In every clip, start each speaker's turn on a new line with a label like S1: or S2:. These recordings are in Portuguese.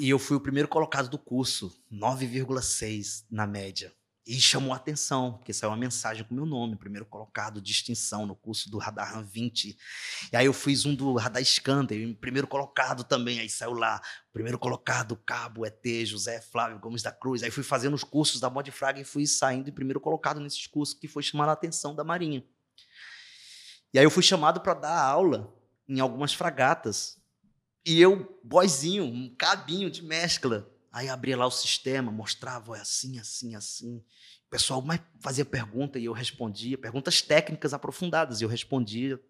S1: E eu fui o primeiro colocado do curso, 9,6 na média. E chamou a atenção, porque saiu uma mensagem com meu nome, primeiro colocado, distinção no curso do Radar 20. E aí eu fiz um do Radar Scanter, primeiro colocado também, aí saiu lá, primeiro colocado, Cabo, ET, José Flávio Gomes da Cruz. Aí fui fazendo os cursos da Modfrag e fui saindo em primeiro colocado nesses cursos, que foi chamar a atenção da Marinha. E aí eu fui chamado para dar aula em algumas fragatas. E eu, boizinho, um cabinho de mescla, Aí abria lá o sistema, mostrava, assim, assim, assim. O pessoal mais fazia pergunta e eu respondia, perguntas técnicas aprofundadas e eu respondia.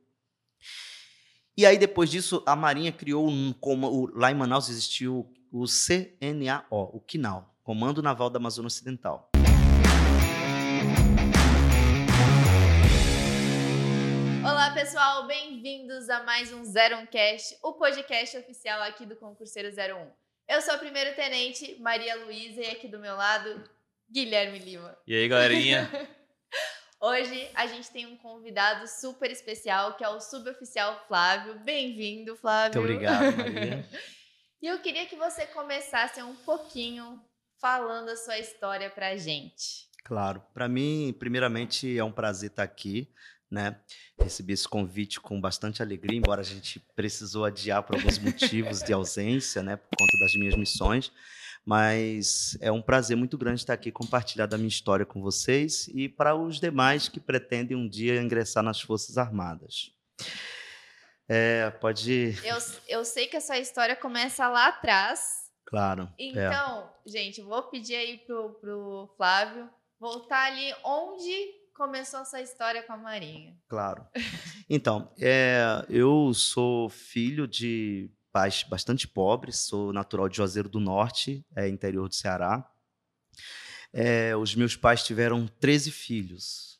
S1: E aí, depois disso, a Marinha criou, um, como lá em Manaus existiu o CNAO, o CNAO, Comando Naval da Amazônia Ocidental.
S2: Olá, pessoal, bem-vindos a mais um Zero um Cast, o podcast oficial aqui do Concurseiro 01. Eu sou a primeira tenente Maria Luísa e aqui do meu lado, Guilherme Lima.
S3: E aí, galerinha?
S2: Hoje a gente tem um convidado super especial, que é o suboficial Flávio. Bem-vindo, Flávio.
S1: Muito obrigado, Maria.
S2: e eu queria que você começasse um pouquinho falando a sua história pra gente.
S1: Claro. Para mim, primeiramente, é um prazer estar aqui né? Recebi esse convite com bastante alegria, embora a gente precisou adiar por alguns motivos de ausência, né, por conta das minhas missões. Mas é um prazer muito grande estar aqui compartilhar da minha história com vocês e para os demais que pretendem um dia ingressar nas Forças Armadas. É, pode.
S2: Eu, eu sei que essa história começa lá atrás.
S1: Claro.
S2: É. Então, é. gente, vou pedir aí pro, pro Flávio voltar ali onde começou essa história com a Marinha?
S1: Claro. Então, é, eu sou filho de pais bastante pobres, sou natural de Juazeiro do Norte, é, interior do Ceará. É, os meus pais tiveram 13 filhos,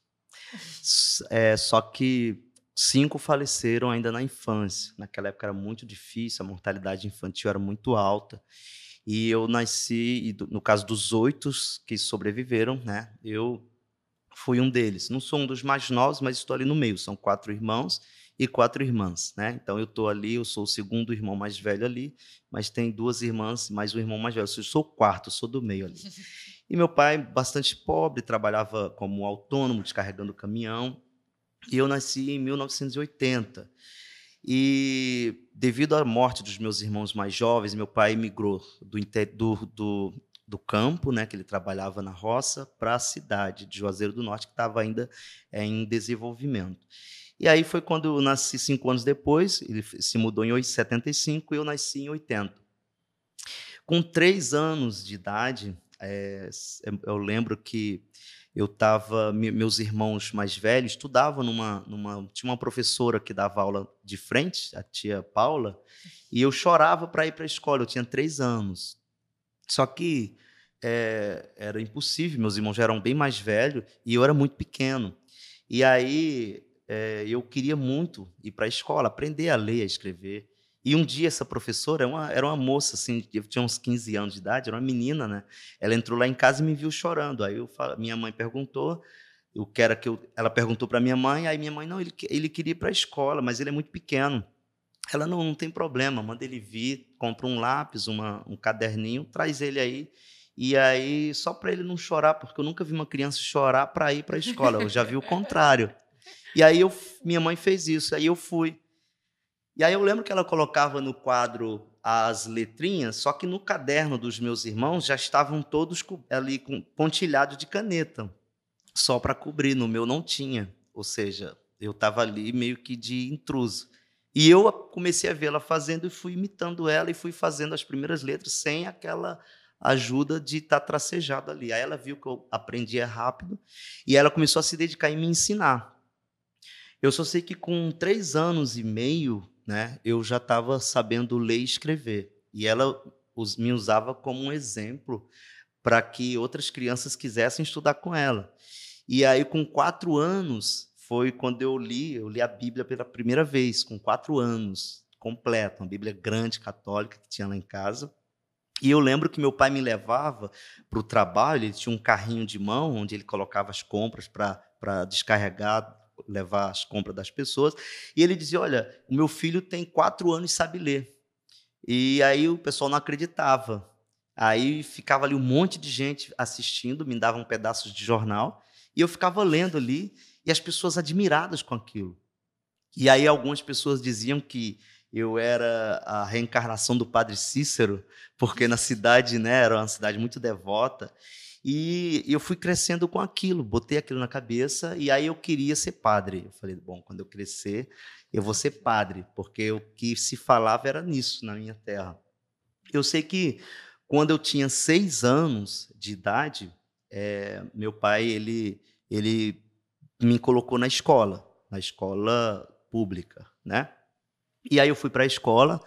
S1: é, só que cinco faleceram ainda na infância. Naquela época era muito difícil, a mortalidade infantil era muito alta. E eu nasci, no caso dos oito que sobreviveram, né? Eu fui um deles. Não sou um dos mais novos, mas estou ali no meio. São quatro irmãos e quatro irmãs, né? Então eu estou ali, eu sou o segundo irmão mais velho ali, mas tem duas irmãs, mais um irmão mais velho. Eu sou o quarto, sou do meio ali. E meu pai, bastante pobre, trabalhava como autônomo, descarregando caminhão. E eu nasci em 1980. E devido à morte dos meus irmãos mais jovens, meu pai migrou do, do, do do campo, né, que ele trabalhava na roça, para a cidade de Juazeiro do Norte, que estava ainda é, em desenvolvimento. E aí foi quando eu nasci cinco anos depois, ele se mudou em 75 e eu nasci em 80. Com três anos de idade, é, eu lembro que eu estava, meus irmãos mais velhos estudavam numa, numa, tinha uma professora que dava aula de frente, a tia Paula, e eu chorava para ir para a escola. Eu tinha três anos. Só que é, era impossível, meus irmãos já eram bem mais velhos e eu era muito pequeno. E aí é, eu queria muito ir para a escola, aprender a ler, a escrever. E um dia essa professora uma, era uma moça, assim, eu tinha uns 15 anos de idade, era uma menina, né? Ela entrou lá em casa e me viu chorando. Aí eu, minha mãe perguntou o que era que eu, ela perguntou para minha mãe, aí minha mãe não, ele, ele queria ir para a escola, mas ele é muito pequeno. Ela não, não tem problema, manda ele vir, compra um lápis, uma, um caderninho, traz ele aí. E aí, só para ele não chorar, porque eu nunca vi uma criança chorar para ir para a escola, eu já vi o contrário. E aí eu, minha mãe fez isso, aí eu fui. E aí eu lembro que ela colocava no quadro as letrinhas, só que no caderno dos meus irmãos já estavam todos ali com pontilhado de caneta, só para cobrir. No meu não tinha, ou seja, eu estava ali meio que de intruso. E eu comecei a vê-la fazendo e fui imitando ela e fui fazendo as primeiras letras sem aquela ajuda de estar tá tracejado ali. Aí ela viu que eu aprendia rápido e ela começou a se dedicar em me ensinar. Eu só sei que com três anos e meio, né, eu já estava sabendo ler e escrever. E ela os, me usava como um exemplo para que outras crianças quisessem estudar com ela. E aí, com quatro anos, foi quando eu li, eu li a Bíblia pela primeira vez, com quatro anos, completa, uma Bíblia grande, católica, que tinha lá em casa. E eu lembro que meu pai me levava para o trabalho, ele tinha um carrinho de mão, onde ele colocava as compras para descarregar, levar as compras das pessoas. E ele dizia: Olha, o meu filho tem quatro anos e sabe ler. E aí o pessoal não acreditava. Aí ficava ali um monte de gente assistindo, me davam pedaços de jornal, e eu ficava lendo ali, e as pessoas admiradas com aquilo. E aí algumas pessoas diziam que eu era a reencarnação do Padre Cícero, porque na cidade, né, era uma cidade muito devota, e eu fui crescendo com aquilo, botei aquilo na cabeça e aí eu queria ser padre. Eu falei, bom, quando eu crescer, eu vou ser padre, porque o que se falava era nisso na minha terra. Eu sei que quando eu tinha seis anos de idade, é, meu pai ele ele me colocou na escola, na escola pública, né? E aí eu fui para a escola.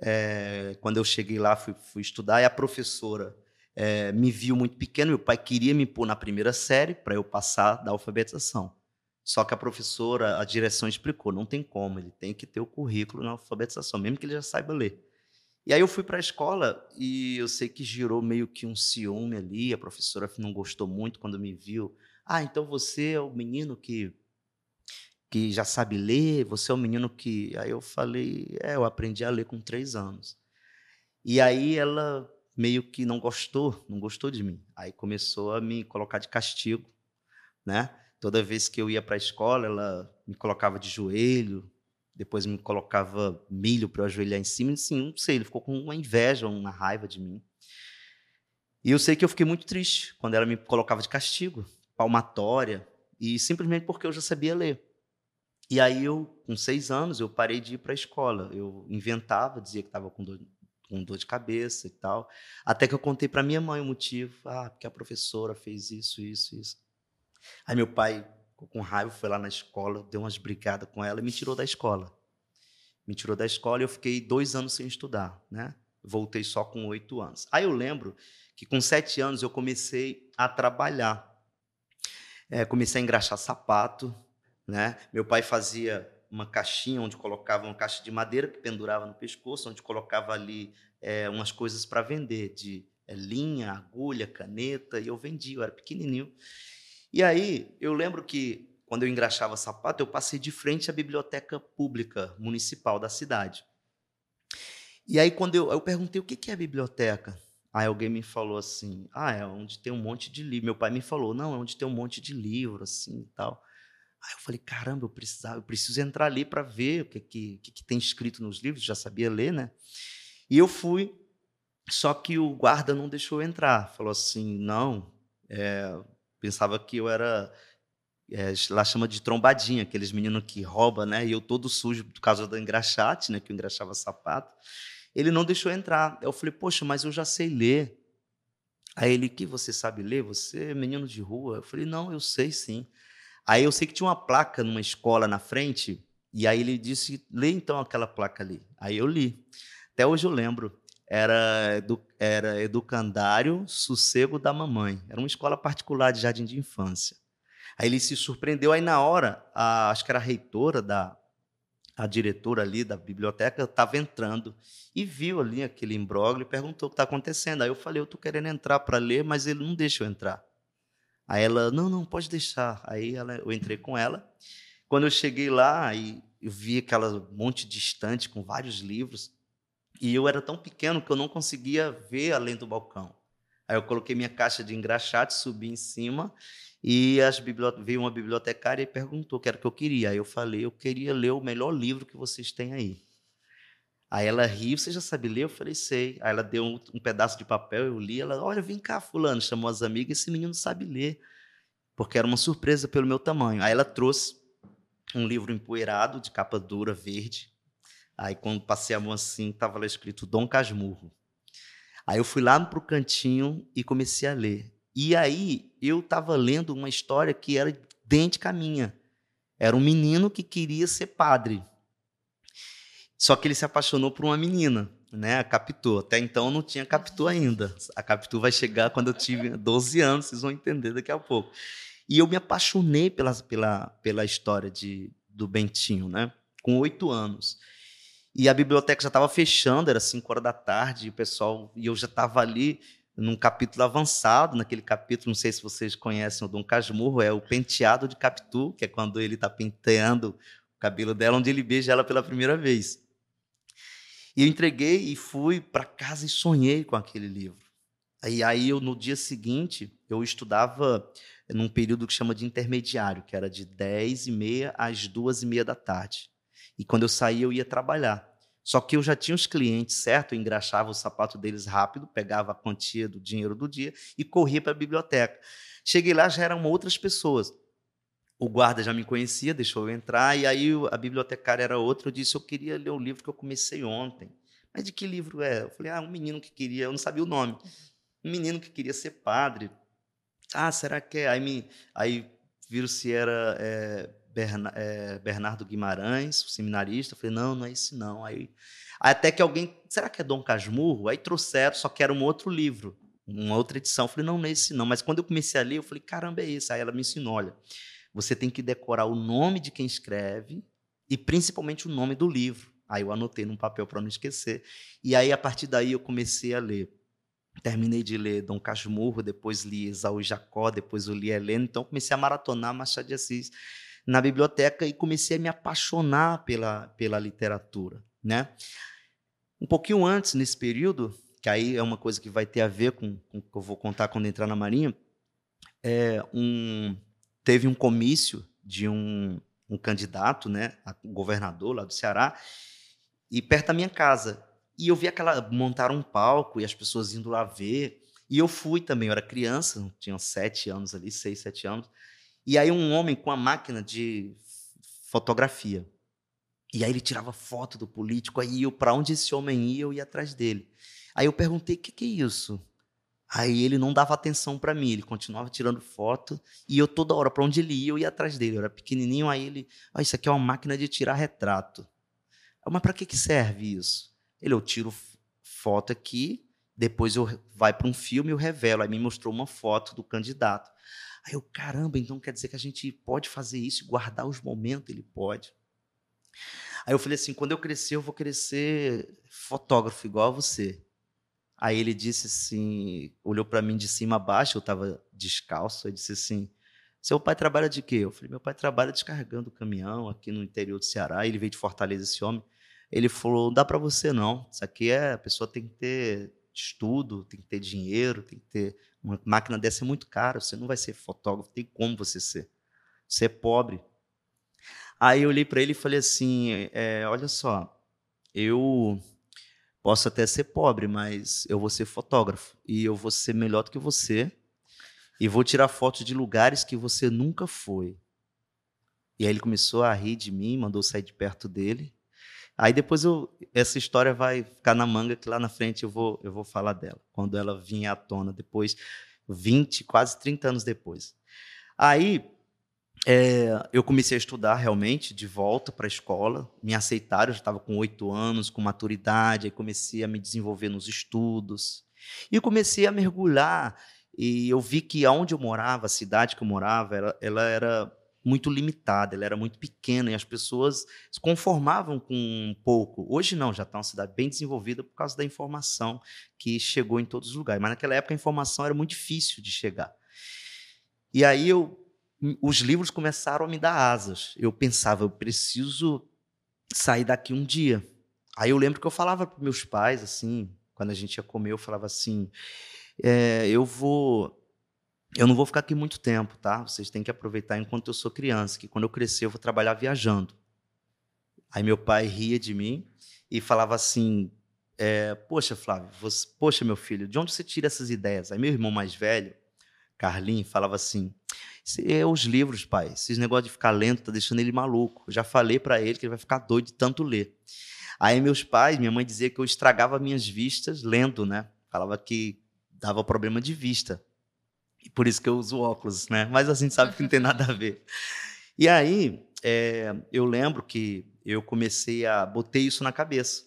S1: É, quando eu cheguei lá, fui, fui estudar e a professora é, me viu muito pequeno. Meu pai queria me pôr na primeira série para eu passar da alfabetização. Só que a professora, a direção explicou, não tem como, ele tem que ter o currículo na alfabetização, mesmo que ele já saiba ler. E aí eu fui para a escola e eu sei que girou meio que um ciúme ali, a professora não gostou muito quando me viu. Ah, então você é o menino que que já sabe ler, você é o menino que. Aí eu falei, é, eu aprendi a ler com três anos. E aí ela meio que não gostou, não gostou de mim. Aí começou a me colocar de castigo, né? Toda vez que eu ia para a escola, ela me colocava de joelho, depois me colocava milho para eu ajoelhar em cima, assim, não sei, ele ficou com uma inveja, uma raiva de mim. E eu sei que eu fiquei muito triste quando ela me colocava de castigo, palmatória, e simplesmente porque eu já sabia ler. E aí eu, com seis anos, eu parei de ir para a escola. Eu inventava, dizia que estava com dor, com dor de cabeça e tal. Até que eu contei para minha mãe o motivo. Ah, porque a professora fez isso, isso, isso. Aí meu pai, com raiva, foi lá na escola, deu umas brigadas com ela e me tirou da escola. Me tirou da escola e eu fiquei dois anos sem estudar, né? Voltei só com oito anos. Aí eu lembro que com sete anos eu comecei a trabalhar. É, comecei a engraxar sapato, né? Meu pai fazia uma caixinha onde colocava uma caixa de madeira que pendurava no pescoço, onde colocava ali é, umas coisas para vender, de é, linha, agulha, caneta, e eu vendia, eu era pequenininho. E aí, eu lembro que quando eu engraxava sapato, eu passei de frente à biblioteca pública municipal da cidade. E aí, quando eu, eu perguntei o que, que é biblioteca, aí alguém me falou assim: ah, é onde tem um monte de livro. Meu pai me falou: não, é onde tem um monte de livro, assim e tal. Aí eu falei, caramba, eu, precisava, eu preciso entrar ali para ver o que, que, que, tem escrito nos livros, já sabia ler, né? E eu fui, só que o guarda não deixou eu entrar. Falou assim, não, é, pensava que eu era, é, lá chama de trombadinha, aqueles meninos que roubam, né? E eu todo sujo por causa do engraxate, né? Que eu engraxava sapato. Ele não deixou entrar. Eu falei, poxa, mas eu já sei ler. Aí ele, que você sabe ler? Você é menino de rua? Eu falei, não, eu sei sim. Aí eu sei que tinha uma placa numa escola na frente, e aí ele disse: lê então aquela placa ali. Aí eu li. Até hoje eu lembro. Era, edu, era Educandário Sossego da Mamãe. Era uma escola particular de jardim de infância. Aí ele se surpreendeu. Aí na hora, a, acho que era a reitora da, a diretora ali da biblioteca estava entrando e viu ali aquele imbróglio e perguntou o que está acontecendo. Aí eu falei, eu estou querendo entrar para ler, mas ele não deixa eu entrar. Aí ela, não, não, pode deixar. Aí ela, eu entrei com ela. Quando eu cheguei lá, eu vi aquela monte de estante com vários livros. E eu era tão pequeno que eu não conseguia ver além do balcão. Aí eu coloquei minha caixa de engraxate, subi em cima e as veio uma bibliotecária e perguntou o que era que eu queria. Aí eu falei, eu queria ler o melhor livro que vocês têm aí. Aí ela riu, você já sabe ler? Eu falei, sei. Aí ela deu um, um, pedaço de papel, eu li. Ela, olha, vem cá, fulano. Chamou as amigas, esse menino sabe ler. Porque era uma surpresa pelo meu tamanho. Aí ela trouxe um livro empoeirado, de capa dura, verde. Aí quando passei a mão assim, estava lá escrito Dom Casmurro. Aí eu fui lá para o cantinho e comecei a ler. E aí eu estava lendo uma história que era idêntica à minha. Era um menino que queria ser padre. Só que ele se apaixonou por uma menina, né? A Capitu. Até então não tinha Capitu ainda. A Capitu vai chegar quando eu tive 12 anos, vocês vão entender daqui a pouco. E eu me apaixonei pela, pela, pela história de, do Bentinho, né? Com oito anos. E a biblioteca já estava fechando, era 5 horas da tarde, e o pessoal, e eu já estava ali num capítulo avançado, naquele capítulo, não sei se vocês conhecem o Dom Casmurro, é o penteado de Capitu, que é quando ele está penteando o cabelo dela, onde ele beija ela pela primeira vez. E eu entreguei e fui para casa e sonhei com aquele livro. E aí eu no dia seguinte eu estudava num período que chama de intermediário, que era de 10 e meia às duas e meia da tarde. E quando eu saía eu ia trabalhar. Só que eu já tinha os clientes, certo? Eu engraxava o sapato deles rápido, pegava a quantia do dinheiro do dia e corria para a biblioteca. Cheguei lá, já eram outras pessoas. O guarda já me conhecia, deixou eu entrar, e aí a bibliotecária era outra. Eu disse: Eu queria ler o livro que eu comecei ontem. Mas de que livro é? Eu falei: Ah, um menino que queria, eu não sabia o nome. Um menino que queria ser padre. Ah, será que é? Aí, me, aí viram se era é, é, Bernardo Guimarães, o seminarista. Eu falei: Não, não é esse não. Aí, até que alguém, será que é Dom Casmurro? Aí trouxeram, só que era um outro livro, uma outra edição. Eu falei: Não, não é esse não. Mas quando eu comecei a ler, eu falei: Caramba, é esse. Aí ela me ensinou: Olha você tem que decorar o nome de quem escreve e principalmente o nome do livro. Aí eu anotei num papel para não esquecer. E aí, a partir daí, eu comecei a ler. Terminei de ler Dom Casmurro, depois li Esaú Jacó, depois eu li Helena. Então, comecei a maratonar Machado de Assis na biblioteca e comecei a me apaixonar pela, pela literatura. Né? Um pouquinho antes, nesse período, que aí é uma coisa que vai ter a ver com, o que eu vou contar quando entrar na Marinha, é um, teve um comício de um, um candidato, né, a governador lá do Ceará, e perto da minha casa. E eu vi aquela montar um palco e as pessoas indo lá ver. E eu fui também, eu era criança, tinha sete anos ali, seis, sete anos. E aí um homem com a máquina de fotografia. E aí ele tirava foto do político, aí eu, para onde esse homem ia, eu ia atrás dele. Aí eu perguntei, o que, que é isso? Aí ele não dava atenção para mim, ele continuava tirando foto e eu toda hora para onde ele ia eu ia atrás dele. Eu era pequenininho, aí ele, ah, isso aqui é uma máquina de tirar retrato. Mas para que que serve isso? Ele, eu tiro foto aqui, depois eu vai para um filme e eu revelo. Aí me mostrou uma foto do candidato. Aí eu, caramba, então quer dizer que a gente pode fazer isso, guardar os momentos? Ele pode. Aí eu falei assim, quando eu crescer, eu vou ser fotógrafo igual a você. Aí ele disse assim, olhou para mim de cima a baixo, eu estava descalço, ele disse assim: "Seu pai trabalha de quê?" Eu falei: "Meu pai trabalha descarregando caminhão aqui no interior do Ceará". Ele veio de Fortaleza esse homem. Ele falou: "Não dá para você não. Isso aqui é, a pessoa tem que ter estudo, tem que ter dinheiro, tem que ter uma máquina dessa é muito cara, você não vai ser fotógrafo, tem como você ser. Você é pobre". Aí eu olhei para ele e falei assim: é, olha só, eu Posso até ser pobre, mas eu vou ser fotógrafo e eu vou ser melhor do que você e vou tirar fotos de lugares que você nunca foi. E aí ele começou a rir de mim, mandou sair de perto dele. Aí depois eu, essa história vai ficar na manga que lá na frente eu vou eu vou falar dela, quando ela vinha à tona depois 20, quase 30 anos depois. Aí é, eu comecei a estudar realmente de volta para a escola. Me aceitaram, eu já estava com oito anos, com maturidade. Aí comecei a me desenvolver nos estudos. E comecei a mergulhar. E eu vi que aonde eu morava, a cidade que eu morava, ela, ela era muito limitada, ela era muito pequena e as pessoas se conformavam com um pouco. Hoje não, já está uma cidade bem desenvolvida por causa da informação que chegou em todos os lugares. Mas naquela época a informação era muito difícil de chegar. E aí eu os livros começaram a me dar asas. Eu pensava, eu preciso sair daqui um dia. Aí eu lembro que eu falava para meus pais, assim, quando a gente ia comer, eu falava assim: é, eu vou. Eu não vou ficar aqui muito tempo, tá? Vocês têm que aproveitar enquanto eu sou criança, que quando eu crescer eu vou trabalhar viajando. Aí meu pai ria de mim e falava assim: é, Poxa, Flávio, você, poxa, meu filho, de onde você tira essas ideias? Aí meu irmão mais velho, Carlinhos, falava assim: é os livros, pai. Esses negócios de ficar lento tá deixando ele maluco. Eu já falei para ele que ele vai ficar doido de tanto ler. Aí meus pais, minha mãe dizia que eu estragava minhas vistas lendo, né? Falava que dava problema de vista. E por isso que eu uso óculos, né? Mas assim, sabe que não tem nada a ver. E aí, é, eu lembro que eu comecei a... Botei isso na cabeça.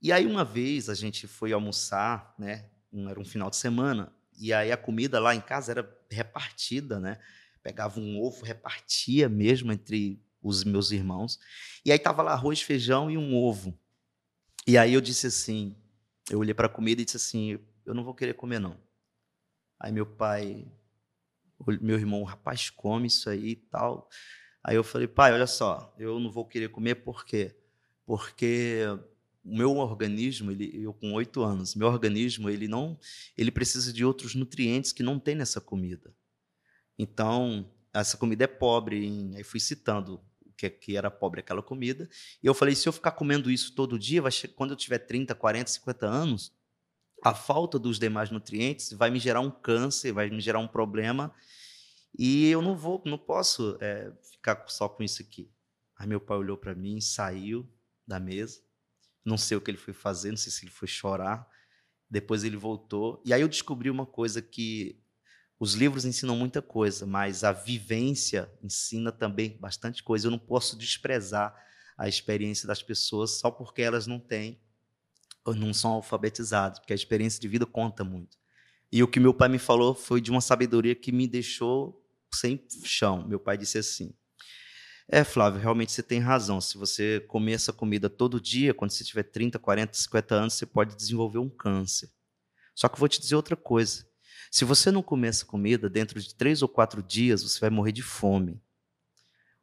S1: E aí, uma vez, a gente foi almoçar, né? Era um final de semana. E aí, a comida lá em casa era repartida, né? pegava um ovo, repartia mesmo entre os meus irmãos. E aí tava lá arroz, feijão e um ovo. E aí eu disse assim, eu olhei para a comida e disse assim, eu não vou querer comer não. Aí meu pai, meu irmão, rapaz, come isso aí e tal. Aí eu falei, pai, olha só, eu não vou querer comer por quê? Porque o meu organismo, ele, eu com oito anos, meu organismo ele não, ele precisa de outros nutrientes que não tem nessa comida. Então essa comida é pobre aí fui citando o que, que era pobre aquela comida e eu falei se eu ficar comendo isso todo dia, vai quando eu tiver 30, 40, 50 anos, a falta dos demais nutrientes vai me gerar um câncer, vai me gerar um problema e eu não vou, não posso é, ficar só com isso aqui. Aí meu pai olhou para mim, saiu da mesa, não sei o que ele foi fazer, não sei se ele foi chorar. Depois ele voltou e aí eu descobri uma coisa que os livros ensinam muita coisa, mas a vivência ensina também bastante coisa. Eu não posso desprezar a experiência das pessoas só porque elas não têm não são alfabetizadas, porque a experiência de vida conta muito. E o que meu pai me falou foi de uma sabedoria que me deixou sem chão. Meu pai disse assim: É, Flávio, realmente você tem razão. Se você comer essa comida todo dia, quando você tiver 30, 40, 50 anos, você pode desenvolver um câncer. Só que eu vou te dizer outra coisa. Se você não comer essa comida, dentro de três ou quatro dias, você vai morrer de fome.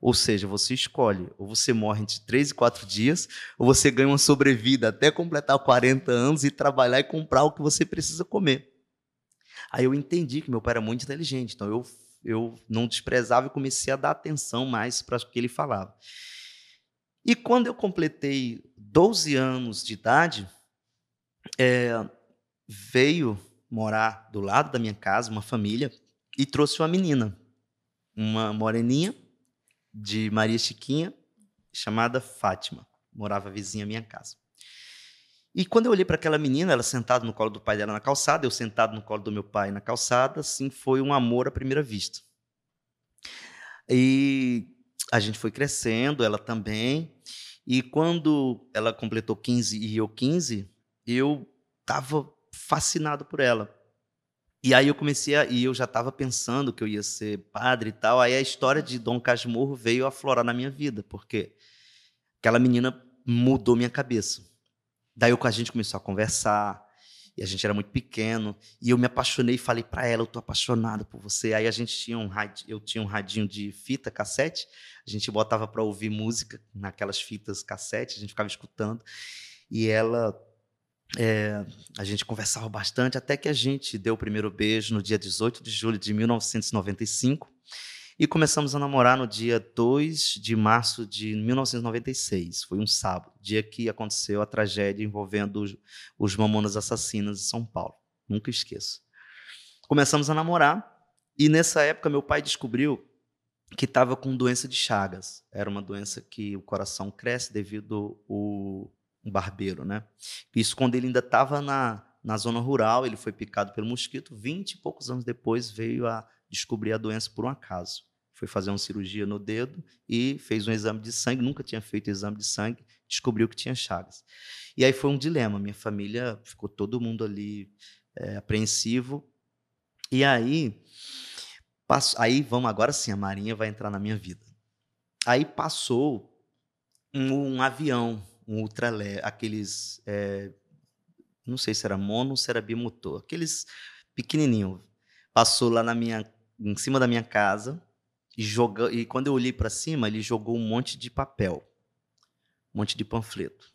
S1: Ou seja, você escolhe, ou você morre entre três e quatro dias, ou você ganha uma sobrevida até completar 40 anos e trabalhar e comprar o que você precisa comer. Aí eu entendi que meu pai era muito inteligente, então eu, eu não desprezava e comecei a dar atenção mais para o que ele falava. E quando eu completei 12 anos de idade, é, veio morar do lado da minha casa uma família e trouxe uma menina, uma moreninha de Maria Chiquinha, chamada Fátima. Morava vizinha à minha casa. E quando eu olhei para aquela menina, ela sentada no colo do pai dela na calçada, eu sentado no colo do meu pai na calçada, assim, foi um amor à primeira vista. E a gente foi crescendo, ela também. E quando ela completou 15 e eu 15, eu estava fascinado por ela. E aí eu comecei a, e eu já estava pensando que eu ia ser padre e tal. Aí a história de Dom Casmurro veio aflorar na minha vida, porque aquela menina mudou minha cabeça. Daí eu, a gente começou a conversar, e a gente era muito pequeno, e eu me apaixonei e falei para ela, eu tô apaixonado por você. Aí a gente tinha um eu tinha um radinho de fita cassete, a gente botava para ouvir música naquelas fitas cassete, a gente ficava escutando, e ela é, a gente conversava bastante, até que a gente deu o primeiro beijo no dia 18 de julho de 1995, e começamos a namorar no dia 2 de março de 1996. Foi um sábado, dia que aconteceu a tragédia envolvendo os, os Mamonas Assassinas de São Paulo. Nunca esqueço. Começamos a namorar e nessa época meu pai descobriu que estava com doença de Chagas. Era uma doença que o coração cresce devido ao barbeiro, né? Isso quando ele ainda estava na, na zona rural, ele foi picado pelo mosquito. Vinte e poucos anos depois veio a descobrir a doença por um acaso foi fazer uma cirurgia no dedo e fez um exame de sangue, nunca tinha feito exame de sangue, descobriu que tinha chagas. E aí foi um dilema, minha família ficou todo mundo ali é, apreensivo. E aí, passo, aí vamos agora sim, a Marinha vai entrar na minha vida. Aí passou um, um avião, um ultralé, aqueles, é, não sei se era mono ou se era bimotor, aqueles pequenininho, passou lá na minha, em cima da minha casa, e, joga, e quando eu olhei para cima, ele jogou um monte de papel, um monte de panfleto.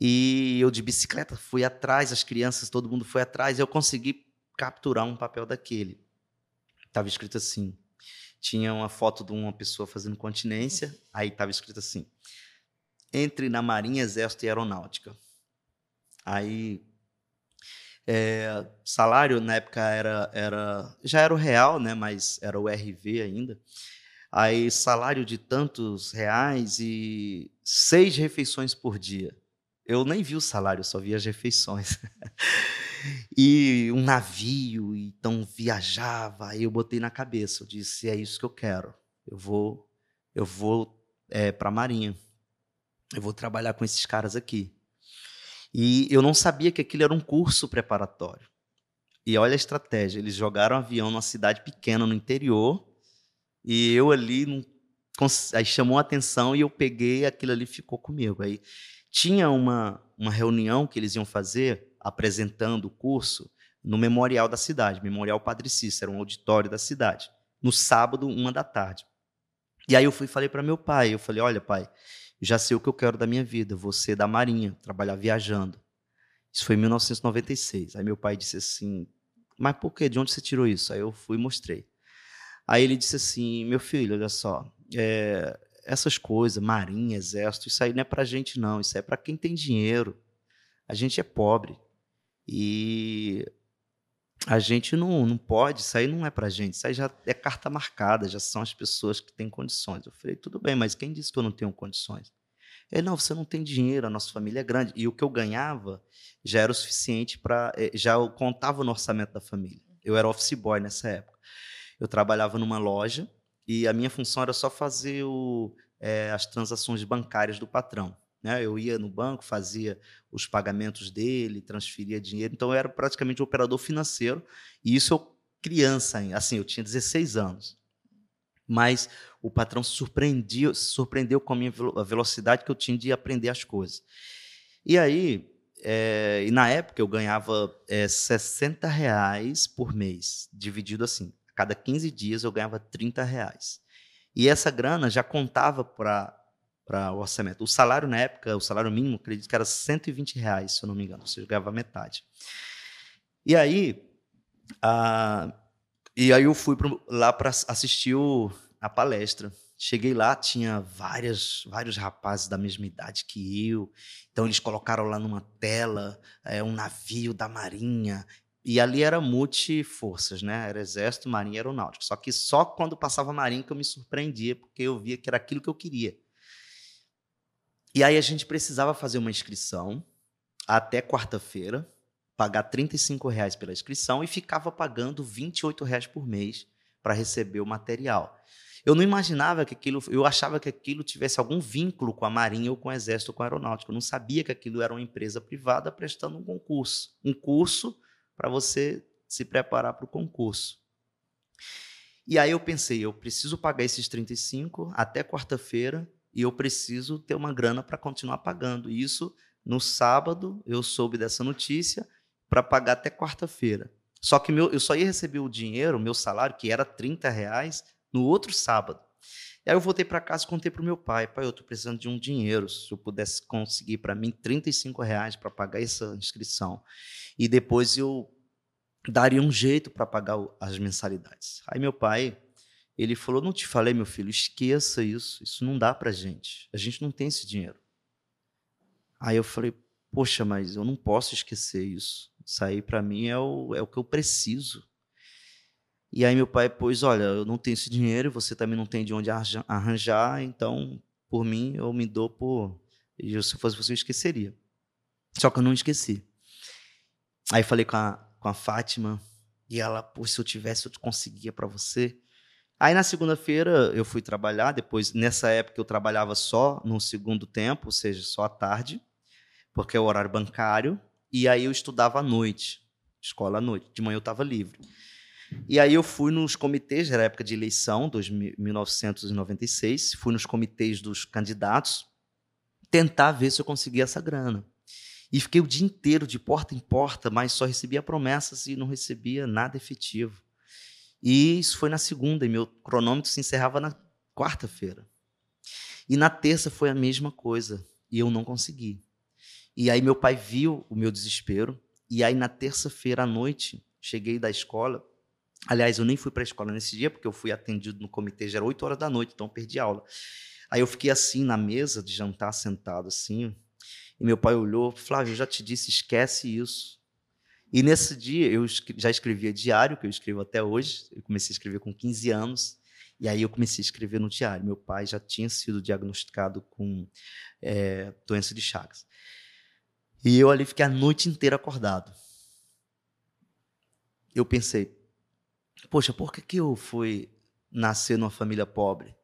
S1: E eu de bicicleta fui atrás, as crianças, todo mundo foi atrás, eu consegui capturar um papel daquele. Estava escrito assim: tinha uma foto de uma pessoa fazendo continência, aí estava escrito assim: entre na Marinha, Exército e Aeronáutica. Aí é, salário na época era, era já era o real, né? Mas era o RV ainda. Aí salário de tantos reais e seis refeições por dia. Eu nem vi o salário, só vi as refeições. e um navio, então viajava. Aí eu botei na cabeça, eu disse é isso que eu quero. Eu vou, eu vou é, para a marinha. Eu vou trabalhar com esses caras aqui. E eu não sabia que aquilo era um curso preparatório. E olha a estratégia: eles jogaram um avião numa cidade pequena no interior, e eu ali aí chamou a atenção e eu peguei aquilo ali ficou comigo. Aí tinha uma, uma reunião que eles iam fazer apresentando o curso no memorial da cidade, Memorial Padre Cícero, um auditório da cidade, no sábado, uma da tarde. E aí eu fui falei para meu pai, eu falei, olha pai, já sei o que eu quero da minha vida, ser da Marinha, trabalhar viajando. Isso foi em 1996. Aí meu pai disse assim: Mas por quê? De onde você tirou isso? Aí eu fui e mostrei. Aí ele disse assim: Meu filho, olha só, é, essas coisas, marinha, exército, isso aí não é pra gente, não. Isso é para quem tem dinheiro. A gente é pobre. E a gente não, não pode, isso aí não é pra gente. Isso aí já é carta marcada, já são as pessoas que têm condições. Eu falei: Tudo bem, mas quem disse que eu não tenho condições? Ele, não, você não tem dinheiro, a nossa família é grande. E o que eu ganhava já era o suficiente para. Eh, já eu contava no orçamento da família. Eu era office boy nessa época. Eu trabalhava numa loja e a minha função era só fazer o, é, as transações bancárias do patrão. Né? Eu ia no banco, fazia os pagamentos dele, transferia dinheiro. Então eu era praticamente um operador financeiro. E isso eu criança, assim, eu tinha 16 anos mas o patrão se surpreendeu, surpreendeu com a minha velocidade que eu tinha de aprender as coisas. E aí, é, e na época eu ganhava é, 60 reais por mês, dividido assim. A cada 15 dias eu ganhava 30 reais. E essa grana já contava para o orçamento. O salário na época, o salário mínimo, acredito que era 120 reais, se eu não me engano, eu ganhava metade. E aí, a, e aí eu fui pro, lá para assistir o, a palestra. Cheguei lá, tinha várias, vários rapazes da mesma idade que eu. Então eles colocaram lá numa tela é, um navio da Marinha. E ali era multiforças, né? Era Exército, Marinha e Aeronáutica. Só que só quando passava Marinha que eu me surpreendia, porque eu via que era aquilo que eu queria. E aí a gente precisava fazer uma inscrição até quarta-feira pagar 35 reais pela inscrição e ficava pagando 28 reais por mês para receber o material. Eu não imaginava que aquilo, eu achava que aquilo tivesse algum vínculo com a Marinha ou com o Exército ou com a Aeronáutica. Eu não sabia que aquilo era uma empresa privada prestando um concurso. Um curso para você se preparar para o concurso. E aí eu pensei, eu preciso pagar esses 35 até quarta-feira e eu preciso ter uma grana para continuar pagando. E isso no sábado eu soube dessa notícia para pagar até quarta-feira. Só que meu, eu só ia receber o dinheiro, meu salário, que era 30 reais, no outro sábado. E aí eu voltei para casa e contei para meu pai, pai, eu estou precisando de um dinheiro, se eu pudesse conseguir para mim 35 reais para pagar essa inscrição. E depois eu daria um jeito para pagar as mensalidades. Aí meu pai, ele falou, não te falei, meu filho, esqueça isso, isso não dá para gente, a gente não tem esse dinheiro. Aí eu falei, poxa, mas eu não posso esquecer isso. Isso aí para mim é o, é o que eu preciso. E aí meu pai pôs, olha, eu não tenho esse dinheiro, você também não tem de onde arranjar, então por mim eu me dou por, e se fosse você eu esqueceria. Só que eu não esqueci. Aí falei com a, com a Fátima e ela, pô, se eu tivesse eu conseguia para você. Aí na segunda-feira eu fui trabalhar, depois nessa época eu trabalhava só no segundo tempo, ou seja, só à tarde porque é o horário bancário, e aí eu estudava à noite, escola à noite. De manhã eu estava livre. E aí eu fui nos comitês, era época de eleição, 1996, fui nos comitês dos candidatos, tentar ver se eu conseguia essa grana. E fiquei o dia inteiro de porta em porta, mas só recebia promessas e não recebia nada efetivo. E isso foi na segunda, e meu cronômetro se encerrava na quarta-feira. E na terça foi a mesma coisa, e eu não consegui. E aí meu pai viu o meu desespero. E aí na terça-feira à noite, cheguei da escola. Aliás, eu nem fui para a escola nesse dia, porque eu fui atendido no comitê, já era 8 horas da noite, então perdi aula. Aí eu fiquei assim na mesa de jantar, sentado assim. E meu pai olhou, Flávio, eu já te disse, esquece isso. E nesse dia eu já escrevia diário, que eu escrevo até hoje. Eu comecei a escrever com 15 anos. E aí eu comecei a escrever no diário. Meu pai já tinha sido diagnosticado com é, doença de Chagas. E eu ali fiquei a noite inteira acordado. Eu pensei, poxa, por que, que eu fui nascer numa família pobre?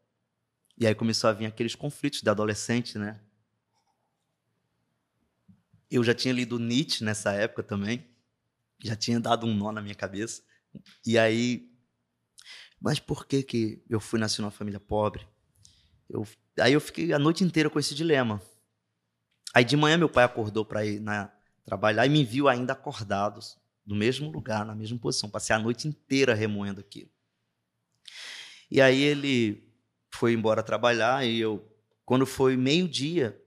S1: E aí começou a vir aqueles conflitos de adolescente, né? Eu já tinha lido Nietzsche nessa época também, já tinha dado um nó na minha cabeça. E aí, mas por que, que eu fui nascer numa família pobre? Eu, aí eu fiquei a noite inteira com esse dilema. Aí de manhã meu pai acordou para ir na, trabalhar e me viu ainda acordado, no mesmo lugar, na mesma posição. Passei a noite inteira remoendo aquilo. E aí ele foi embora trabalhar e eu quando foi meio-dia,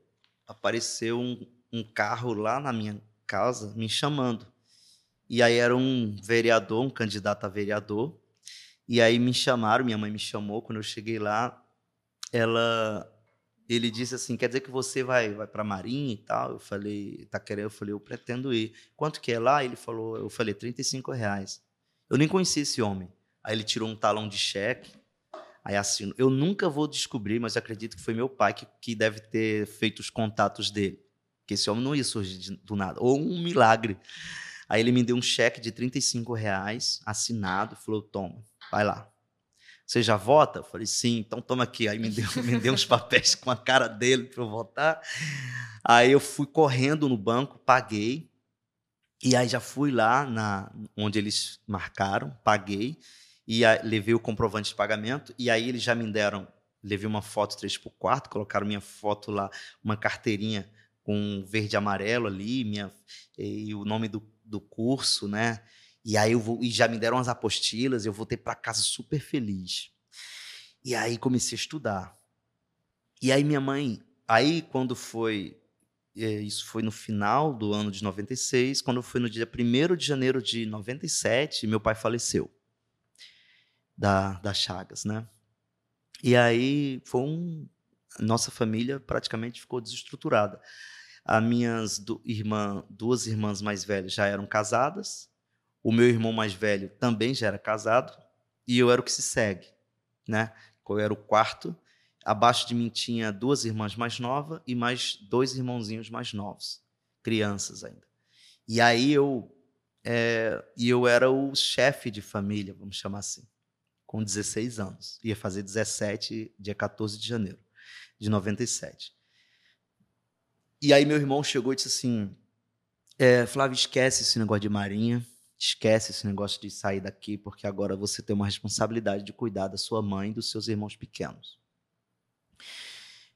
S1: apareceu um, um carro lá na minha casa me chamando. E aí era um vereador, um candidato a vereador. E aí me chamaram, minha mãe me chamou. Quando eu cheguei lá, ela, ele disse assim, quer dizer que você vai, vai para Marinha e tal? Eu falei, tá querendo? Eu falei, eu pretendo ir. Quanto que é lá? Ele falou, eu falei, 35 reais. Eu nem conhecia esse homem. Aí ele tirou um talão de cheque, aí assino. Eu nunca vou descobrir, mas acredito que foi meu pai que, que deve ter feito os contatos dele. Que esse homem não ia surgir do nada. Ou um milagre. Aí ele me deu um cheque de 35 reais, assinado, falou: toma, vai lá. Você já vota? Eu falei, sim, então toma aqui. Aí me deu, me deu uns papéis com a cara dele para eu votar. Aí eu fui correndo no banco, paguei. E aí já fui lá na, onde eles marcaram, paguei. E aí, levei o comprovante de pagamento. E aí eles já me deram, levei uma foto 3x4, colocaram minha foto lá, uma carteirinha com verde e amarelo ali, minha, e o nome do do curso, né? E aí eu vou, e já me deram as apostilas, eu voltei para casa super feliz. E aí comecei a estudar. E aí minha mãe, aí quando foi, é, isso foi no final do ano de 96, quando foi no dia 1 de janeiro de 97, meu pai faleceu. Da, da Chagas, né? E aí foi um, nossa família praticamente ficou desestruturada. As minhas du irmã, duas irmãs mais velhas já eram casadas, o meu irmão mais velho também já era casado, e eu era o que se segue, né? Eu era o quarto. Abaixo de mim tinha duas irmãs mais novas e mais dois irmãozinhos mais novos, crianças ainda. E aí eu, é, e eu era o chefe de família, vamos chamar assim, com 16 anos. Ia fazer 17, dia 14 de janeiro de 97. E aí meu irmão chegou e disse assim: é, Flávio, esquece esse negócio de marinha, esquece esse negócio de sair daqui, porque agora você tem uma responsabilidade de cuidar da sua mãe e dos seus irmãos pequenos.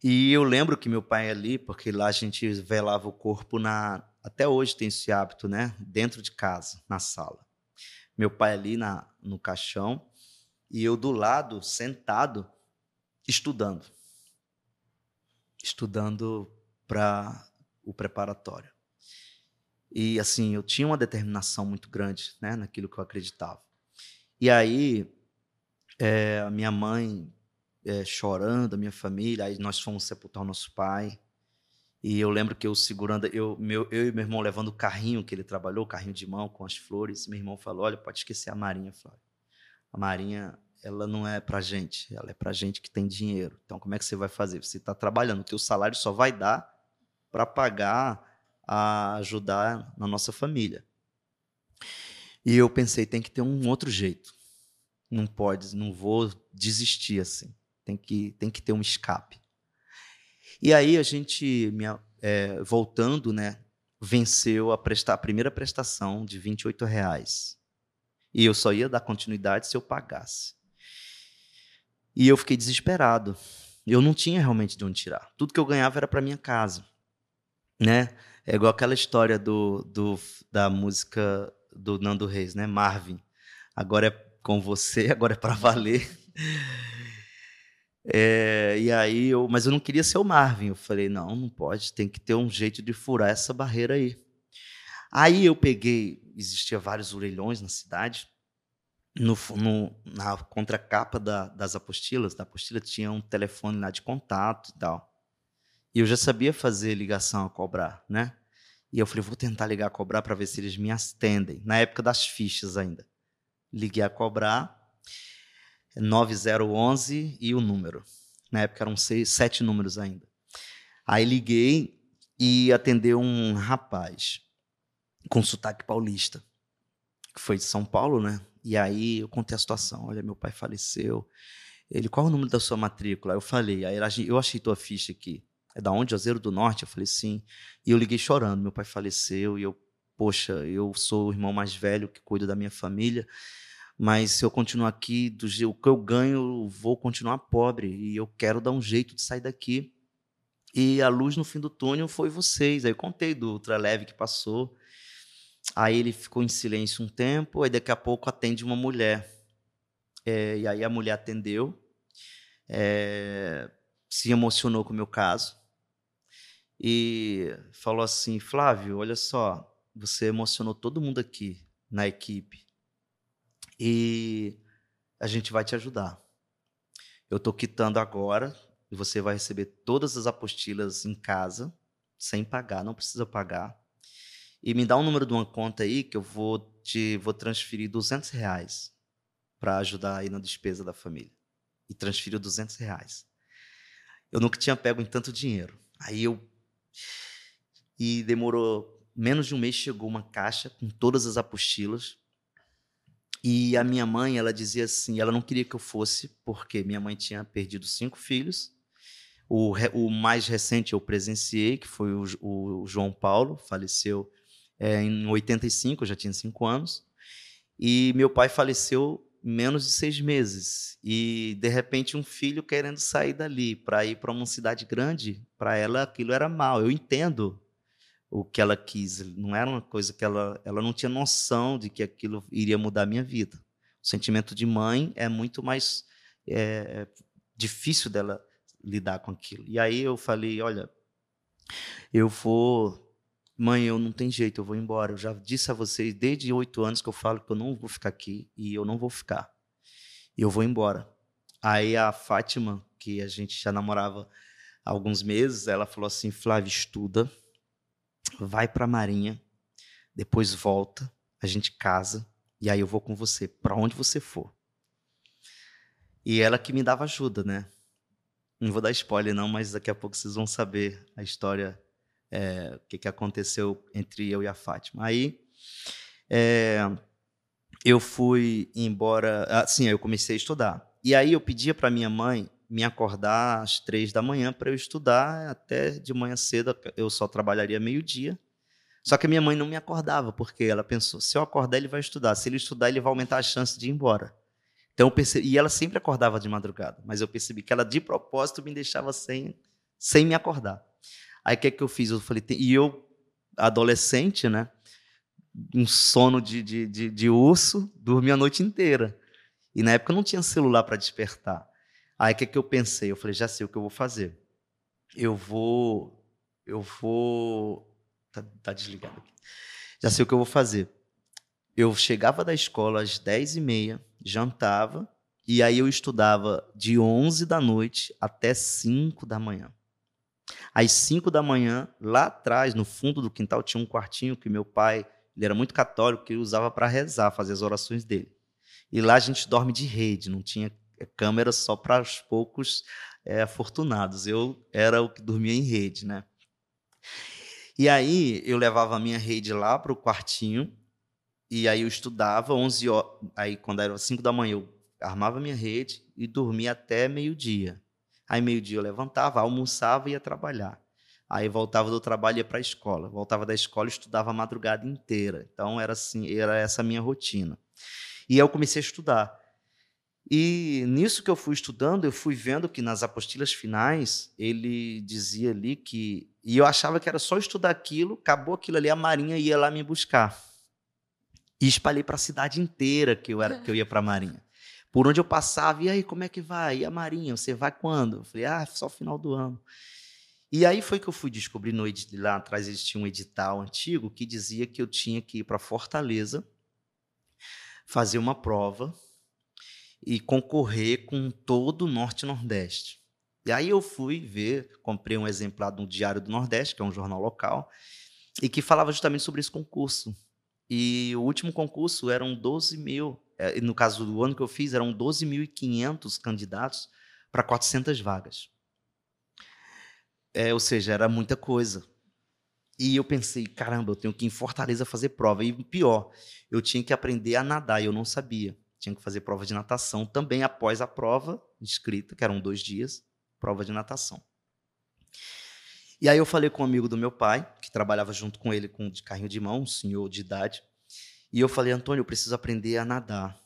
S1: E eu lembro que meu pai ali, porque lá a gente velava o corpo na. Até hoje tem esse hábito, né? Dentro de casa, na sala. Meu pai ali na, no caixão e eu do lado, sentado, estudando. Estudando para o preparatório. E assim, eu tinha uma determinação muito grande né, naquilo que eu acreditava. E aí, é, a minha mãe é, chorando, a minha família, aí nós fomos sepultar o nosso pai. E eu lembro que eu segurando, eu, meu, eu e meu irmão levando o carrinho que ele trabalhou, o carrinho de mão com as flores. Meu irmão falou: Olha, pode esquecer a Marinha, Flávio. A Marinha, ela não é pra gente, ela é pra gente que tem dinheiro. Então, como é que você vai fazer? Você está trabalhando, o teu salário só vai dar para pagar a ajudar na nossa família. E eu pensei, tem que ter um outro jeito. Não pode, não vou desistir assim. Tem que, tem que ter um escape. E aí a gente, minha, é, voltando, né, venceu a, prestar, a primeira prestação de 28 reais. E eu só ia dar continuidade se eu pagasse. E eu fiquei desesperado. Eu não tinha realmente de onde tirar. Tudo que eu ganhava era para minha casa né? É igual aquela história do, do, da música do Nando Reis, né? Marvin. Agora é com você, agora é para valer. É, e aí eu, mas eu não queria ser o Marvin. Eu falei, não, não pode, tem que ter um jeito de furar essa barreira aí. Aí eu peguei, existia vários orelhões na cidade. No, no, na contracapa da, das apostilas, da apostila tinha um telefone lá de contato e tal. E eu já sabia fazer ligação a cobrar, né? E eu falei, vou tentar ligar a cobrar para ver se eles me atendem. Na época das fichas ainda. Liguei a cobrar, 9011 e o número. Na época eram seis, sete números ainda. Aí liguei e atendeu um rapaz com sotaque paulista, que foi de São Paulo, né? E aí eu contei a situação. Olha, meu pai faleceu. Ele, qual é o número da sua matrícula? Eu falei, aí eu achei tua ficha aqui. É da onde? Azeiro do Norte? Eu falei, sim. E eu liguei chorando. Meu pai faleceu e eu, poxa, eu sou o irmão mais velho que cuida da minha família, mas se eu continuar aqui, do o que eu ganho, eu vou continuar pobre e eu quero dar um jeito de sair daqui. E a luz no fim do túnel foi vocês. Aí eu contei do ultraleve que passou. Aí ele ficou em silêncio um tempo, aí daqui a pouco atende uma mulher. É, e aí a mulher atendeu. É, se emocionou com o meu caso e falou assim: Flávio, olha só, você emocionou todo mundo aqui na equipe e a gente vai te ajudar. Eu estou quitando agora e você vai receber todas as apostilas em casa, sem pagar, não precisa pagar. E me dá um número de uma conta aí que eu vou te vou transferir 200 reais para ajudar aí na despesa da família. E transferiu 200 reais. Eu nunca tinha pego em tanto dinheiro. Aí eu. E demorou menos de um mês, chegou uma caixa com todas as apostilas. E a minha mãe, ela dizia assim: ela não queria que eu fosse, porque minha mãe tinha perdido cinco filhos. O, o mais recente eu presenciei, que foi o, o João Paulo, faleceu é, em 85, eu já tinha cinco anos. E meu pai faleceu menos de seis meses. E, de repente, um filho querendo sair dali para ir para uma cidade grande, para ela aquilo era mal. Eu entendo o que ela quis. Não era uma coisa que ela, ela não tinha noção de que aquilo iria mudar a minha vida. O sentimento de mãe é muito mais é, difícil dela lidar com aquilo. E aí eu falei, olha, eu vou mãe, eu não tenho jeito, eu vou embora. Eu já disse a vocês desde oito anos que eu falo que eu não vou ficar aqui e eu não vou ficar. E eu vou embora. Aí a Fátima, que a gente já namorava há alguns meses, ela falou assim: Flávio, estuda, vai para a Marinha, depois volta, a gente casa e aí eu vou com você para onde você for. E ela que me dava ajuda, né? Não vou dar spoiler não, mas daqui a pouco vocês vão saber a história é, o que, que aconteceu entre eu e a Fátima. Aí é, eu fui embora, assim, eu comecei a estudar. E aí eu pedia para minha mãe me acordar às três da manhã para eu estudar até de manhã cedo. Eu só trabalharia meio dia. Só que a minha mãe não me acordava porque ela pensou: se eu acordar ele vai estudar, se ele estudar ele vai aumentar a chance de ir embora. Então percebi, e ela sempre acordava de madrugada, mas eu percebi que ela de propósito me deixava sem, sem me acordar. Aí o que, é que eu fiz? Eu falei, e eu, adolescente, né? Um sono de, de, de, de urso, dormi a noite inteira. E na época não tinha celular para despertar. Aí o que, é que eu pensei? Eu falei, já sei o que eu vou fazer. Eu vou. Eu vou. Tá, tá desligado aqui. Já sei o que eu vou fazer. Eu chegava da escola às 10h30, jantava, e aí eu estudava de 11 da noite até 5 da manhã. Às 5 da manhã, lá atrás, no fundo do quintal, tinha um quartinho que meu pai, ele era muito católico, que ele usava para rezar, fazer as orações dele. E lá a gente dorme de rede, não tinha é, câmera só para os poucos é, afortunados. Eu era o que dormia em rede, né? E aí eu levava a minha rede lá para o quartinho e aí eu estudava 11 horas. Aí quando era 5 da manhã eu armava minha rede e dormia até meio-dia. Aí meio-dia eu levantava, almoçava e ia trabalhar. Aí voltava do trabalho e ia para a escola. Voltava da escola e estudava a madrugada inteira. Então era assim, era essa a minha rotina. E eu comecei a estudar. E nisso que eu fui estudando, eu fui vendo que nas apostilas finais ele dizia ali que e eu achava que era só estudar aquilo, acabou aquilo ali, a Marinha ia lá me buscar. E espalhei para a cidade inteira que eu era que eu ia para a Marinha por onde eu passava, e aí, como é que vai? E a Marinha, você vai quando? Eu falei, ah, só final do ano. E aí foi que eu fui descobrir no lá atrás existia um edital antigo que dizia que eu tinha que ir para Fortaleza fazer uma prova e concorrer com todo o Norte e Nordeste. E aí eu fui ver, comprei um exemplar do Diário do Nordeste, que é um jornal local, e que falava justamente sobre esse concurso. E o último concurso eram 12 mil no caso do ano que eu fiz, eram 12.500 candidatos para 400 vagas. É, ou seja, era muita coisa. E eu pensei, caramba, eu tenho que ir em Fortaleza fazer prova. E pior, eu tinha que aprender a nadar e eu não sabia. Tinha que fazer prova de natação também após a prova escrita, que eram dois dias, prova de natação. E aí eu falei com um amigo do meu pai, que trabalhava junto com ele com de carrinho de mão, um senhor de idade. E eu falei, Antônio, eu preciso aprender a nadar.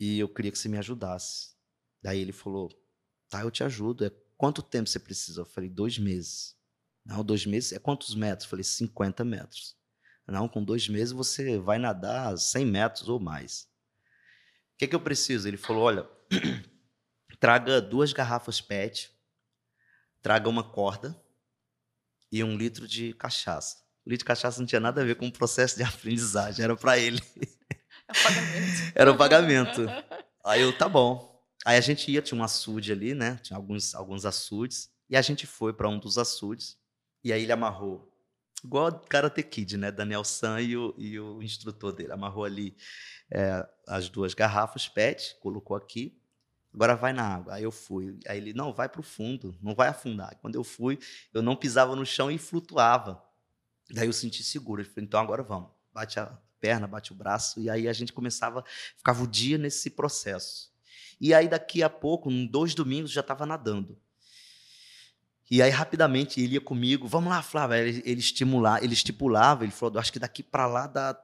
S1: E eu queria que você me ajudasse. Daí ele falou, tá, eu te ajudo. É quanto tempo você precisa? Eu falei, dois meses. Não, dois meses é quantos metros? Eu falei, 50 metros. Não, com dois meses você vai nadar 100 metros ou mais. O que, que eu preciso? Ele falou, olha, traga duas garrafas PET traga uma corda e um litro de cachaça. O litro de cachaça não tinha nada a ver com o processo de aprendizagem, era para ele.
S2: É o pagamento.
S1: era o pagamento. Aí eu, tá bom. Aí a gente ia, tinha um açude ali, né? Tinha alguns, alguns açudes. E a gente foi para um dos açudes. E aí ele amarrou. Igual Karate Kid, né? Daniel San e o, e o instrutor dele. Amarrou ali é, as duas garrafas PET, colocou aqui. Agora vai na água. Aí eu fui. Aí ele, não, vai para o fundo, não vai afundar. Quando eu fui, eu não pisava no chão e flutuava. Daí eu senti seguro. Ele falou, então agora vamos. Bate a perna, bate o braço. E aí a gente começava, ficava o dia nesse processo. E aí daqui a pouco, em dois domingos, já estava nadando. E aí, rapidamente, ele ia comigo, vamos lá, Flávio. Ele, ele, estimular, ele estipulava, ele falou, acho que daqui para lá, dá,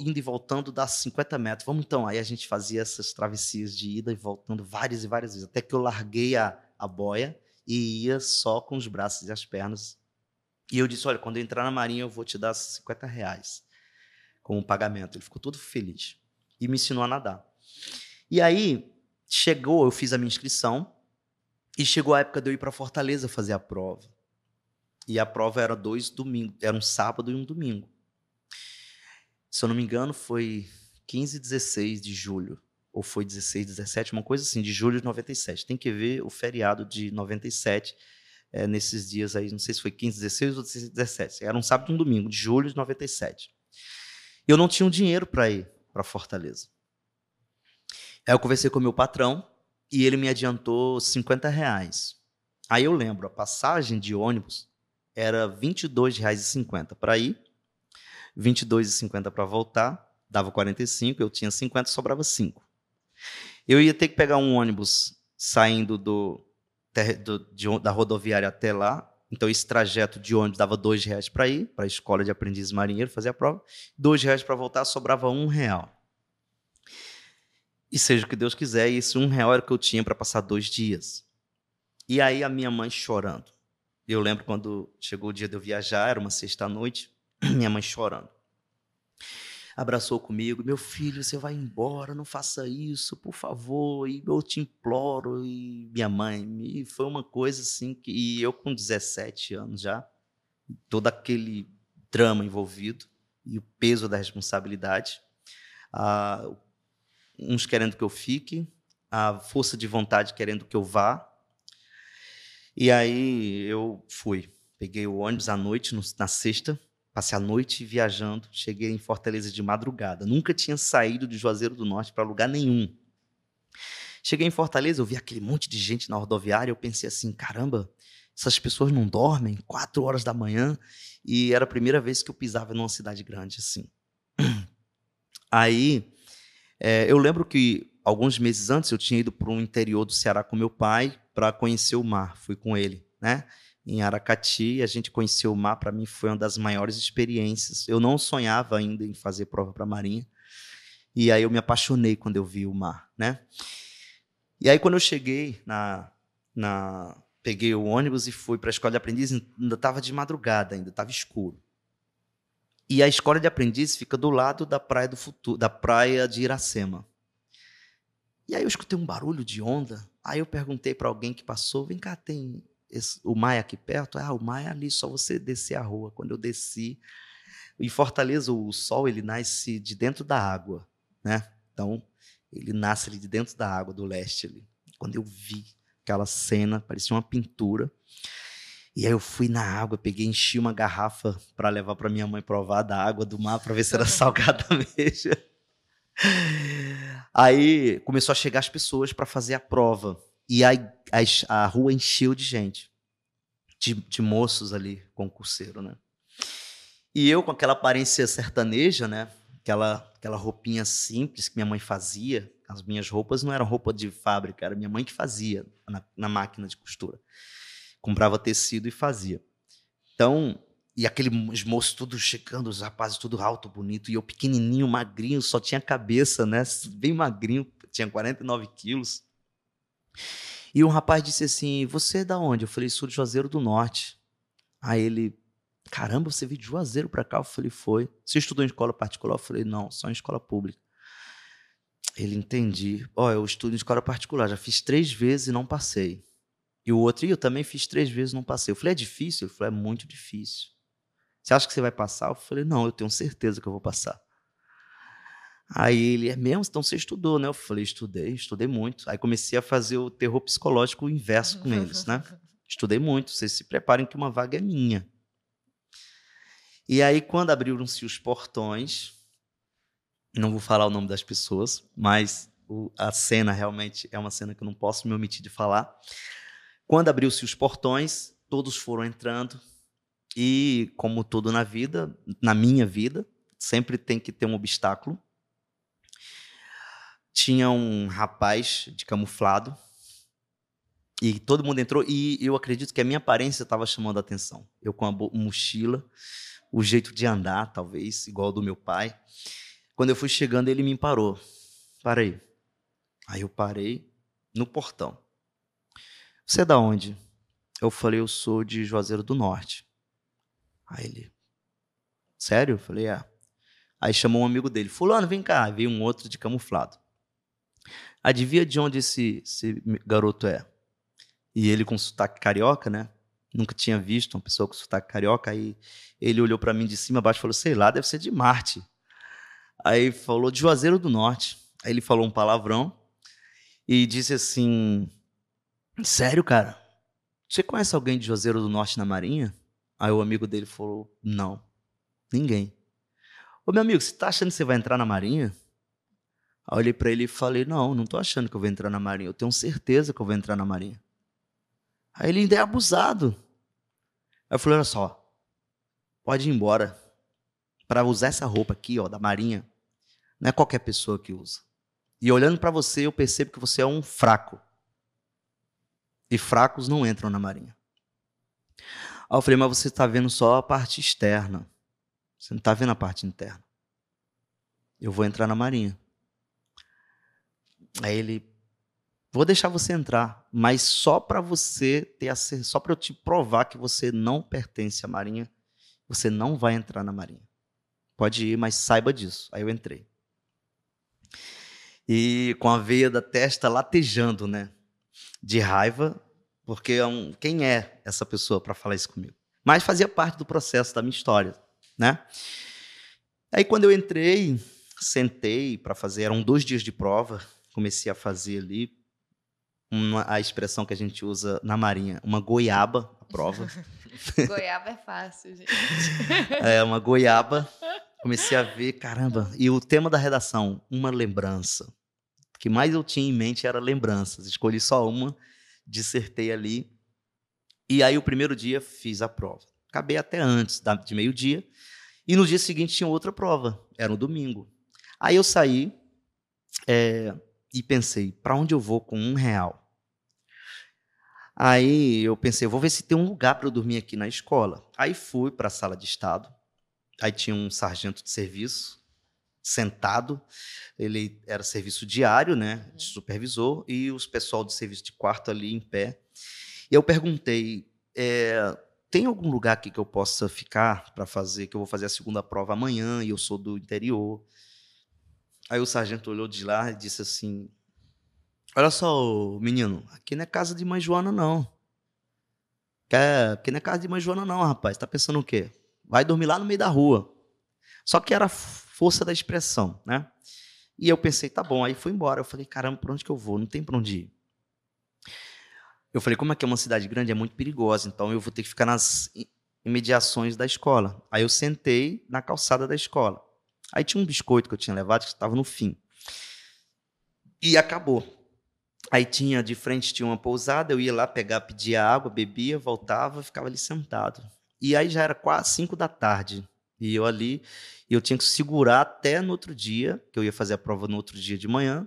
S1: indo e voltando, dá 50 metros. Vamos então. Aí a gente fazia essas travessias de ida e voltando várias e várias vezes, até que eu larguei a, a boia e ia só com os braços e as pernas e eu disse: Olha, quando eu entrar na Marinha, eu vou te dar 50 reais como pagamento. Ele ficou todo feliz e me ensinou a nadar. E aí, chegou, eu fiz a minha inscrição e chegou a época de eu ir para Fortaleza fazer a prova. E a prova era dois domingos, era um sábado e um domingo. Se eu não me engano, foi 15 e 16 de julho. Ou foi 16, 17, uma coisa assim, de julho de 97. Tem que ver o feriado de 97 é, nesses dias aí, não sei se foi 15, 16 ou 17. Era um sábado e um domingo, de julho de 97. Eu não tinha um dinheiro para ir para Fortaleza. Aí eu conversei com o meu patrão e ele me adiantou 50 reais. Aí eu lembro, a passagem de ônibus era R$ 22,50 para ir, R$ 22,50 para voltar, dava 45, eu tinha 50, sobrava 5. Eu ia ter que pegar um ônibus saindo do, do, de, da rodoviária até lá. Então, esse trajeto de ônibus dava dois reais para ir, para a escola de aprendiz marinheiro fazer a prova. Dois reais para voltar, sobrava um real. E seja o que Deus quiser, esse um real era o que eu tinha para passar dois dias. E aí a minha mãe chorando. Eu lembro quando chegou o dia de eu viajar, era uma sexta-noite, minha mãe chorando abraçou comigo, meu filho, você vai embora, não faça isso, por favor, e eu te imploro, e minha mãe, e foi uma coisa assim, que, e eu com 17 anos já, todo aquele drama envolvido, e o peso da responsabilidade, ah, uns querendo que eu fique, a força de vontade querendo que eu vá, e aí eu fui, peguei o ônibus à noite, na sexta, Passei a noite viajando, cheguei em Fortaleza de madrugada. Nunca tinha saído de Juazeiro do Norte para lugar nenhum. Cheguei em Fortaleza, eu vi aquele monte de gente na rodoviária, eu pensei assim, caramba, essas pessoas não dormem, quatro horas da manhã, e era a primeira vez que eu pisava numa cidade grande assim. Aí, é, eu lembro que alguns meses antes eu tinha ido para o interior do Ceará com meu pai para conhecer o mar, fui com ele, né? Em Aracati, a gente conheceu o mar, para mim foi uma das maiores experiências. Eu não sonhava ainda em fazer prova para a Marinha. E aí eu me apaixonei quando eu vi o mar, né? E aí quando eu cheguei na, na peguei o ônibus e fui para a escola de aprendiz, ainda estava de madrugada, ainda estava escuro. E a escola de aprendiz fica do lado da praia do futuro, da praia de Iracema. E aí eu escutei um barulho de onda. Aí eu perguntei para alguém que passou, vem cá, tem esse, o mar é aqui perto? Ah, o mar é ali, só você descer a rua. Quando eu desci, em Fortaleza, o sol ele nasce de dentro da água, né? Então, ele nasce ali de dentro da água do leste ali. Quando eu vi aquela cena, parecia uma pintura. E aí eu fui na água, peguei, enchi uma garrafa para levar para minha mãe provar da água do mar para ver se era salgada mesmo. Aí começou a chegar as pessoas para fazer a prova. E a, a, a rua encheu de gente, de, de moços ali, concurseiro, né? E eu com aquela aparência sertaneja, né? Aquela, aquela roupinha simples que minha mãe fazia. As minhas roupas não eram roupa de fábrica, era minha mãe que fazia na, na máquina de costura. Comprava tecido e fazia. Então, e aqueles moços tudo chegando, os rapazes tudo alto, bonito, e eu pequenininho, magrinho, só tinha cabeça, né? Bem magrinho, tinha 49 quilos. E um rapaz disse assim: Você é da onde? Eu falei: Sou de Juazeiro do Norte. Aí ele: Caramba, você veio de Juazeiro para cá? Eu falei: Foi. Você estudou em escola particular? Eu falei: Não, só em escola pública. Ele entendi. Ó, oh, eu estudo em escola particular, já fiz três vezes e não passei. E o outro, e eu também fiz três vezes, não passei. Eu falei, é difícil? Ele falou, é muito difícil. Você acha que você vai passar? Eu falei, não, eu tenho certeza que eu vou passar. Aí ele, é mesmo? Então você estudou, né? Eu falei, estudei, estudei muito. Aí comecei a fazer o terror psicológico inverso com eles, né? Estudei muito, vocês se preparem que uma vaga é minha. E aí, quando abriram-se os portões, não vou falar o nome das pessoas, mas o, a cena realmente é uma cena que eu não posso me omitir de falar. Quando abriu-se os portões, todos foram entrando e, como tudo na vida, na minha vida, sempre tem que ter um obstáculo. Tinha um rapaz de camuflado e todo mundo entrou e eu acredito que a minha aparência estava chamando a atenção. Eu com a mochila, o jeito de andar, talvez, igual ao do meu pai. Quando eu fui chegando, ele me parou. Parei. Aí eu parei no portão. Você é da onde? Eu falei, eu sou de Juazeiro do Norte. Aí ele, sério? Eu falei, é. Aí chamou um amigo dele, fulano, vem cá. Aí veio um outro de camuflado. Adivinha de onde esse, esse garoto é? E ele com sotaque carioca, né? Nunca tinha visto uma pessoa com sotaque carioca. Aí ele olhou para mim de cima a baixo e falou, sei lá, deve ser de Marte. Aí falou de Juazeiro do Norte. Aí ele falou um palavrão e disse assim: Sério, cara? Você conhece alguém de Juazeiro do Norte na Marinha? Aí o amigo dele falou: Não, ninguém. Ô meu amigo, você tá achando que você vai entrar na Marinha? Aí olhei para ele e falei: Não, não tô achando que eu vou entrar na Marinha. Eu tenho certeza que eu vou entrar na Marinha. Aí ele ainda é abusado. Aí eu falei: Olha só, pode ir embora. Para usar essa roupa aqui, ó, da Marinha, não é qualquer pessoa que usa. E olhando para você, eu percebo que você é um fraco. E fracos não entram na marinha. Aí eu falei, mas você está vendo só a parte externa. Você não está vendo a parte interna. Eu vou entrar na marinha. Aí ele, vou deixar você entrar, mas só para você ter acesso, só para eu te provar que você não pertence à marinha, você não vai entrar na marinha. Pode ir, mas saiba disso. Aí eu entrei. E com a veia da testa latejando, né? de raiva, porque é um, quem é essa pessoa para falar isso comigo? Mas fazia parte do processo da minha história, né? Aí quando eu entrei, sentei para fazer, eram dois dias de prova, comecei a fazer ali uma, a expressão que a gente usa na Marinha, uma goiaba, a prova.
S2: goiaba é fácil, gente.
S1: É, uma goiaba. Comecei a ver, caramba. E o tema da redação, uma lembrança que mais eu tinha em mente era lembranças. Escolhi só uma, dissertei ali. E aí, o primeiro dia, fiz a prova. Acabei até antes de meio-dia. E no dia seguinte tinha outra prova. Era um domingo. Aí eu saí é, e pensei, para onde eu vou com um real? Aí eu pensei, vou ver se tem um lugar para eu dormir aqui na escola. Aí fui para a sala de estado. Aí tinha um sargento de serviço sentado. Ele era serviço diário, né, de uhum. supervisor, e os pessoal de serviço de quarto ali em pé. E eu perguntei: é, tem algum lugar aqui que eu possa ficar para fazer? Que eu vou fazer a segunda prova amanhã e eu sou do interior. Aí o sargento olhou de lá e disse assim: Olha só, menino, aqui não é casa de mãe Joana, não. Aqui não é casa de mãe Joana, não, rapaz. Tá pensando o quê? Vai dormir lá no meio da rua. Só que era força da expressão, né? E eu pensei, tá bom, aí fui embora. Eu falei, caramba, para onde que eu vou? Não tem para onde ir. Eu falei, como aqui é uma cidade grande, é muito perigosa, então eu vou ter que ficar nas imediações da escola. Aí eu sentei na calçada da escola. Aí tinha um biscoito que eu tinha levado que estava no fim. E acabou. Aí tinha de frente tinha uma pousada, eu ia lá pegar, pedia água, bebia, voltava, ficava ali sentado. E aí já era quase cinco da tarde. E eu ali, eu tinha que segurar até no outro dia, que eu ia fazer a prova no outro dia de manhã,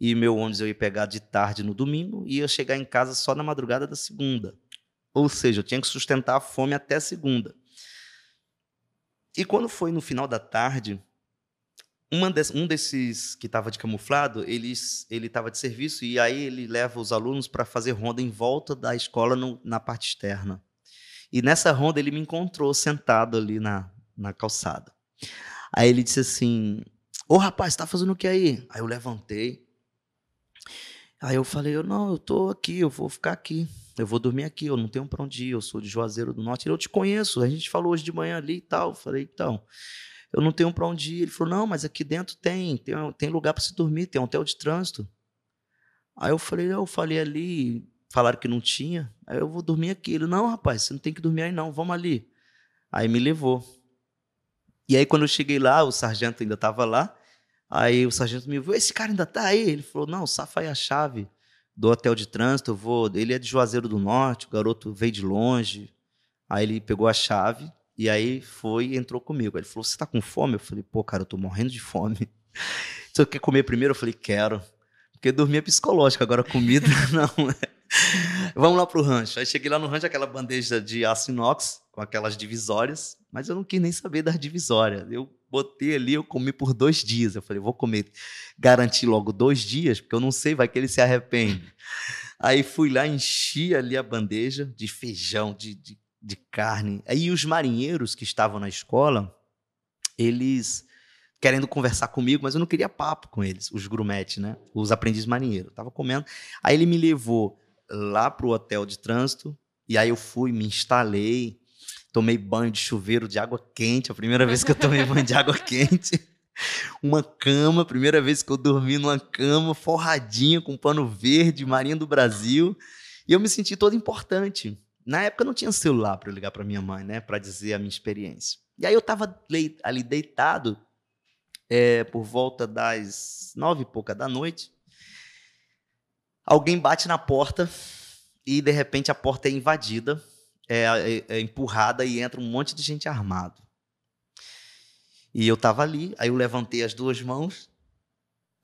S1: e meu ônibus eu ia pegar de tarde no domingo e ia chegar em casa só na madrugada da segunda. Ou seja, eu tinha que sustentar a fome até segunda. E quando foi no final da tarde, um desses que estava de camuflado, ele estava de serviço e aí ele leva os alunos para fazer ronda em volta da escola no, na parte externa. E nessa ronda ele me encontrou sentado ali na, na calçada. Aí ele disse assim: Ô rapaz, tá fazendo o que aí? Aí eu levantei. Aí eu falei, não, eu tô aqui, eu vou ficar aqui. Eu vou dormir aqui, eu não tenho pra onde ir, eu sou de Juazeiro do Norte. Ele, eu te conheço, a gente falou hoje de manhã ali e tal. Eu falei, então, eu não tenho pra onde ir. Ele falou, não, mas aqui dentro tem, tem, tem lugar para se dormir, tem um hotel de trânsito. Aí eu falei, eu falei ali, falaram que não tinha, aí eu vou dormir aqui. Ele, não, rapaz, você não tem que dormir aí não, vamos ali. Aí me levou. E aí quando eu cheguei lá, o sargento ainda estava lá, aí o sargento me viu, esse cara ainda tá aí? Ele falou, não, safa a chave do hotel de trânsito, eu vou, ele é de Juazeiro do Norte, o garoto veio de longe. Aí ele pegou a chave e aí foi e entrou comigo. Ele falou, você tá com fome? Eu falei, pô, cara, eu tô morrendo de fome. Você quer comer primeiro? Eu falei, quero. Porque dormir é psicológico, agora comida não. Né? Vamos lá pro rancho. Aí cheguei lá no rancho, aquela bandeja de aço inox, com aquelas divisórias, mas eu não quis nem saber das divisórias. Eu botei ali, eu comi por dois dias. Eu falei, vou comer, garantir logo dois dias, porque eu não sei, vai que ele se arrepende. Aí fui lá, enchi ali a bandeja de feijão, de, de, de carne. Aí os marinheiros que estavam na escola, eles querendo conversar comigo, mas eu não queria papo com eles, os grumetes, né? Os aprendizes marinheiros. Eu tava comendo. Aí ele me levou lá pro hotel de trânsito, e aí eu fui, me instalei, tomei banho de chuveiro de água quente, a primeira vez que eu tomei banho de água quente. Uma cama, primeira vez que eu dormi numa cama forradinha com pano verde, Marinha do Brasil, e eu me senti todo importante. Na época não tinha celular para ligar para minha mãe, né, para dizer a minha experiência. E aí eu estava ali deitado, é, por volta das nove e pouca da noite, alguém bate na porta e de repente a porta é invadida, é, é, é empurrada e entra um monte de gente armado. E eu estava ali, aí eu levantei as duas mãos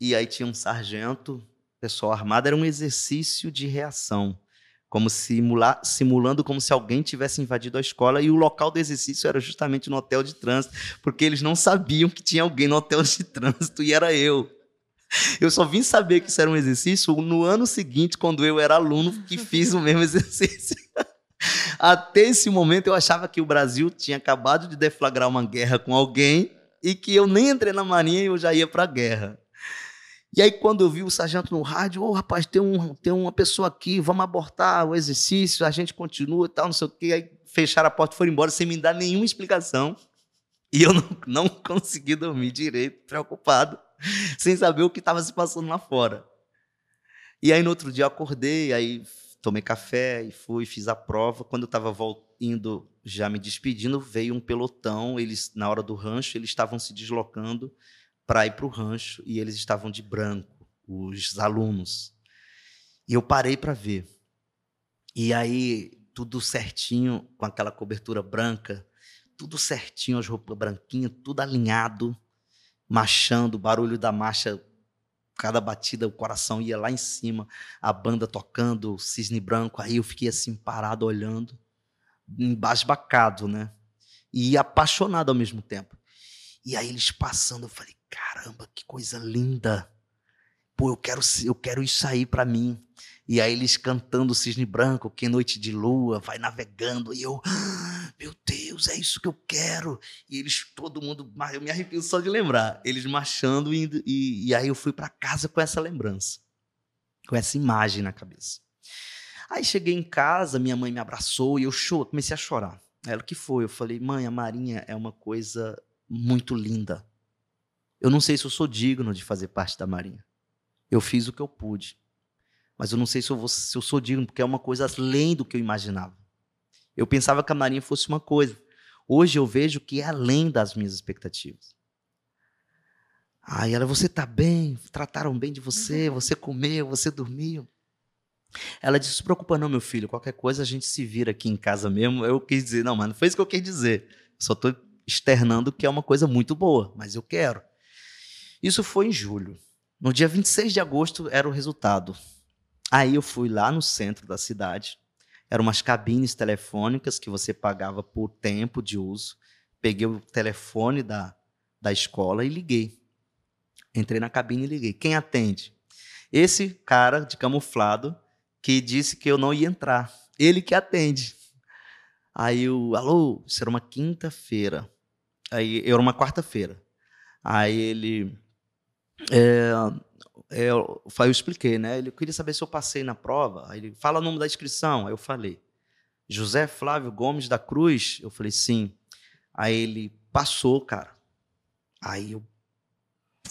S1: e aí tinha um sargento, pessoal armado, era um exercício de reação como simular, simulando como se alguém tivesse invadido a escola e o local do exercício era justamente no hotel de trânsito, porque eles não sabiam que tinha alguém no hotel de trânsito e era eu. Eu só vim saber que isso era um exercício no ano seguinte, quando eu era aluno que fiz o mesmo exercício. Até esse momento eu achava que o Brasil tinha acabado de deflagrar uma guerra com alguém e que eu nem entrei na marinha e eu já ia para a guerra. E aí, quando eu vi o sargento no rádio, ô oh, rapaz, tem, um, tem uma pessoa aqui, vamos abortar o exercício, a gente continua e tal, não sei o quê. Aí fecharam a porta e foram embora sem me dar nenhuma explicação. E eu não, não consegui dormir direito, preocupado, sem saber o que estava se passando lá fora. E aí, no outro dia, eu acordei, aí tomei café e fui, fiz a prova. Quando eu estava indo, já me despedindo, veio um pelotão, eles, na hora do rancho, eles estavam se deslocando para ir para o rancho e eles estavam de branco, os alunos. E eu parei para ver. E aí, tudo certinho, com aquela cobertura branca, tudo certinho, as roupas branquinhas, tudo alinhado, marchando, o barulho da marcha, cada batida, o coração ia lá em cima, a banda tocando, cisne branco. Aí eu fiquei assim, parado, olhando, embasbacado, né? E apaixonado ao mesmo tempo. E aí eles passando, eu falei, caramba, que coisa linda. Pô, eu quero, eu quero isso aí para mim. E aí eles cantando Cisne Branco, que noite de lua, vai navegando. E eu, ah, meu Deus, é isso que eu quero. E eles, todo mundo, eu me arrepio só de lembrar. Eles marchando e, e, e aí eu fui para casa com essa lembrança, com essa imagem na cabeça. Aí cheguei em casa, minha mãe me abraçou e eu choro, comecei a chorar. Ela, o que foi? Eu falei, mãe, a Marinha é uma coisa muito linda. Eu não sei se eu sou digno de fazer parte da Marinha. Eu fiz o que eu pude. Mas eu não sei se eu, vou, se eu sou digno, porque é uma coisa além do que eu imaginava. Eu pensava que a Marinha fosse uma coisa. Hoje eu vejo que é além das minhas expectativas. Aí ela, você está bem? Trataram bem de você? Uhum. Você comeu? Você dormiu? Ela disse: se preocupa não, meu filho. Qualquer coisa a gente se vira aqui em casa mesmo. Eu quis dizer, não, mas não foi isso que eu quis dizer. Só estou externando que é uma coisa muito boa, mas eu quero. Isso foi em julho. No dia 26 de agosto era o resultado. Aí eu fui lá no centro da cidade. Eram umas cabines telefônicas que você pagava por tempo de uso. Peguei o telefone da, da escola e liguei. Entrei na cabine e liguei. Quem atende? Esse cara de camuflado que disse que eu não ia entrar. Ele que atende. Aí eu, alô, isso era uma quinta-feira. Aí era uma quarta-feira. Aí ele, é, é, eu, expliquei, né? Ele queria saber se eu passei na prova. Aí ele fala o nome da inscrição. Aí eu falei, José Flávio Gomes da Cruz. Eu falei, sim. Aí ele passou, cara. Aí eu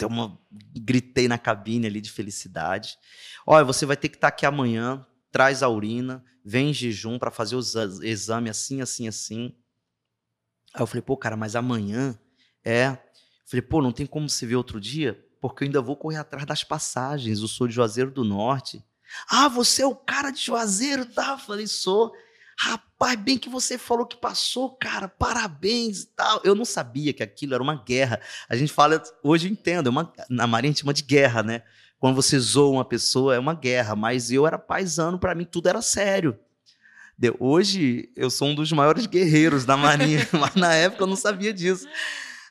S1: uma, gritei na cabine ali de felicidade. Olha, você vai ter que estar aqui amanhã, traz a urina, vem em jejum para fazer os exame assim, assim, assim. Aí eu falei, pô, cara, mas amanhã é. Eu falei, pô, não tem como se ver outro dia? Porque eu ainda vou correr atrás das passagens. Eu sou de Juazeiro do Norte. Ah, você é o cara de Juazeiro, tá? Eu falei, sou. Rapaz, bem que você falou que passou, cara, parabéns e tal. Eu não sabia que aquilo era uma guerra. A gente fala, hoje eu entendo, é uma, na Marinha a gente chama de guerra, né? Quando você zoa uma pessoa, é uma guerra, mas eu era paisano, para mim tudo era sério. De, hoje eu sou um dos maiores guerreiros da Marinha, mas na época eu não sabia disso.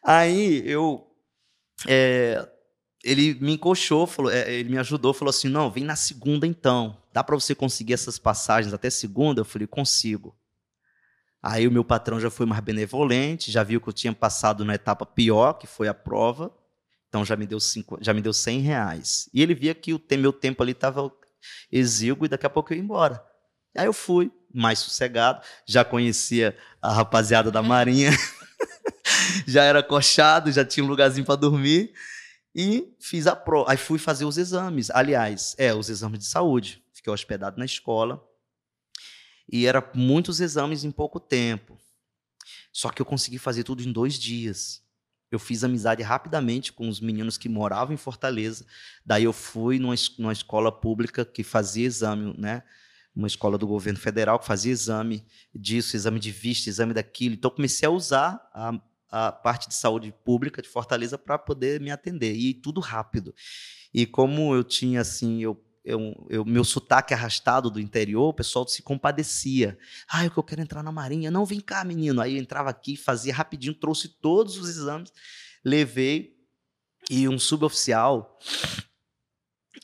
S1: Aí eu. É, ele me encoxou, falou, é, ele me ajudou, falou assim: não, vem na segunda então. Dá para você conseguir essas passagens até segunda? Eu falei: consigo. Aí o meu patrão já foi mais benevolente, já viu que eu tinha passado na etapa pior, que foi a prova, então já me deu, cinco, já me deu 100 reais. E ele via que o meu tempo ali estava exíguo e daqui a pouco eu ia embora. Aí eu fui, mais sossegado, já conhecia a rapaziada da Marinha, já era coxado, já tinha um lugarzinho para dormir. E fiz a prova. Aí fui fazer os exames. Aliás, é, os exames de saúde. Fiquei hospedado na escola. E era muitos exames em pouco tempo. Só que eu consegui fazer tudo em dois dias. Eu fiz amizade rapidamente com os meninos que moravam em Fortaleza. Daí eu fui numa, numa escola pública que fazia exame, né? Uma escola do governo federal que fazia exame disso, exame de vista, exame daquilo. Então comecei a usar a, a parte de saúde pública de Fortaleza para poder me atender e tudo rápido. E como eu tinha assim, eu, eu, eu, meu sotaque arrastado do interior, o pessoal se compadecia. Ah, eu quero entrar na Marinha. Não, vem cá, menino. Aí eu entrava aqui, fazia rapidinho, trouxe todos os exames, levei. E um suboficial,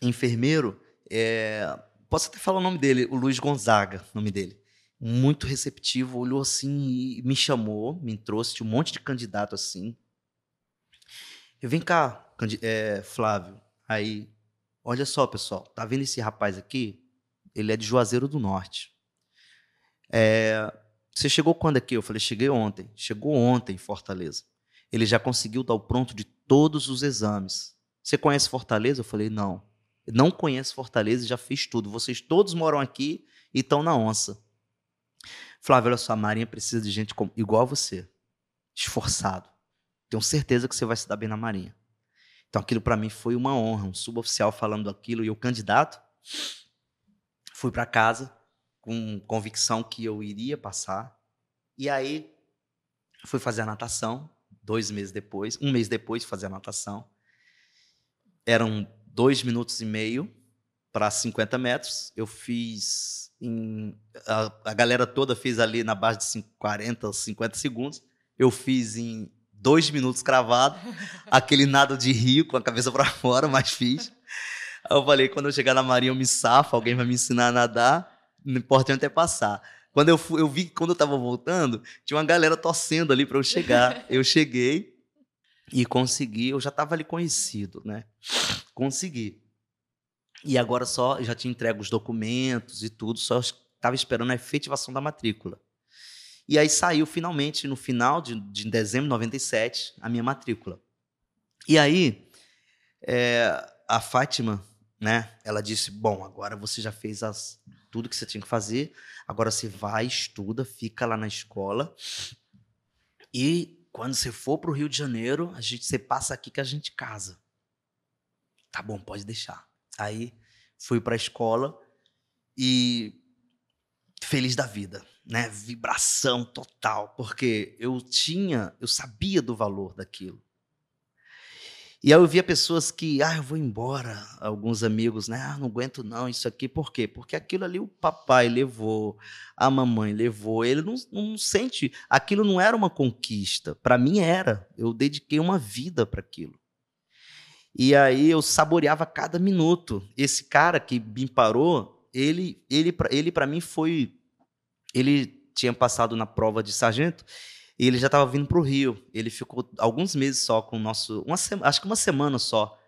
S1: enfermeiro, é, posso até falar o nome dele, o Luiz Gonzaga, nome dele muito receptivo, olhou assim e me chamou, me trouxe, um monte de candidato assim. Eu vem cá, é, Flávio. Aí, olha só, pessoal, tá vendo esse rapaz aqui? Ele é de Juazeiro do Norte. É, você chegou quando aqui? Eu falei, cheguei ontem. Chegou ontem em Fortaleza. Ele já conseguiu dar o pronto de todos os exames. Você conhece Fortaleza? Eu falei, não. Não conhece Fortaleza e já fez tudo. Vocês todos moram aqui e estão na onça. Flávio, olha só, a Marinha precisa de gente como, igual a você, esforçado. Tenho certeza que você vai se dar bem na Marinha. Então aquilo para mim foi uma honra, um suboficial falando aquilo e o candidato fui para casa com convicção que eu iria passar. E aí fui fazer a natação, dois meses depois, um mês depois de fazer a natação. Eram dois minutos e meio para 50 metros. Eu fiz em, a, a, galera toda fez ali na base de 5, 40, 50 segundos. Eu fiz em dois minutos cravado, aquele nada de rio com a cabeça para fora, mas fiz. Aí eu falei, quando eu chegar na marinha eu me safo, alguém vai me ensinar a nadar, o importante é passar. Quando eu, fui, eu vi que quando eu estava voltando, tinha uma galera torcendo ali para eu chegar. Eu cheguei e consegui, eu já estava ali conhecido, né? Consegui. E agora só já tinha entregue os documentos e tudo, só estava esperando a efetivação da matrícula. E aí saiu finalmente, no final de, de dezembro de 97, a minha matrícula. E aí, é, a Fátima, né, ela disse: Bom, agora você já fez as, tudo que você tinha que fazer, agora você vai, estuda, fica lá na escola. E quando você for para o Rio de Janeiro, a gente, você passa aqui que a gente casa. Tá bom, pode deixar. Aí fui para a escola e feliz da vida, né? Vibração total, porque eu tinha, eu sabia do valor daquilo. E aí eu via pessoas que, ah, eu vou embora, alguns amigos, né? Ah, não aguento não isso aqui. Por quê? Porque aquilo ali o papai levou, a mamãe levou, ele não, não sente, aquilo não era uma conquista. Para mim era. Eu dediquei uma vida para aquilo. E aí eu saboreava cada minuto. Esse cara que me parou, ele, ele, ele para mim foi. Ele tinha passado na prova de sargento e ele já estava vindo para o Rio. Ele ficou alguns meses só com o nosso. Uma acho que uma semana só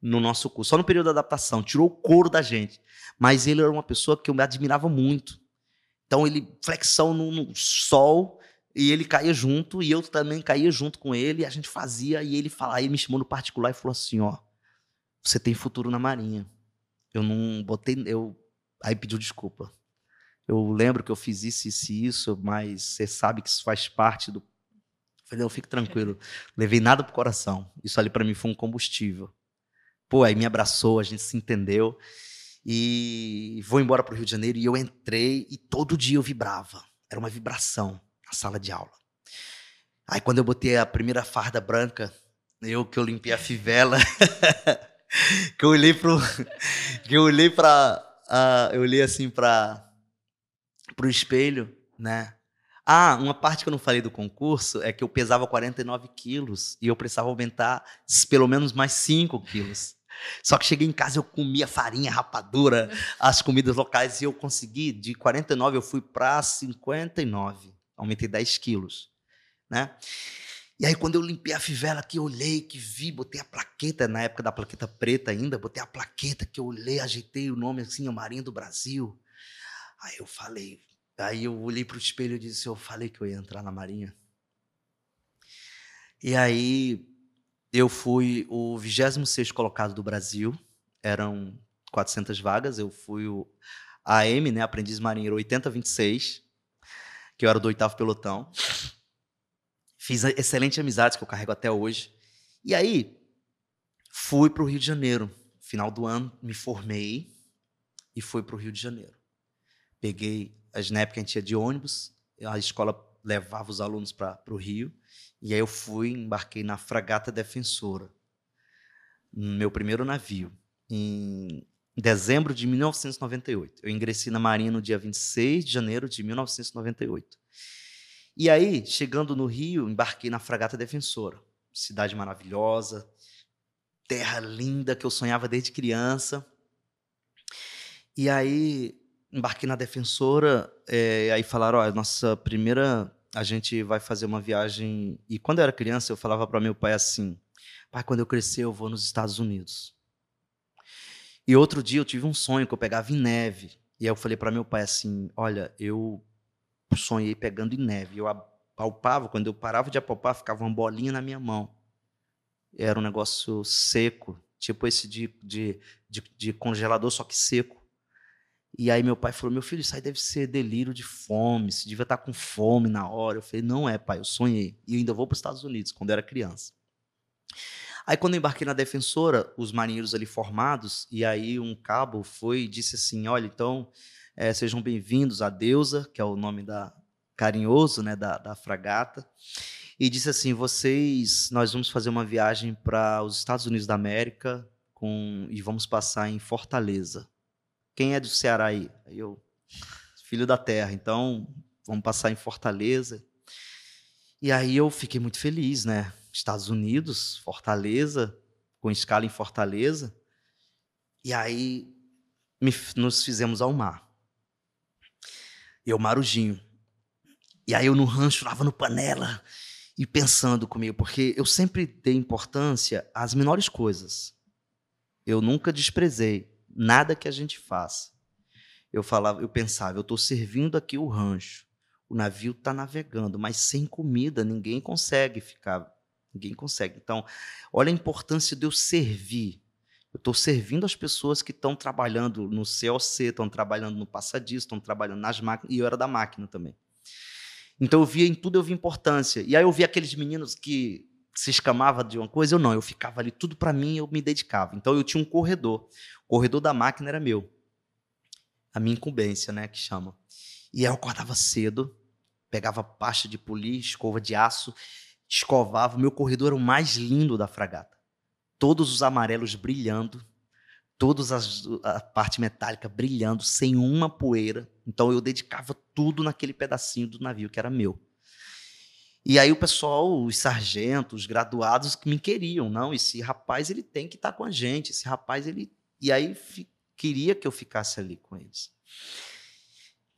S1: no nosso curso, só no período da adaptação, tirou o couro da gente. Mas ele era uma pessoa que eu me admirava muito. Então ele flexão no, no sol e ele caía junto e eu também caía junto com ele, e a gente fazia e ele falava, aí me chamou no particular e falou assim, ó, você tem futuro na marinha. Eu não botei, eu aí pediu desculpa. Eu lembro que eu fiz isso, isso e isso, mas você sabe que isso faz parte do. Eu falei, não, fique tranquilo. Levei nada pro coração. Isso ali para mim foi um combustível. Pô, aí me abraçou, a gente se entendeu. E vou embora pro Rio de Janeiro e eu entrei e todo dia eu vibrava. Era uma vibração na sala de aula. Aí quando eu botei a primeira farda branca, eu que eu limpei a fivela, que eu olhei pro que eu olhei para uh, eu olhei assim para pro espelho, né? Ah, uma parte que eu não falei do concurso é que eu pesava 49 quilos e eu precisava aumentar pelo menos mais 5 quilos. Só que cheguei em casa eu comia farinha, rapadura, as comidas locais e eu consegui, de 49 eu fui para 59, aumentei 10 quilos, né? E aí, quando eu limpei a fivela, que eu olhei, que vi, botei a plaqueta, na época da plaqueta preta ainda, botei a plaqueta, que eu olhei, ajeitei o nome assim, o Marinho do Brasil. Aí eu falei, aí eu olhei para o espelho e disse, eu falei que eu ia entrar na Marinha. E aí eu fui o 26 colocado do Brasil, eram 400 vagas, eu fui o AM, né, aprendiz marinheiro 8026, que eu era do oitavo pelotão. Fiz excelentes amizades que eu carrego até hoje. E aí, fui para o Rio de Janeiro. Final do ano, me formei e fui para o Rio de Janeiro. Peguei, na época a gente ia de ônibus, a escola levava os alunos para o Rio. E aí eu fui, embarquei na Fragata Defensora, meu primeiro navio, em dezembro de 1998. Eu ingressei na Marinha no dia 26 de janeiro de 1998. E aí, chegando no Rio, embarquei na Fragata Defensora. Cidade maravilhosa, terra linda que eu sonhava desde criança. E aí, embarquei na Defensora, é, aí falaram, ó, nossa primeira, a gente vai fazer uma viagem. E quando eu era criança, eu falava para meu pai assim, pai, quando eu crescer eu vou nos Estados Unidos. E outro dia eu tive um sonho que eu pegava em neve. E aí eu falei para meu pai assim, olha, eu sonhei pegando em neve. Eu apalpava, quando eu parava de apalpar, ficava uma bolinha na minha mão. Era um negócio seco, tipo esse de, de, de, de congelador, só que seco. E aí meu pai falou: Meu filho, isso aí deve ser delírio de fome, você devia estar com fome na hora. Eu falei: Não é, pai, eu sonhei. E eu ainda vou para os Estados Unidos, quando eu era criança. Aí quando eu embarquei na defensora, os marinheiros ali formados, e aí um cabo foi e disse assim: Olha, então é, sejam bem-vindos a Deusa, que é o nome da carinhoso, né, da, da fragata. E disse assim: vocês, nós vamos fazer uma viagem para os Estados Unidos da América com, e vamos passar em Fortaleza. Quem é do Ceará aí? Eu, filho da terra. Então, vamos passar em Fortaleza. E aí eu fiquei muito feliz, né? Estados Unidos, Fortaleza, com escala em Fortaleza. E aí me, nos fizemos ao mar eu marujinho. E aí eu no rancho, lavando panela e pensando comigo, porque eu sempre dei importância às menores coisas. Eu nunca desprezei nada que a gente faça. Eu falava, eu pensava, eu estou servindo aqui o rancho. O navio está navegando, mas sem comida ninguém consegue ficar, ninguém consegue. Então, olha a importância de eu servir. Eu estou servindo as pessoas que estão trabalhando no COC, estão trabalhando no passadiço, estão trabalhando nas máquinas, e eu era da máquina também. Então eu via em tudo, eu via importância. E aí eu via aqueles meninos que se escamava de uma coisa, eu não, eu ficava ali tudo para mim, eu me dedicava. Então eu tinha um corredor. O corredor da máquina era meu. A minha incumbência, né, que chama. E aí eu acordava cedo, pegava pasta de polir, escova de aço, escovava. O meu corredor era o mais lindo da fragata todos os amarelos brilhando, toda a parte metálica brilhando, sem uma poeira. Então eu dedicava tudo naquele pedacinho do navio que era meu. E aí o pessoal, os sargentos, os graduados que me queriam, não, esse rapaz ele tem que estar tá com a gente, esse rapaz ele e aí queria que eu ficasse ali com eles.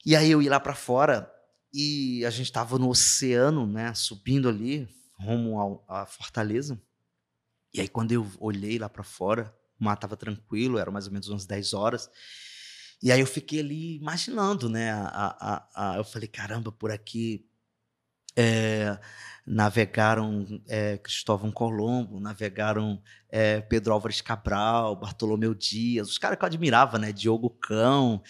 S1: E aí eu ia lá para fora e a gente estava no oceano, né, subindo ali rumo ao, à fortaleza. E aí, quando eu olhei lá para fora, o mar estava tranquilo, era mais ou menos umas 10 horas. E aí eu fiquei ali imaginando, né? A, a, a, eu falei, caramba, por aqui é, navegaram é, Cristóvão Colombo, navegaram é, Pedro Álvares Cabral, Bartolomeu Dias, os caras que eu admirava, né? Diogo Cão.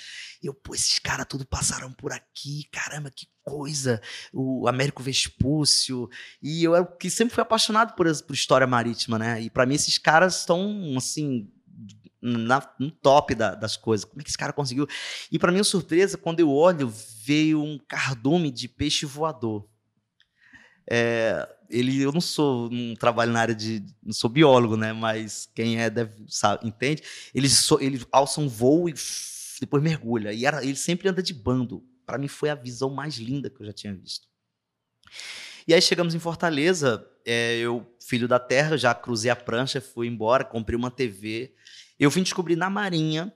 S1: Eu, pô, esses caras tudo passaram por aqui, caramba, que coisa. O Américo Vespúcio. E eu que sempre fui apaixonado por, por história marítima, né? E para mim esses caras estão, assim, na, no top da, das coisas. Como é que esse cara conseguiu? E para minha surpresa, quando eu olho, veio um cardume de peixe voador. É, ele, eu não sou, não trabalho na área de, não sou biólogo, né? Mas quem é deve, sabe, entende. Ele, so, ele alça um voo e depois mergulha. E era, ele sempre anda de bando. Para mim foi a visão mais linda que eu já tinha visto. E aí chegamos em Fortaleza, é, eu, filho da terra, já cruzei a prancha, fui embora, comprei uma TV. Eu vim descobrir na Marinha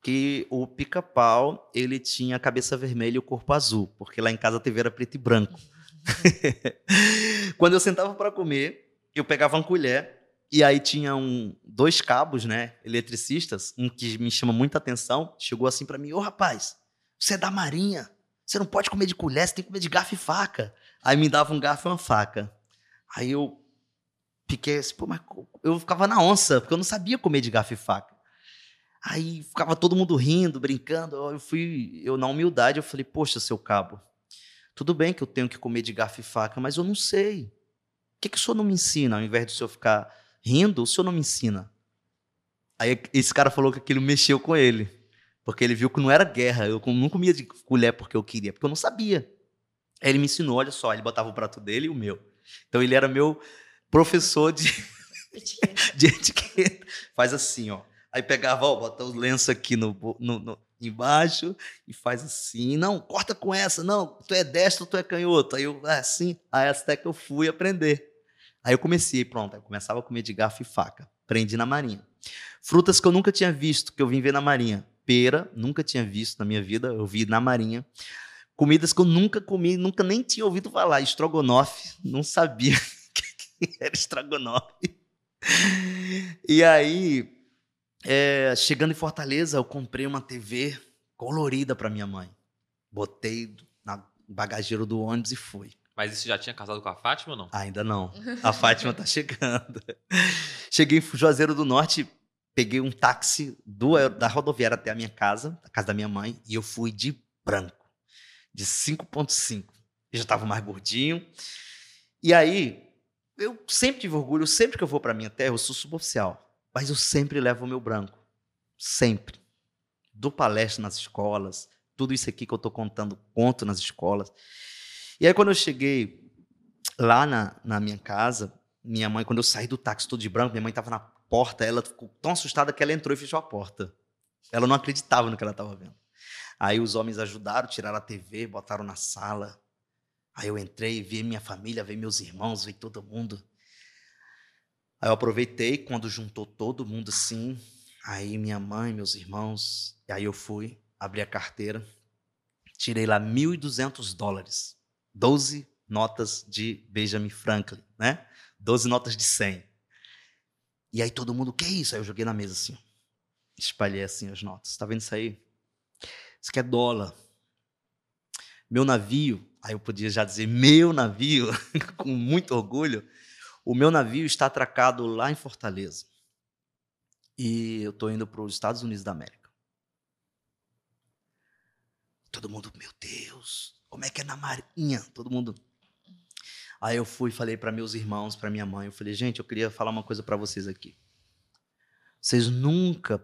S1: que o pica-pau ele tinha cabeça vermelha e o corpo azul, porque lá em casa a TV era preto e branco. Quando eu sentava para comer, eu pegava uma colher e aí tinha um, dois cabos, né, eletricistas, um que me chama muita atenção, chegou assim para mim, ô rapaz, você é da marinha, você não pode comer de colher, você tem que comer de garfo e faca. Aí me dava um garfo e uma faca. Aí eu fiquei assim, pô, mas eu ficava na onça, porque eu não sabia comer de garfo e faca. Aí ficava todo mundo rindo, brincando. Eu fui, eu na humildade, eu falei, poxa, seu cabo, tudo bem que eu tenho que comer de garfo e faca, mas eu não sei. O que, que o senhor não me ensina? Ao invés de o senhor ficar rindo, o senhor não me ensina. Aí esse cara falou que aquilo mexeu com ele. Porque ele viu que não era guerra. Eu não comia de colher porque eu queria, porque eu não sabia. Aí ele me ensinou, olha só, ele botava o prato dele e o meu. Então ele era meu professor de etiqueta. de etiqueta. Faz assim, ó. Aí pegava, ó, bota o lenço aqui no, no, no embaixo e faz assim. Não, corta com essa. Não, tu é destro, tu é canhoto. Aí eu, assim. Aí até que eu fui aprender. Aí eu comecei, pronto. Eu começava a comer de garfo e faca. Aprendi na marinha. Frutas que eu nunca tinha visto, que eu vim ver na marinha. Pera, nunca tinha visto na minha vida, eu vi na marinha. Comidas que eu nunca comi, nunca nem tinha ouvido falar. Estrogonofe, não sabia que era estrogonofe. E aí, é, chegando em Fortaleza, eu comprei uma TV colorida para minha mãe. Botei na bagageiro do ônibus e fui.
S3: Mas isso já tinha casado com a Fátima ou não?
S1: Ainda não. A Fátima tá chegando. Cheguei em Juazeiro do Norte, peguei um táxi do, da rodoviária até a minha casa, a casa da minha mãe, e eu fui de branco, de 5.5. Eu já estava mais gordinho. E aí, eu sempre tive orgulho, sempre que eu vou para minha terra, eu sou suboficial. Mas eu sempre levo o meu branco. Sempre. Do palestra nas escolas, tudo isso aqui que eu estou contando, conto nas escolas. E aí, quando eu cheguei lá na, na minha casa, minha mãe, quando eu saí do táxi todo de branco, minha mãe estava na porta, ela ficou tão assustada que ela entrou e fechou a porta. Ela não acreditava no que ela estava vendo. Aí os homens ajudaram, tiraram a TV, botaram na sala. Aí eu entrei, vi minha família, vi meus irmãos, vi todo mundo. Aí eu aproveitei quando juntou todo mundo assim. Aí minha mãe, meus irmãos. Aí eu fui, abri a carteira, tirei lá 1.200 dólares. 12 notas de Benjamin Franklin, né? 12 notas de 100. E aí todo mundo, o que é isso? Aí eu joguei na mesa assim. Espalhei assim as notas. Tá vendo isso aí? Isso aqui é dólar. Meu navio, aí eu podia já dizer meu navio, com muito orgulho, o meu navio está atracado lá em Fortaleza. E eu estou indo para os Estados Unidos da América. Todo mundo, meu Deus, como é que é na marinha? Todo mundo. Aí eu fui e falei para meus irmãos, para minha mãe, eu falei, gente, eu queria falar uma coisa para vocês aqui. Vocês nunca,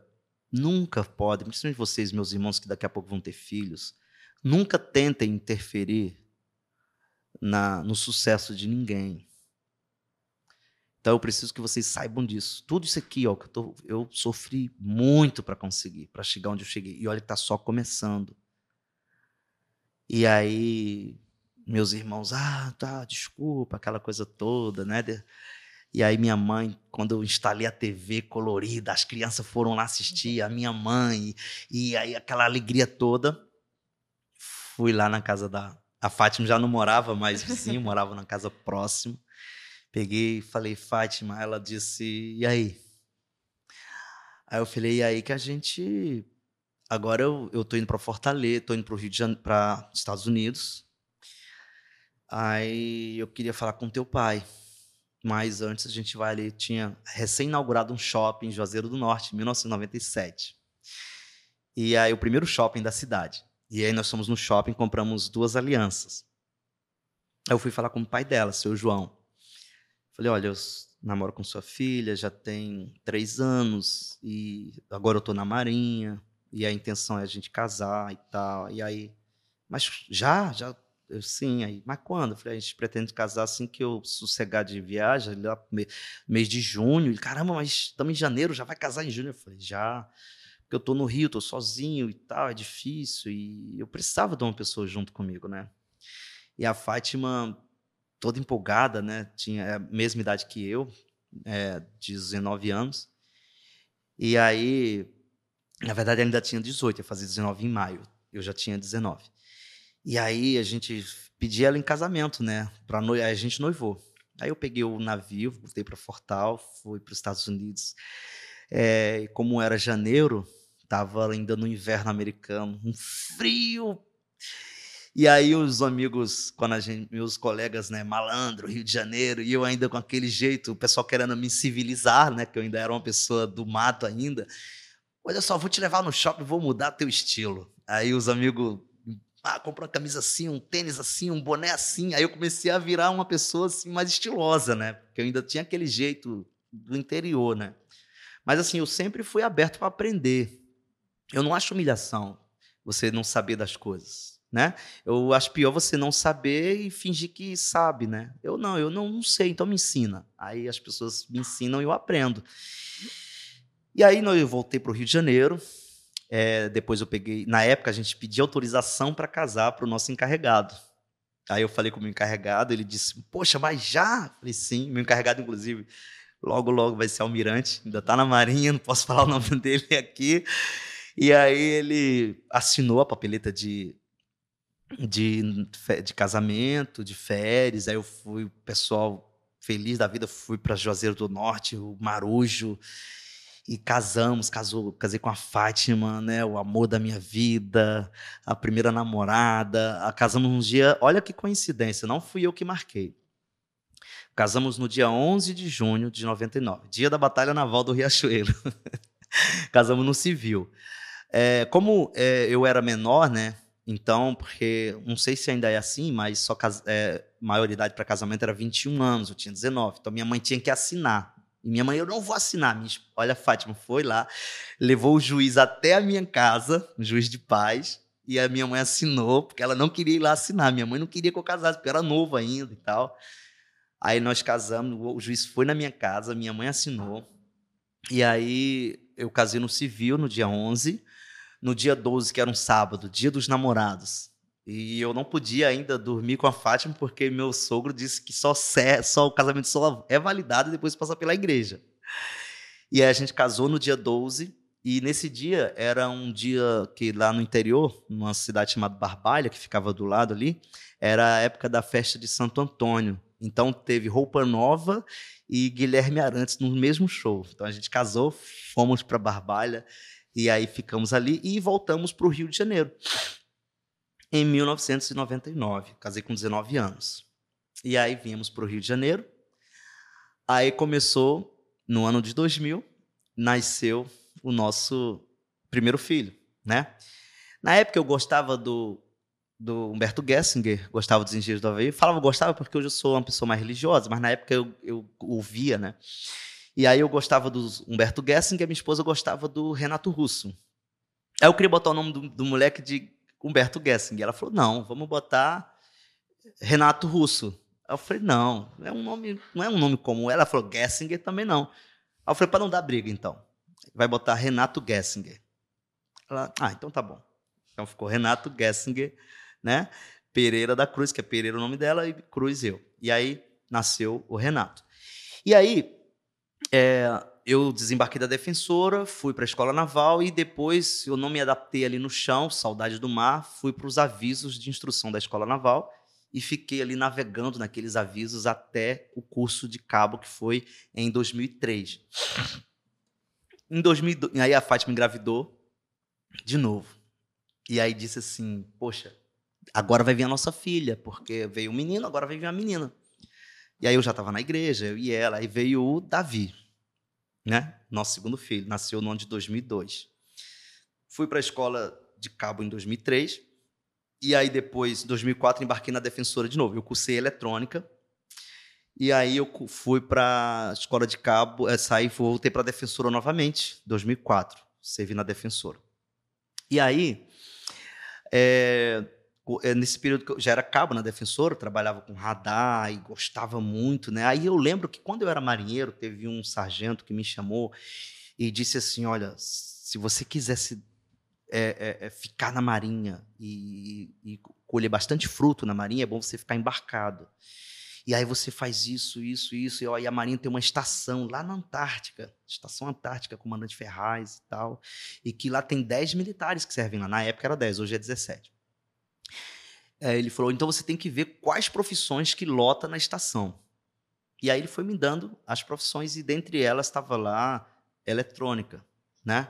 S1: nunca podem, principalmente vocês, meus irmãos, que daqui a pouco vão ter filhos, nunca tentem interferir na, no sucesso de ninguém. Então eu preciso que vocês saibam disso. Tudo isso aqui, ó, que eu, tô, eu sofri muito para conseguir, para chegar onde eu cheguei. E olha que tá só começando. E aí meus irmãos, ah, tá, desculpa, aquela coisa toda, né? E aí minha mãe, quando eu instalei a TV colorida, as crianças foram lá assistir, a minha mãe, e aí aquela alegria toda. Fui lá na casa da a Fátima já não morava mais vizinho, morava na casa próxima. Peguei falei, Fátima, ela disse, e aí? Aí eu falei, e aí que a gente. Agora eu, eu tô indo para Fortaleza, tô indo para o Rio de Janeiro, para Estados Unidos. Aí eu queria falar com teu pai. Mas antes a gente vai ali, tinha recém-inaugurado um shopping em Juazeiro do Norte, em 1997. E aí o primeiro shopping da cidade. E aí nós fomos no shopping, compramos duas alianças. Eu fui falar com o pai dela, seu João. Falei, olha, eu namoro com sua filha, já tem três anos, e agora eu tô na marinha, e a intenção é a gente casar e tal. E aí, mas já, já eu, sim, aí, mas quando? Eu falei, a gente pretende casar assim que eu sossegar de viagem, lá mês de junho. Ele, caramba, mas estamos em janeiro, já vai casar em junho? Eu falei, já, porque eu tô no Rio, tô sozinho e tal, é difícil. E eu precisava de uma pessoa junto comigo, né? E a Fátima, toda empolgada, né? Tinha a mesma idade que eu, é, 19 anos. E aí, na verdade, ela ainda tinha 18, ia fazer 19 em maio. Eu já tinha 19. E aí a gente pedia ela em casamento, né? Pra no... A gente noivou. Aí eu peguei o navio, voltei para Fortal, fui para os Estados Unidos. É, e como era janeiro, tava ainda no inverno americano, um frio. E aí os amigos, quando gente, meus colegas, né, malandro, Rio de Janeiro, e eu ainda com aquele jeito, o pessoal querendo me civilizar, né, que eu ainda era uma pessoa do mato ainda. Olha só, vou te levar no shopping, vou mudar teu estilo. Aí os amigos ah, compra uma camisa assim, um tênis assim, um boné assim. Aí eu comecei a virar uma pessoa assim mais estilosa, né? Porque eu ainda tinha aquele jeito do interior, né? Mas assim, eu sempre fui aberto para aprender. Eu não acho humilhação você não saber das coisas, né? Eu acho pior você não saber e fingir que sabe, né? Eu não, eu não, não sei, então me ensina. Aí as pessoas me ensinam e eu aprendo. E aí eu voltei para o Rio de Janeiro, é, depois eu peguei. Na época, a gente pedia autorização para casar para o nosso encarregado. Aí eu falei com o meu encarregado, ele disse: Poxa, mas já? falei: Sim, meu encarregado, inclusive, logo, logo vai ser almirante, ainda está na Marinha, não posso falar o nome dele aqui. E aí ele assinou a papeleta de, de, de casamento, de férias. Aí eu fui, o pessoal feliz da vida, fui para Juazeiro do Norte, o Marujo e casamos, casou, casei com a Fátima, né, o amor da minha vida, a primeira namorada, casamos um dia, olha que coincidência, não fui eu que marquei. Casamos no dia 11 de junho de 99, dia da Batalha Naval do Riachuelo. casamos no civil. É, como é, eu era menor, né, então, porque não sei se ainda é assim, mas só é, maioridade para casamento era 21 anos, eu tinha 19. Então minha mãe tinha que assinar e minha mãe, eu não vou assinar. Minha, olha, Fátima foi lá, levou o juiz até a minha casa, o juiz de paz, e a minha mãe assinou, porque ela não queria ir lá assinar. Minha mãe não queria que eu casasse, porque eu era novo ainda e tal. Aí nós casamos, o juiz foi na minha casa, minha mãe assinou. E aí eu casei no civil no dia 11. No dia 12, que era um sábado, dia dos namorados, e eu não podia ainda dormir com a Fátima porque meu sogro disse que só, só o casamento só é validado depois de passar pela igreja. E aí a gente casou no dia 12 e nesse dia era um dia que lá no interior, numa cidade chamada Barbalha, que ficava do lado ali, era a época da festa de Santo Antônio. Então teve roupa nova e Guilherme Arantes no mesmo show. Então a gente casou, fomos para Barbalha e aí ficamos ali e voltamos para o Rio de Janeiro em 1999. Casei com 19 anos. E aí viemos para o Rio de Janeiro. Aí começou, no ano de 2000, nasceu o nosso primeiro filho, né? Na época eu gostava do, do Humberto Gessinger, gostava dos Engenheiros do Havaí. Falava gostava porque hoje eu sou uma pessoa mais religiosa, mas na época eu, eu ouvia, né? E aí eu gostava do Humberto Gessinger, minha esposa gostava do Renato Russo. Aí eu queria botar o nome do, do moleque de Humberto Gessinger. Ela falou: não, vamos botar Renato Russo. eu falei: não, é um nome, não é um nome comum. Ela falou: Gessinger também não. Aí eu falei: para não dar briga, então. Vai botar Renato Gessinger. Ela, ah, então tá bom. Então ficou Renato Gessinger, né? Pereira da Cruz, que é Pereira o nome dela, e Cruz eu. E aí nasceu o Renato. E aí, é, eu desembarquei da defensora, fui para a escola naval e depois eu não me adaptei ali no chão, saudade do mar, fui para os avisos de instrução da escola naval e fiquei ali navegando naqueles avisos até o curso de cabo que foi em 2003. em 2002, aí a Fátima engravidou de novo. E aí disse assim: Poxa, agora vai vir a nossa filha, porque veio um menino, agora vai vir uma menina. E aí eu já estava na igreja, eu e ela, aí veio o Davi, né? Nosso segundo filho, nasceu no ano de 2002. Fui para a escola de cabo em 2003, e aí depois, em 2004, embarquei na defensora de novo. Eu cursei eletrônica, e aí eu fui para a escola de cabo, é, saí, voltei para a defensora novamente, 2004, servi na defensora. E aí, é, nesse período que eu já era cabo na defensora, trabalhava com radar e gostava muito, né? Aí eu lembro que quando eu era marinheiro, teve um sargento que me chamou e disse assim: Olha, se você quisesse é, é, ficar na marinha e, e colher bastante fruto na marinha, é bom você ficar embarcado. E aí você faz isso, isso, isso, e, ó, e a Marinha tem uma estação lá na Antártica, Estação Antártica, comandante Ferraz e tal, e que lá tem 10 militares que servem lá. Na época era 10, hoje é 17. É, ele falou, então você tem que ver quais profissões que lota na estação. E aí ele foi me dando as profissões, e dentre elas estava lá eletrônica, né?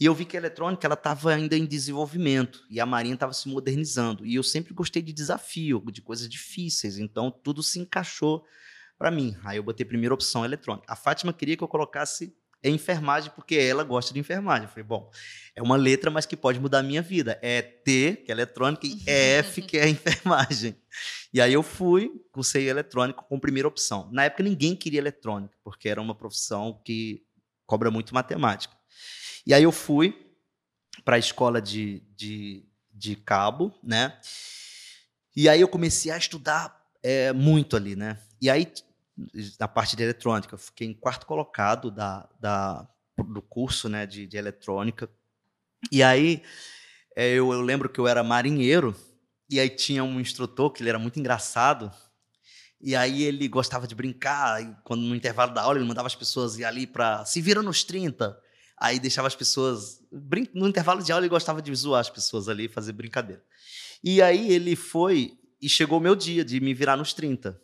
S1: E eu vi que a eletrônica ela estava ainda em desenvolvimento e a Marinha estava se modernizando. E eu sempre gostei de desafio, de coisas difíceis, então tudo se encaixou para mim. Aí eu botei primeira opção eletrônica. A Fátima queria que eu colocasse enfermagem porque ela gosta de enfermagem. Eu falei, bom, é uma letra, mas que pode mudar a minha vida. É T, que é eletrônica, e F, que é enfermagem. E aí eu fui, cursei eletrônica com primeira opção. Na época ninguém queria eletrônica, porque era uma profissão que cobra muito matemática. E aí eu fui para a escola de, de, de cabo, né? E aí eu comecei a estudar é, muito ali, né? E aí, na parte de eletrônica, eu fiquei em quarto colocado da, da, do curso né, de, de eletrônica. E aí, é, eu, eu lembro que eu era marinheiro, e aí tinha um instrutor que ele era muito engraçado, e aí ele gostava de brincar, e quando no intervalo da aula ele mandava as pessoas ir ali para se viram nos 30. Aí deixava as pessoas. No intervalo de aula, ele gostava de zoar as pessoas ali, fazer brincadeira. E aí ele foi e chegou o meu dia de me virar nos 30.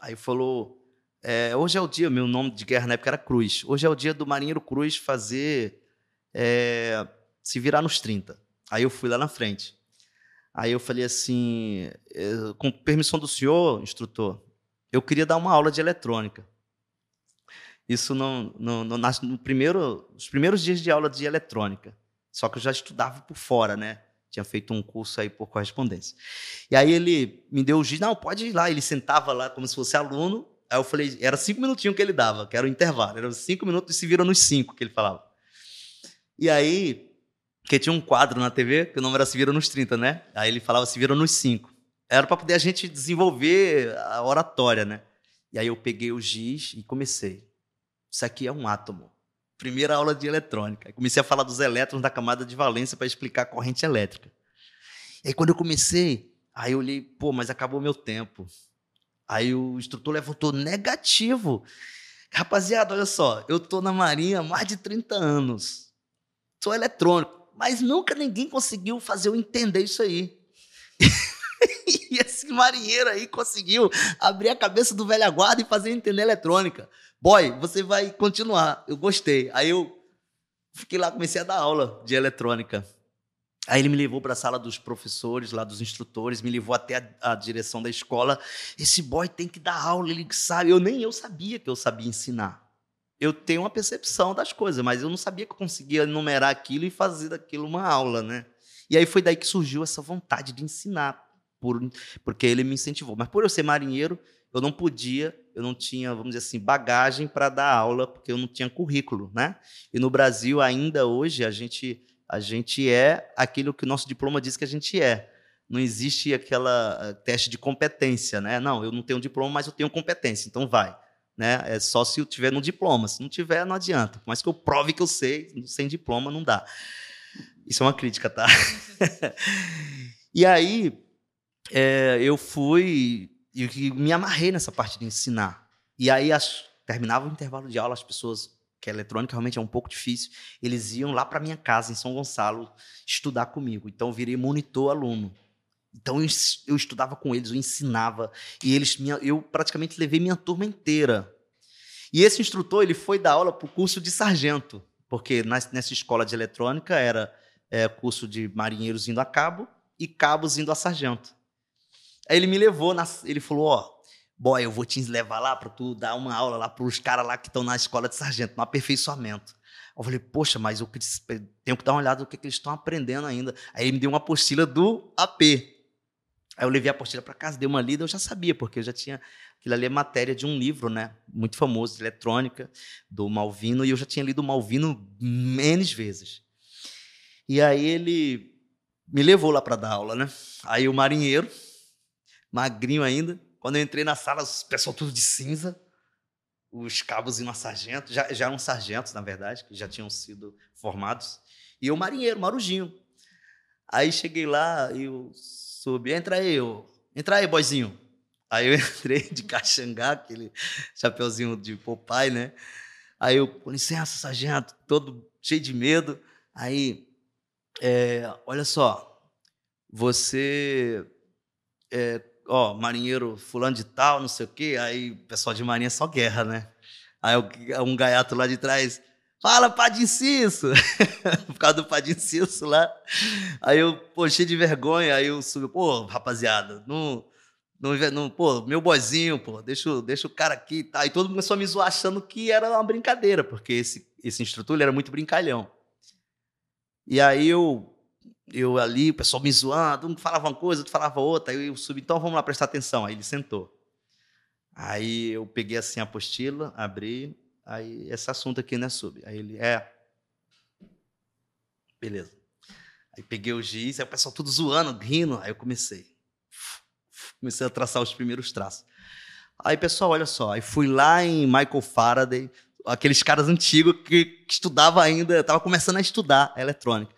S1: Aí falou: é, hoje é o dia, meu nome de guerra na época era Cruz. Hoje é o dia do Marinheiro Cruz fazer. É, se virar nos 30. Aí eu fui lá na frente. Aí eu falei assim: é, com permissão do senhor, instrutor, eu queria dar uma aula de eletrônica. Isso no, no, no, no primeiro, nos primeiros dias de aula de eletrônica. Só que eu já estudava por fora, né? Tinha feito um curso aí por correspondência. E aí ele me deu o giz, não, pode ir lá. Ele sentava lá como se fosse aluno. Aí eu falei, era cinco minutinhos que ele dava, que era o intervalo. Era cinco minutos e se viram nos cinco que ele falava. E aí, porque tinha um quadro na TV que o nome era Se Viram nos 30, né? Aí ele falava Se Viram nos 5. Era para poder a gente desenvolver a oratória, né? E aí eu peguei o giz e comecei. Isso aqui é um átomo. Primeira aula de eletrônica. Comecei a falar dos elétrons da camada de valência para explicar a corrente elétrica. E aí, quando eu comecei, aí eu olhei, pô, mas acabou meu tempo. Aí o instrutor levantou negativo. Rapaziada, olha só, eu tô na Marinha há mais de 30 anos. Sou eletrônico, mas nunca ninguém conseguiu fazer eu entender isso aí. e esse marinheiro aí conseguiu abrir a cabeça do velho guarda e fazer eu entender eletrônica. Boy, você vai continuar. Eu gostei. Aí eu fiquei lá, comecei a dar aula de eletrônica. Aí ele me levou para a sala dos professores, lá dos instrutores, me levou até a, a, direção da escola. Esse boy tem que dar aula, ele sabe. Eu nem eu sabia que eu sabia ensinar. Eu tenho uma percepção das coisas, mas eu não sabia que eu conseguia enumerar aquilo e fazer daquilo uma aula, né? E aí foi daí que surgiu essa vontade de ensinar, por, porque ele me incentivou. Mas por eu ser marinheiro, eu não podia, eu não tinha, vamos dizer assim, bagagem para dar aula, porque eu não tinha currículo, né? E no Brasil, ainda hoje, a gente, a gente é aquilo que o nosso diploma diz que a gente é. Não existe aquela eh, teste de competência, né? Não, eu não tenho diploma, mas eu tenho competência, então vai. Né? É só se eu tiver no diploma. Se não tiver, não adianta. Mas que eu prove que eu sei, sem diploma não dá. Isso é uma crítica, tá? e aí, é, eu fui e me amarrei nessa parte de ensinar. E aí as, terminava o intervalo de aula, as pessoas que a eletrônica realmente é um pouco difícil, eles iam lá para minha casa em São Gonçalo estudar comigo. Então eu virei monitor aluno. Então eu, eu estudava com eles, eu ensinava e eles minha, eu praticamente levei minha turma inteira. E esse instrutor ele foi dar aula para o curso de sargento. porque nessa escola de eletrônica era é, curso de marinheiros indo a cabo e cabos indo a sargento. Aí ele me levou, na- ele falou, ó, boy, eu vou te levar lá para tu dar uma aula lá pros caras lá que estão na escola de sargento, no aperfeiçoamento. Eu falei, poxa, mas eu quis- tenho que dar uma olhada no que, que eles estão aprendendo ainda. Aí ele me deu uma apostila do AP. Aí eu levei a apostila para casa, dei uma lida, eu já sabia, porque eu já tinha. Aquilo ali é matéria de um livro, né? Muito famoso, de eletrônica, do Malvino, e eu já tinha lido o Malvino N vezes. E aí ele me levou lá para dar aula, né? Aí o marinheiro, magrinho ainda, quando eu entrei na sala, o pessoal tudo de cinza, os cabos indo a sargento, já, já eram sargentos, na verdade, que já tinham sido formados, e eu marinheiro, marujinho. Aí cheguei lá e eu subi, entra aí, eu, entra aí, boizinho. Aí eu entrei de caxangá, aquele chapeuzinho de Popeye, né? Aí eu, com licença, sargento, todo cheio de medo. Aí, é, olha só, você, é, ó, marinheiro fulano de tal, não sei o quê. Aí pessoal de marinha é só guerra, né? Aí um gaiato lá de trás, fala, Padinciso! Por causa do Padinciso lá. Aí eu, pô, cheio de vergonha, aí eu subi, pô, rapaziada, não, não, não pô, meu boizinho, pô, deixa, deixa o cara aqui e tal. E todo mundo começou a me zoar achando que era uma brincadeira, porque esse, esse instrutor era muito brincalhão. E aí eu, eu ali, o pessoal me zoando, um falava uma coisa, outro falava outra, aí eu subi, então vamos lá prestar atenção. Aí ele sentou. Aí eu peguei assim a apostila, abri, aí esse assunto aqui, né, sub? Aí ele, é. Beleza. Aí peguei o giz, aí o pessoal tudo zoando, rindo, aí eu comecei. Comecei a traçar os primeiros traços. Aí, pessoal, olha só, aí fui lá em Michael Faraday, aqueles caras antigos que, que estudava ainda, estava começando a estudar a eletrônica.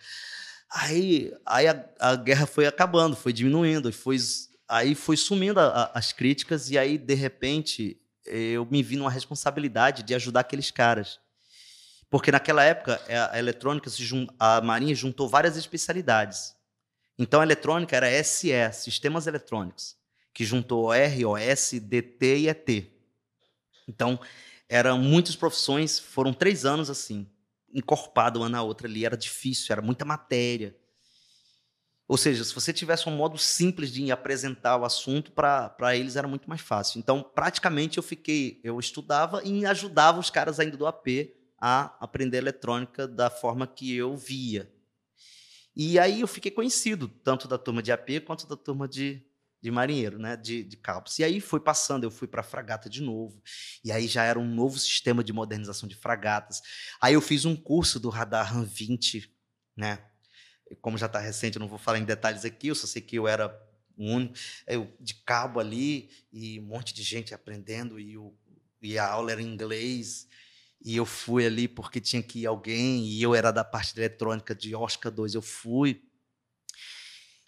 S1: Aí, aí a, a guerra foi acabando, foi diminuindo, foi, aí foi sumindo a- a- as críticas, e aí, de repente, eu me vi numa responsabilidade de ajudar aqueles caras. Porque naquela época, é, a, a eletrônica, a Marinha juntou várias especialidades. Então, a eletrônica era SE, Sistemas Eletrônicos, que juntou OR, OS, DT e ET. Então, eram muitas profissões, foram três anos assim, encorpado uma na outra ali, era difícil, era muita matéria. Ou seja, se você tivesse um modo simples de apresentar o assunto, para eles era muito mais fácil. Então, praticamente, eu fiquei, eu estudava e ajudava os caras ainda do AP a aprender eletrônica da forma que eu via. E aí eu fiquei conhecido, tanto da turma de AP quanto da turma de, de marinheiro, né, de, de cabos. E aí foi passando, eu fui para fragata de novo. E aí já era um novo sistema de modernização de fragatas. Aí eu fiz um curso do radar RAM 20, né? Como já está recente, eu não vou falar em detalhes aqui, eu só sei que eu era o único, eu de cabo ali e um monte de gente aprendendo e, o, e a aula era em inglês. E eu fui ali porque tinha que ir alguém, e eu era da parte de eletrônica de Oscar 2, eu fui.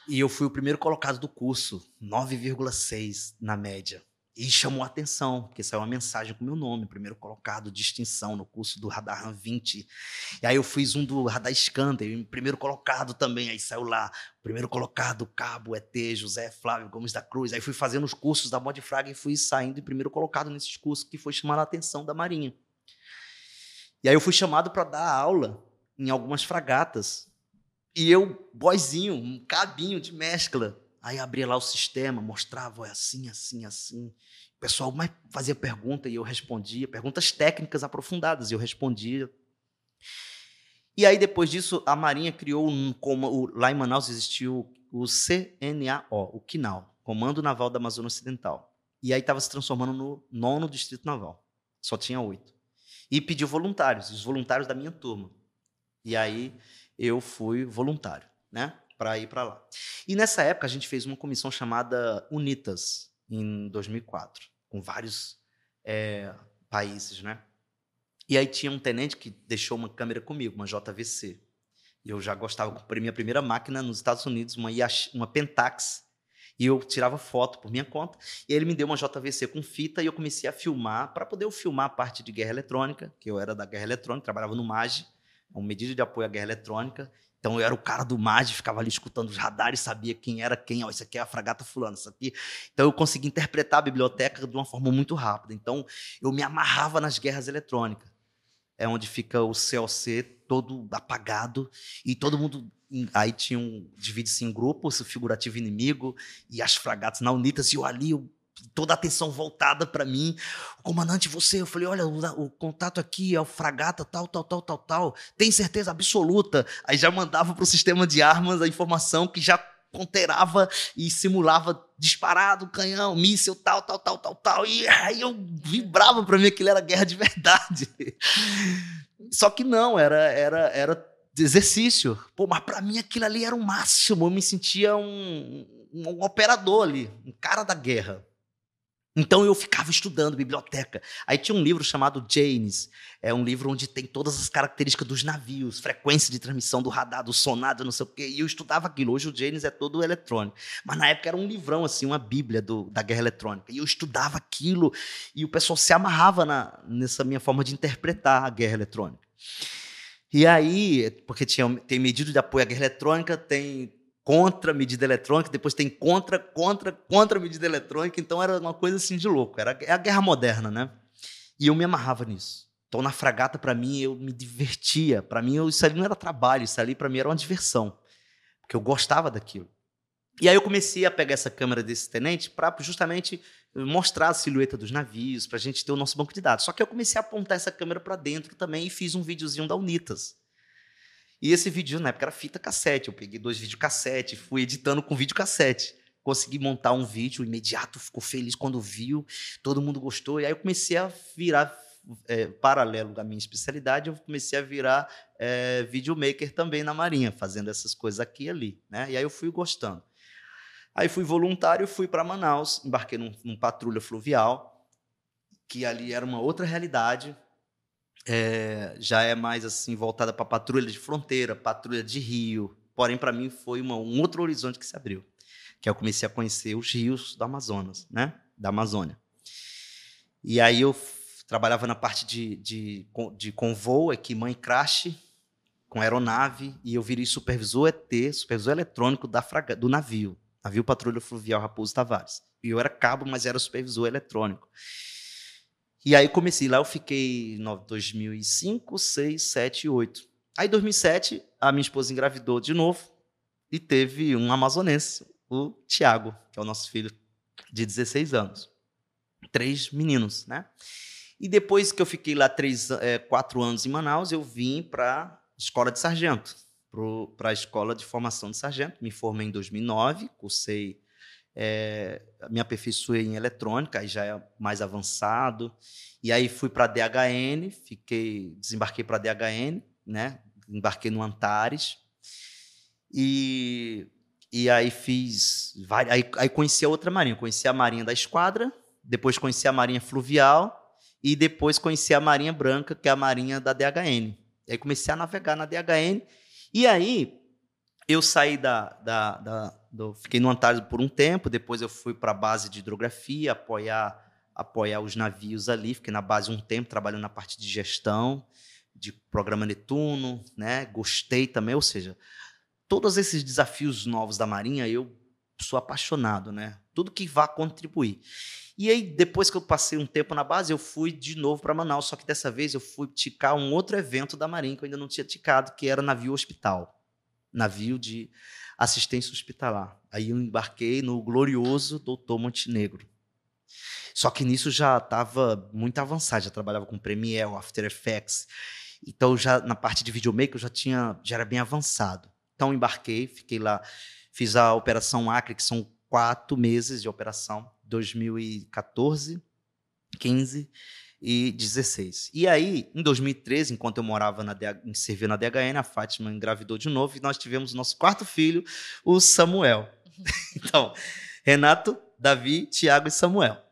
S1: E eu fui o primeiro colocado do curso, 9,6 na média. E chamou a atenção, porque saiu uma mensagem com meu nome, primeiro colocado, distinção no curso do Radar RAM 20. E aí eu fiz um do Radar Scanner, primeiro colocado também, aí saiu lá, primeiro colocado, Cabo, ET, José Flávio Gomes da Cruz. Aí fui fazendo os cursos da Modfrag e fui saindo em primeiro colocado nesses cursos, que foi chamar a atenção da Marinha. E aí eu fui chamado para dar aula em algumas fragatas. E eu, boizinho, um cabinho de mescla. Aí abria lá o sistema, mostrava, é assim, assim, assim. O pessoal mais fazia pergunta e eu respondia, perguntas técnicas aprofundadas, e eu respondia. E aí, depois disso, a Marinha criou, um, como, o- lá em Manaus existiu o CNAO, o CNAO, Comando Naval da Amazônia Ocidental. E aí estava se transformando no nono Distrito Naval. Só tinha oito e pediu voluntários, os voluntários da minha turma. E aí eu fui voluntário, né, para ir para lá. E nessa época a gente fez uma comissão chamada Unitas em 2004, com vários é, países, né? E aí tinha um tenente que deixou uma câmera comigo, uma JVC. Eu já gostava, comprei minha primeira máquina nos Estados Unidos, uma, Yash- uma Pentax, e eu tirava foto por minha conta. E ele me deu uma JVC com fita e eu comecei a filmar para poder eu filmar a parte de guerra eletrônica, que eu era da guerra eletrônica, trabalhava no MAGE, uma medida de apoio à guerra eletrônica. Então eu era o cara do MAGE, ficava ali escutando os radares, sabia quem era quem, ó, isso aqui é a fragata fulana, isso aqui. Então eu consegui interpretar a biblioteca de uma forma muito rápida. Então eu me amarrava nas guerras eletrônicas. é onde fica o COC todo apagado e todo mundo aí tinha um divide-se em grupos, o figurativo inimigo e as fragatas na Unitas e eu ali eu, toda a atenção voltada para mim. O comandante, você, eu falei, olha, o, o, contato aqui é o fragata tal, tal, tal, tal, tal. Tem certeza absoluta? Aí já mandava para o sistema de armas a informação que já ponterava e simulava disparado, canhão, míssil, tal, tal, tal, tal, tal. E aí eu vibrava para mim que ele era guerra de verdade. Só que não, era, era, era exercício. Pô, mas para mim aquilo ali era o máximo. Eu me sentia um, um operador ali, um cara da guerra. Então eu ficava estudando biblioteca. Aí tinha um livro chamado James, é um livro onde tem todas as características dos navios, frequência de transmissão do radar, do sonar, não sei o quê. E eu estudava aquilo. Hoje o James é todo eletrônico, mas na época era um livrão assim, uma bíblia do, da guerra eletrônica. E eu estudava aquilo e o pessoal se amarrava na, nessa minha forma de interpretar a guerra eletrônica. E aí, porque tinha, tem medida de apoio à guerra eletrônica, tem contra medida eletrônica, depois tem contra, contra, contra medida eletrônica, então era uma coisa assim de louco, era é a guerra moderna, né? E eu me amarrava nisso. Então na fragata para mim eu me divertia, para mim isso ali não era trabalho, isso ali para mim era uma diversão, porque eu gostava daquilo. E aí eu comecei a pegar essa câmera desse tenente para justamente mostrar a silhueta dos navios, para a gente ter o nosso banco de dados. Só que eu comecei a apontar essa câmera para dentro também e fiz um videozinho da Unitas. E esse vídeo, na época, era fita cassete. Eu peguei dois videocassete, fui editando com videocassete. Consegui montar um vídeo, imediato ficou feliz quando viu, todo mundo gostou. E aí eu comecei a virar, é, paralelo da minha especialidade, eu comecei a virar é, videomaker também na Marinha, fazendo essas coisas aqui e ali. Né? E aí eu fui gostando. Aí fui voluntário, fui para Manaus, embarquei num, num patrulha fluvial, que ali era uma outra realidade, é, já é mais assim voltada para patrulha de fronteira, patrulha de rio. Porém, para mim foi uma, um outro horizonte que se abriu, que eu comecei a conhecer os rios do Amazonas, né? Da Amazônia. E aí eu trabalhava na parte de, de, de convoo, equimã e crash, com aeronave, e eu virei supervisor ET, supervisor eletrônico da fraga, do navio, navio Patrulha Fluvial Raposo Tavares. E eu era cabo, mas era supervisor eletrônico. E aí comecei lá, eu fiquei em 2005, 6, 7, 8. Aí em 2007, a minha esposa engravidou de novo e teve um amazonense, o Tiago, que é o nosso filho de 16 anos. Três meninos, né? E depois que eu fiquei lá três, é, quatro anos em Manaus, eu vim para escola de sargento, para a escola de formação de sargento. Me formei em 2009, cursei é, me aperfeiçoei em eletrônica, aí já é mais avançado. E aí fui para a DHN, fiquei, desembarquei para a DHN, né? Embarquei no Antares. E, e aí fiz. Aí, aí conheci a outra marinha. Conheci a marinha da esquadra, depois conheci a marinha fluvial e depois conheci a marinha branca, que é a marinha da DHN. E aí comecei a navegar na DHN. E aí eu saí da, da, da do, fiquei no Antares por um tempo, depois eu fui para a base de hidrografia, apoiar, apoiar os navios ali, fiquei na base um tempo, trabalhando na parte de gestão, de programa Netuno, né? gostei também, ou seja, todos esses desafios novos da Marinha, eu sou apaixonado, né? Tudo que vá contribuir. E aí, depois que eu passei um tempo na base, eu fui de novo para Manaus, só que dessa vez eu fui ticar um outro evento da Marinha que eu ainda não tinha ticado, que era navio hospital. Navio de assistência hospitalar. Aí eu embarquei no glorioso Doutor Montenegro. Só que nisso já estava muito avançado, já trabalhava com Premiere, After Effects. Então já na parte de videomaker eu já tinha, já era bem avançado. Então embarquei, fiquei lá, fiz a operação Acre, que são quatro meses de operação, 2014, 15 e 16. E aí, em 2013, enquanto eu morava na DH, servia na DHN, a Fátima engravidou de novo e nós tivemos nosso quarto filho, o Samuel. então, Renato, Davi, Tiago e Samuel.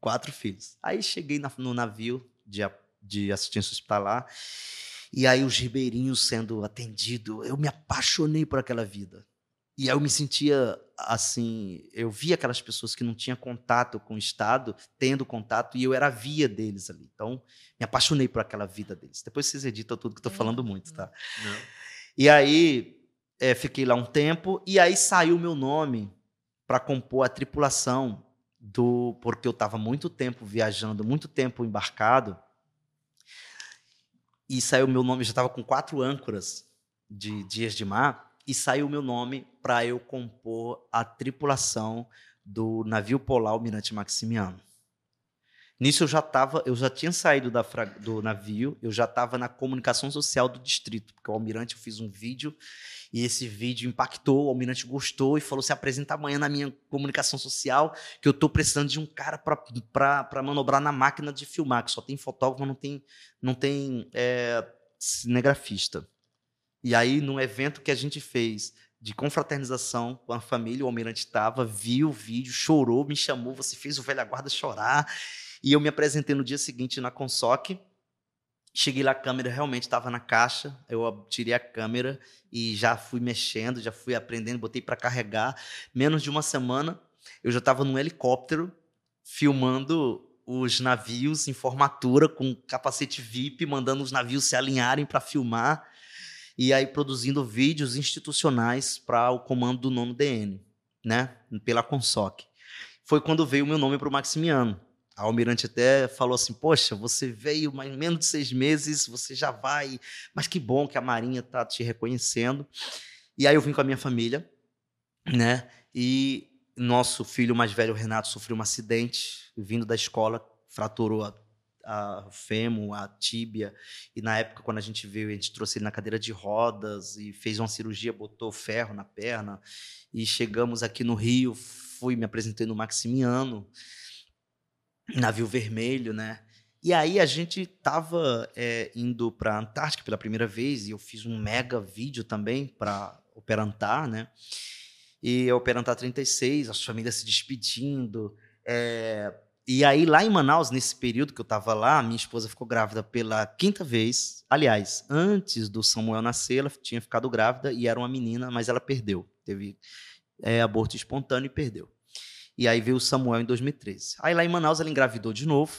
S1: Quatro filhos. Aí cheguei no navio de, de assistência hospitalar e aí os ribeirinhos sendo atendidos. Eu me apaixonei por aquela vida. E aí eu me sentia assim, eu via aquelas pessoas que não tinham contato com o Estado, tendo contato, e eu era a via deles ali. Então, me apaixonei por aquela vida deles. Depois vocês editam tudo que estou falando muito, tá? Não. E aí, é, fiquei lá um tempo, e aí saiu o meu nome para compor a tripulação do. Porque eu estava muito tempo viajando, muito tempo embarcado. e saiu meu nome, já estava com quatro âncoras de Dias de Mar, e saiu meu nome para eu compor a tripulação do navio polar Almirante Maximiano. Nisso eu já tava, eu já tinha saído da, do navio, eu já estava na comunicação social do distrito, porque o almirante eu fiz um vídeo e esse vídeo impactou, o almirante gostou e falou: se apresenta amanhã na minha comunicação social, que eu estou precisando de um cara para manobrar na máquina de filmar, que só tem fotógrafo, não tem, não tem é, cinegrafista. E aí, num evento que a gente fez de confraternização com a família, o almirante estava, viu o vídeo, chorou, me chamou, você fez o velho guarda chorar. E eu me apresentei no dia seguinte na Consoc. Cheguei lá, a câmera realmente estava na caixa. Eu tirei a câmera e já fui mexendo, já fui aprendendo, botei para carregar. Menos de uma semana, eu já estava num helicóptero filmando os navios em formatura com capacete VIP, mandando os navios se alinharem para filmar e aí produzindo vídeos institucionais para o comando do nono DN, né, pela Consoc. Foi quando veio o meu nome para o Maximiano. A Almirante até falou assim: Poxa, você veio, em menos de seis meses você já vai. Mas que bom que a Marinha está te reconhecendo. E aí eu vim com a minha família, né? E nosso filho mais velho, Renato, sofreu um acidente vindo da escola, fraturou a, fêmur, a tíbia. E na época, quando a gente veio, a gente trouxe ele na cadeira de rodas e fez uma cirurgia, botou ferro na perna. E chegamos aqui no Rio, fui me apresentei no Maximiano navio vermelho, né? E aí a gente estava é, indo para a Antártica pela primeira vez e eu fiz um mega vídeo também para Operantar, né? E Operantar 36, as famílias se despedindo. É... E aí lá em Manaus, nesse período que eu estava lá, minha esposa ficou grávida pela quinta vez. Aliás, antes do Samuel nascer, ela tinha ficado grávida e era uma menina, mas ela perdeu. Teve é, aborto espontâneo e perdeu. E aí veio o Samuel em 2013. Aí lá em Manaus ela engravidou de novo,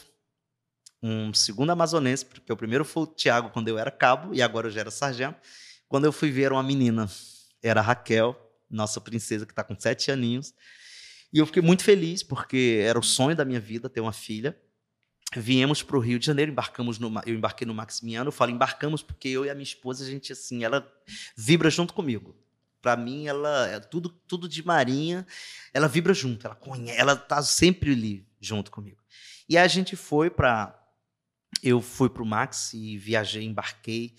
S1: um segundo amazonense, porque o primeiro foi o Tiago quando eu era cabo e agora eu já era sargento. Quando eu fui ver uma menina, era a Raquel, nossa princesa que está com sete aninhos. E eu fiquei muito feliz porque era o sonho da minha vida ter uma filha. Viemos para o Rio de Janeiro, embarcamos no, eu embarquei no Maximiano. Eu falo embarcamos porque eu e a minha esposa a gente assim, ela vibra junto comigo. Para mim, ela é tudo, tudo de marinha. Ela vibra junto, ela conhece, ela tá sempre ali junto comigo. E a gente foi para eu fui para o Max e viajei, embarquei.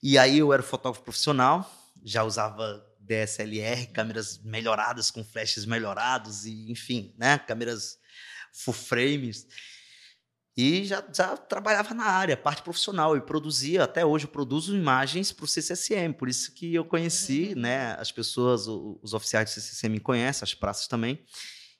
S1: E aí eu era fotógrafo profissional, já usava DSLR, câmeras melhoradas com flashes melhorados e enfim, né, câmeras full frames. E já, já, trabalhava na área, parte profissional, e produzia, até hoje eu produzo imagens para o CCSM, por isso que eu conheci, uhum. né, as pessoas, os oficiais do CCSM me conhecem, as praças também,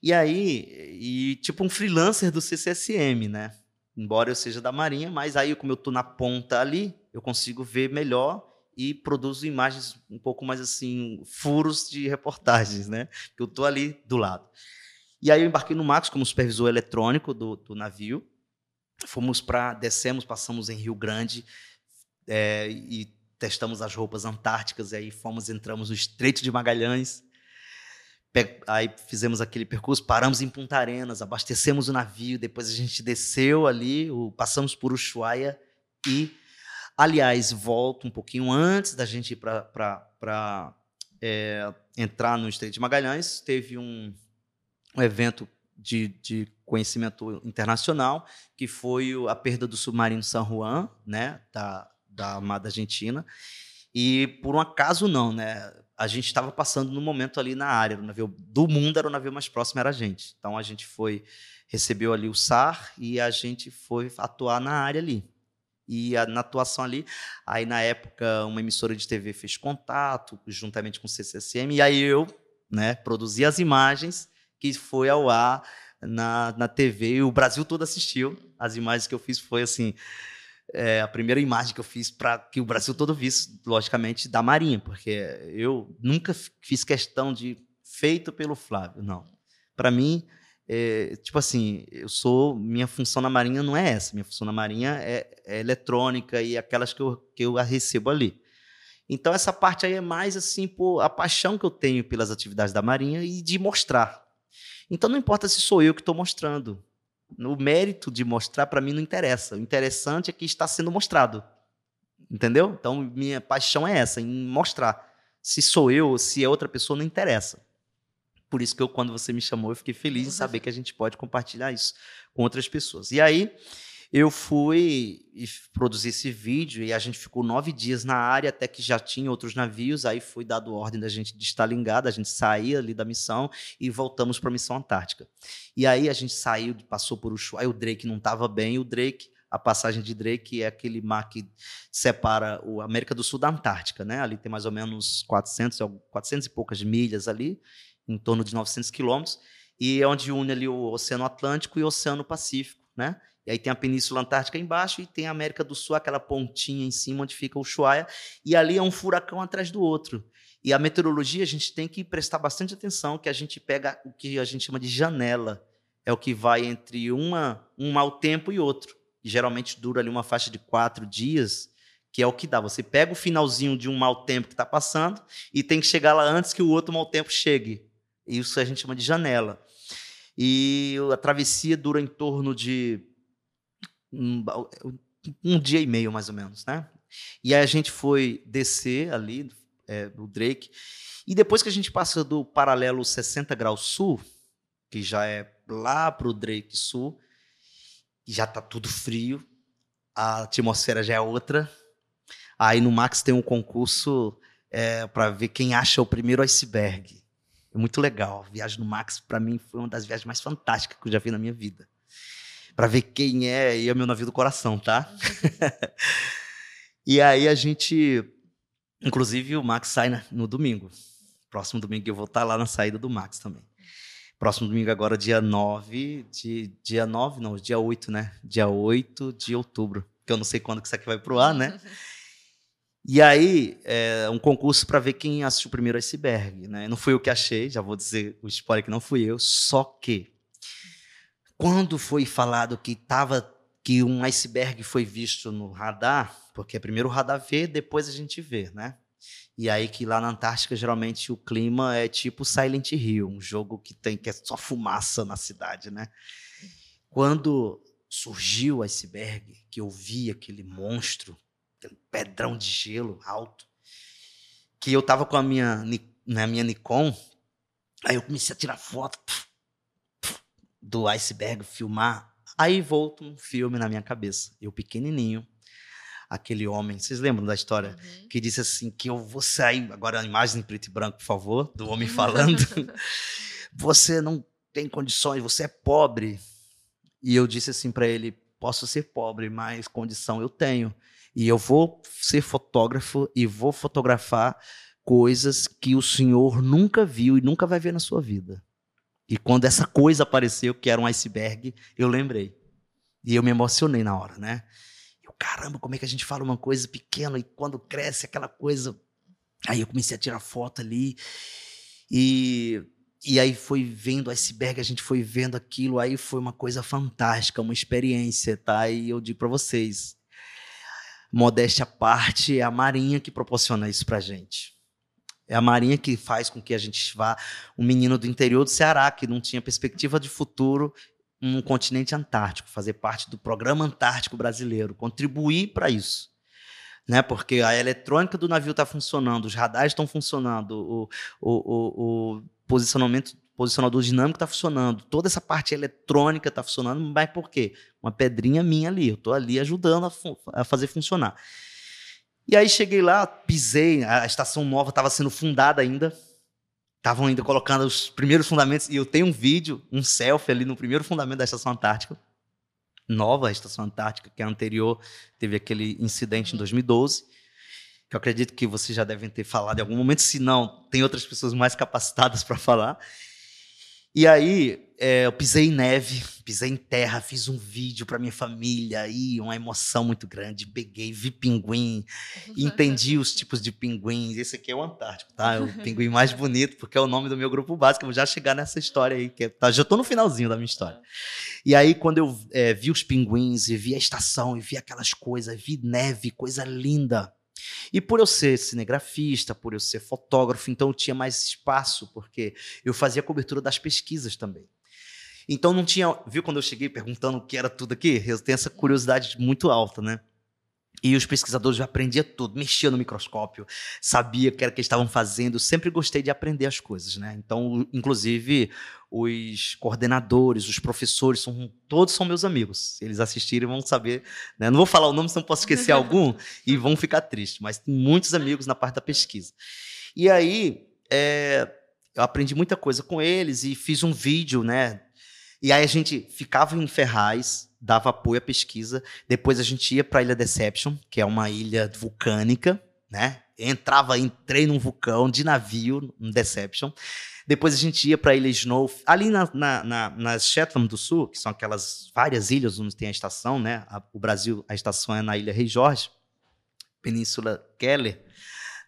S1: e aí, e tipo um freelancer do CCSM, né, embora eu seja da Marinha, mas aí como eu estou na ponta ali, eu consigo ver melhor e produzo imagens um pouco mais assim, furos de reportagens, né, que eu estou ali do lado. E aí eu embarquei no Max como supervisor eletrônico do, do navio, fomos para descemos, passamos em Rio Grande é, e testamos as roupas antárticas e aí fomos entramos no Estreito de Magalhães. Aí fizemos aquele percurso, paramos em Punta Arenas, abastecemos o navio, depois a gente desceu ali, passamos por Ushuaia e, aliás, volto um pouquinho antes da gente ir para é, entrar no Estreito de Magalhães, teve um, um evento de, de conhecimento internacional, que foi a perda do submarino San Juan, né, da, da Armada Argentina. E por um acaso não, né? A gente estava passando no momento ali na área, o navio do mundo era o navio mais próximo era a gente. Então a gente foi recebeu ali o SAR e a gente foi atuar na área ali. E a, na atuação ali, aí na época uma emissora de TV fez contato juntamente com o CCSM e aí eu, né, produzi as imagens que foi ao ar na, na TV e o Brasil todo assistiu. As imagens que eu fiz foi assim. É, a primeira imagem que eu fiz para que o Brasil todo visse, logicamente, da Marinha, porque eu nunca fiz questão de feito pelo Flávio, não. Para mim, é, tipo assim, eu sou minha função na Marinha não é essa, minha função na Marinha é, é eletrônica e aquelas que eu, que eu recebo ali. Então essa parte aí é mais assim a paixão que eu tenho pelas atividades da Marinha e de mostrar, então não importa se sou eu que estou mostrando. O mérito de mostrar, para mim, não interessa. O interessante é que está sendo mostrado. Entendeu? Então, minha paixão é essa, em mostrar. Se sou eu se é outra pessoa, não interessa. Por isso que eu, quando você me chamou, eu fiquei feliz em saber que a gente pode compartilhar isso com outras pessoas. E aí, eu fui e produzi esse vídeo e a gente ficou nove dias na área até que já tinha outros navios. Aí foi dado ordem da gente de estar ligado, a gente saía ali da missão e voltamos para a missão Antártica. E aí a gente saiu, passou por Ushuaia, o Drake não estava bem, o Drake a passagem de Drake é aquele mar que separa a América do Sul da Antártica, né? Ali tem mais ou menos 400, 400 e poucas milhas ali, em torno de 900 quilômetros, e é onde une ali o Oceano Atlântico e o Oceano Pacífico, né? E aí tem a Península Antártica embaixo e tem a América do Sul, aquela pontinha em cima onde fica o Ushuaia, e ali é um furacão atrás do outro. E a meteorologia a gente tem que prestar bastante atenção, que a gente pega o que a gente chama de janela, é o que vai entre uma, um mau tempo e outro. E geralmente dura ali uma faixa de quatro dias, que é o que dá. Você pega o finalzinho de um mau tempo que está passando e tem que chegar lá antes que o outro mau tempo chegue. Isso a gente chama de janela. E a travessia dura em torno de um, um dia e meio, mais ou menos, né? E aí a gente foi descer ali, é, o Drake, e depois que a gente passa do paralelo 60 graus sul, que já é lá para o Drake sul, já tá tudo frio, a atmosfera já é outra. Aí no Max tem um concurso é, para ver quem acha o primeiro iceberg. É muito legal. A viagem no Max, para mim, foi uma das viagens mais fantásticas que eu já vi na minha vida para ver quem é, e é meu navio do coração, tá? e aí a gente. Inclusive, o Max sai no domingo. Próximo domingo eu vou estar tá lá na saída do Max também. Próximo domingo, agora, dia 9 de. Dia 9, não, dia 8, né? Dia 8 de outubro. Que eu não sei quando que isso aqui vai pro ar, né? E aí, é um concurso para ver quem assistiu primeiro iceberg, né? Não fui eu que achei, já vou dizer o spoiler que não fui eu, só que quando foi falado que tava que um iceberg foi visto no radar, porque primeiro o radar vê, depois a gente vê, né? E aí que lá na Antártica geralmente o clima é tipo Silent Hill, um jogo que tem que é só fumaça na cidade, né? Quando surgiu o iceberg, que eu vi aquele monstro, aquele pedrão de gelo alto, que eu tava com a minha, na minha Nikon, aí eu comecei a tirar foto, do iceberg, filmar. Aí volta um filme na minha cabeça. Eu pequenininho, aquele homem, vocês lembram da história? Uhum. Que disse assim, que eu vou sair, agora a imagem em preto e branco, por favor, do homem falando. você não tem condições, você é pobre. E eu disse assim para ele, posso ser pobre, mas condição eu tenho. E eu vou ser fotógrafo e vou fotografar coisas que o senhor nunca viu e nunca vai ver na sua vida. E quando essa coisa apareceu, que era um iceberg, eu lembrei. E eu me emocionei na hora, né? Eu, caramba, como é que a gente fala uma coisa pequena e quando cresce aquela coisa. Aí eu comecei a tirar foto ali. E, e aí foi vendo o iceberg, a gente foi vendo aquilo. Aí foi uma coisa fantástica, uma experiência, tá? E eu digo para vocês: modéstia à parte, é a Marinha que proporciona isso pra gente. É a Marinha que faz com que a gente vá. Um menino do interior do Ceará, que não tinha perspectiva de futuro no continente antártico, fazer parte do programa antártico brasileiro, contribuir para isso. Né? Porque a eletrônica do navio está funcionando, os radares estão funcionando, o, o, o, o posicionamento posicionador dinâmico está funcionando, toda essa parte eletrônica está funcionando, mas por quê? Uma pedrinha minha ali, eu estou ali ajudando a, a fazer funcionar. E aí cheguei lá, pisei, a estação nova estava sendo fundada ainda. Estavam ainda colocando os primeiros fundamentos. E eu tenho um vídeo, um selfie ali no primeiro fundamento da Estação Antártica. Nova Estação Antártica, que é anterior, teve aquele incidente em 2012. Que eu acredito que vocês já devem ter falado em algum momento. Se não, tem outras pessoas mais capacitadas para falar. E aí, é, eu pisei em neve, pisei em terra, fiz um vídeo para minha família, aí uma emoção muito grande. Peguei, vi pinguim, entendi os tipos de pinguins. Esse aqui é o Antártico, tá? É o pinguim mais bonito, porque é o nome do meu grupo básico. Eu vou já chegar nessa história aí, que é, tá, já estou no finalzinho da minha história. E aí, quando eu é, vi os pinguins, e vi a estação, e vi aquelas coisas, vi neve, coisa linda. E por eu ser cinegrafista, por eu ser fotógrafo, então eu tinha mais espaço, porque eu fazia cobertura das pesquisas também. Então não tinha. Viu quando eu cheguei perguntando o que era tudo aqui? Eu tenho essa curiosidade muito alta, né? E os pesquisadores eu aprendia tudo, mexia no microscópio, sabia o que era que eles estavam fazendo, sempre gostei de aprender as coisas, né? Então, inclusive, os coordenadores, os professores, são, todos são meus amigos. Eles assistirem, vão saber. Né? Não vou falar o nome, senão posso esquecer algum e vão ficar tristes, mas tem muitos amigos na parte da pesquisa. E aí, é, eu aprendi muita coisa com eles e fiz um vídeo, né? E aí a gente ficava em Ferraz, dava apoio à pesquisa. Depois a gente ia para a Ilha Deception, que é uma ilha vulcânica, né? Entrava, entrei num vulcão de navio, no Deception. Depois a gente ia para a Ilha Snow, ali na, na, na, nas Shetland do Sul, que são aquelas várias ilhas onde tem a estação, né? A, o Brasil, a estação é na Ilha Rei Jorge, Península Keller,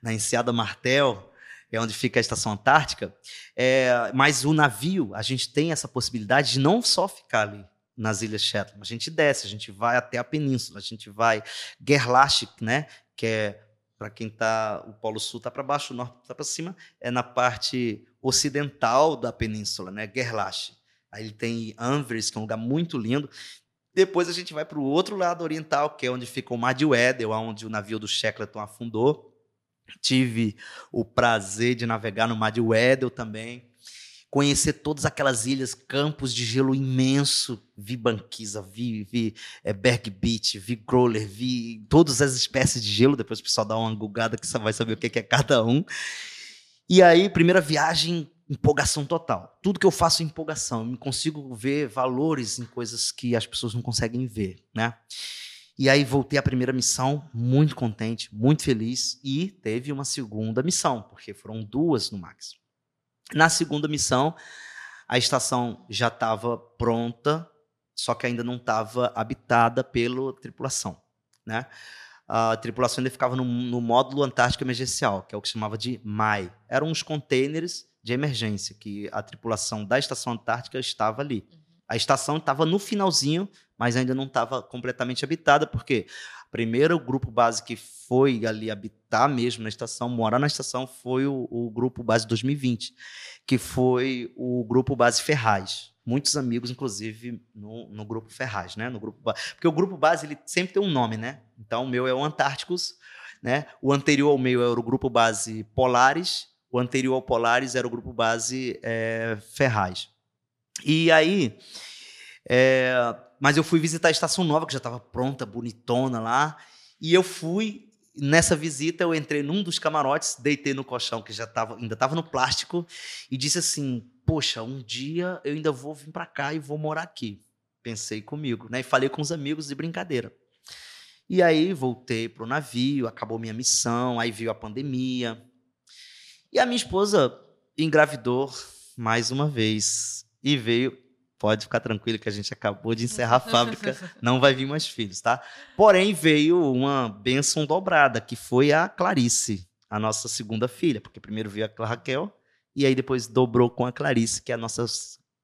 S1: na Enseada Martel, é onde fica a estação antártica. É, mas o navio, a gente tem essa possibilidade de não só ficar ali nas Ilhas Shetland, a gente desce, a gente vai até a península, a gente vai Gerlach, né, que é para quem está o Polo Sul está para baixo, o Norte está para cima, é na parte ocidental da península, né, Gerlach. Aí ele tem Anvers, que é um lugar muito lindo. Depois a gente vai para o outro lado oriental, que é onde fica o Mar de Weddell, onde o navio do Shackleton afundou. Tive o prazer de navegar no Mar de Weddell também conhecer todas aquelas ilhas, campos de gelo imenso. Vi Banquisa, vi, vi é, Berg Beach, vi Growler, vi todas as espécies de gelo. Depois o pessoal dá uma gugada que você vai saber o que é cada um. E aí, primeira viagem, empolgação total. Tudo que eu faço é empolgação. Eu consigo ver valores em coisas que as pessoas não conseguem ver, né? E aí voltei à primeira missão, muito contente, muito feliz, e teve uma segunda missão, porque foram duas no Max. Na segunda missão, a estação já estava pronta, só que ainda não estava habitada pela tripulação. Né? A tripulação ainda ficava no, no, módulo Antártico Emergencial, que é o que se chamava de MAI. Eram uns containers de emergência, que a tripulação da Estação Antártica estava ali. A estação estava no finalzinho, mas ainda não estava completamente habitada, porque primeiro o grupo base que foi ali habitar mesmo na estação, morar na estação, foi o, o grupo base 2020, que foi o grupo base Ferraz. Muitos amigos, inclusive, no, no grupo Ferraz, né? No grupo Porque o grupo base ele sempre tem um nome, né? Então o meu é o Antárticos, né? O anterior ao meu era o grupo base Polares, o anterior ao Polares era o grupo base é, Ferraz. E aí, é, mas eu fui visitar a Estação Nova, que já estava pronta, bonitona lá. E eu fui, nessa visita, eu entrei num dos camarotes, deitei no colchão, que já tava, ainda estava no plástico, e disse assim: Poxa, um dia eu ainda vou vir para cá e vou morar aqui. Pensei comigo, né? E falei com os amigos de brincadeira. E aí voltei para o navio, acabou minha missão, aí veio a pandemia. E a minha esposa engravidou mais uma vez. E veio pode ficar tranquilo que a gente acabou de encerrar a fábrica, não vai vir mais filhos, tá? Porém, veio uma bênção dobrada, que foi a Clarice, a nossa segunda filha, porque primeiro veio a Raquel, e aí depois dobrou com a Clarice, que é a nossa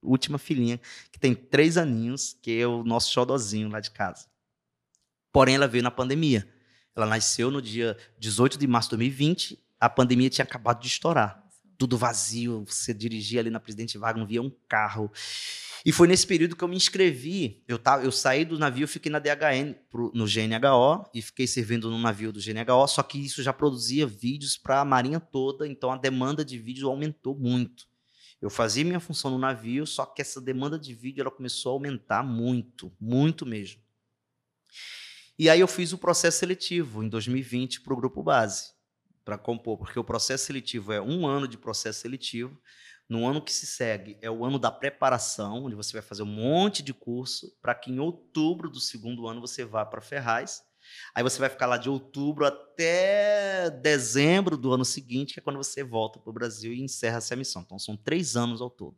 S1: última filhinha, que tem três aninhos, que é o nosso xodozinho lá de casa. Porém, ela veio na pandemia. Ela nasceu no dia 18 de março de 2020, a pandemia tinha acabado de estourar. Tudo vazio, você dirigia ali na Presidente Vargas, não via um carro. E foi nesse período que eu me inscrevi. Eu, tava, eu saí do navio, fiquei na DHN, pro, no GNHO, e fiquei servindo no navio do GNHO, só que isso já produzia vídeos para a marinha toda, então a demanda de vídeo aumentou muito. Eu fazia minha função no navio, só que essa demanda de vídeo ela começou a aumentar muito, muito mesmo. E aí eu fiz o processo seletivo em 2020 para o grupo base, para compor, porque o processo seletivo é um ano de processo seletivo. No ano que se segue é o ano da preparação, onde você vai fazer um monte de curso para que em outubro do segundo ano você vá para Ferraz. Aí você vai ficar lá de outubro até dezembro do ano seguinte, que é quando você volta para o Brasil e encerra essa missão. Então são três anos ao todo.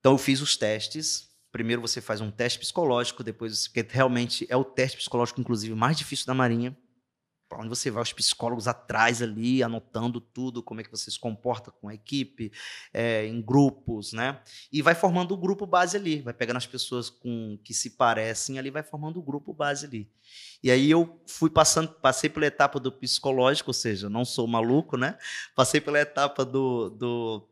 S1: Então eu fiz os testes. Primeiro você faz um teste psicológico, depois, porque realmente é o teste psicológico, inclusive, mais difícil da Marinha para onde você vai, os psicólogos atrás ali, anotando tudo, como é que você se comporta com a equipe, é, em grupos, né? E vai formando o grupo base ali, vai pegando as pessoas com que se parecem ali, vai formando o grupo base ali. E aí eu fui passando, passei pela etapa do psicológico, ou seja, não sou maluco, né? Passei pela etapa do, do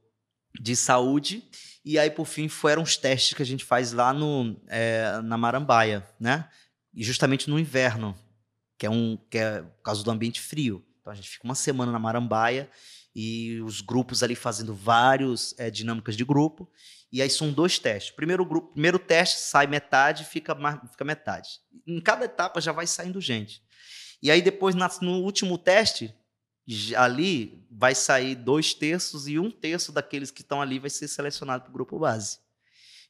S1: de saúde e aí por fim foram os testes que a gente faz lá no é, na Marambaia, né? E justamente no inverno, que é um que é por causa do ambiente frio. Então a gente fica uma semana na Marambaia e os grupos ali fazendo vários é, dinâmicas de grupo. E aí são dois testes. Primeiro grupo, primeiro teste sai metade, fica fica metade. Em cada etapa já vai saindo gente. E aí depois no último teste ali vai sair dois terços e um terço daqueles que estão ali vai ser selecionado para o grupo base.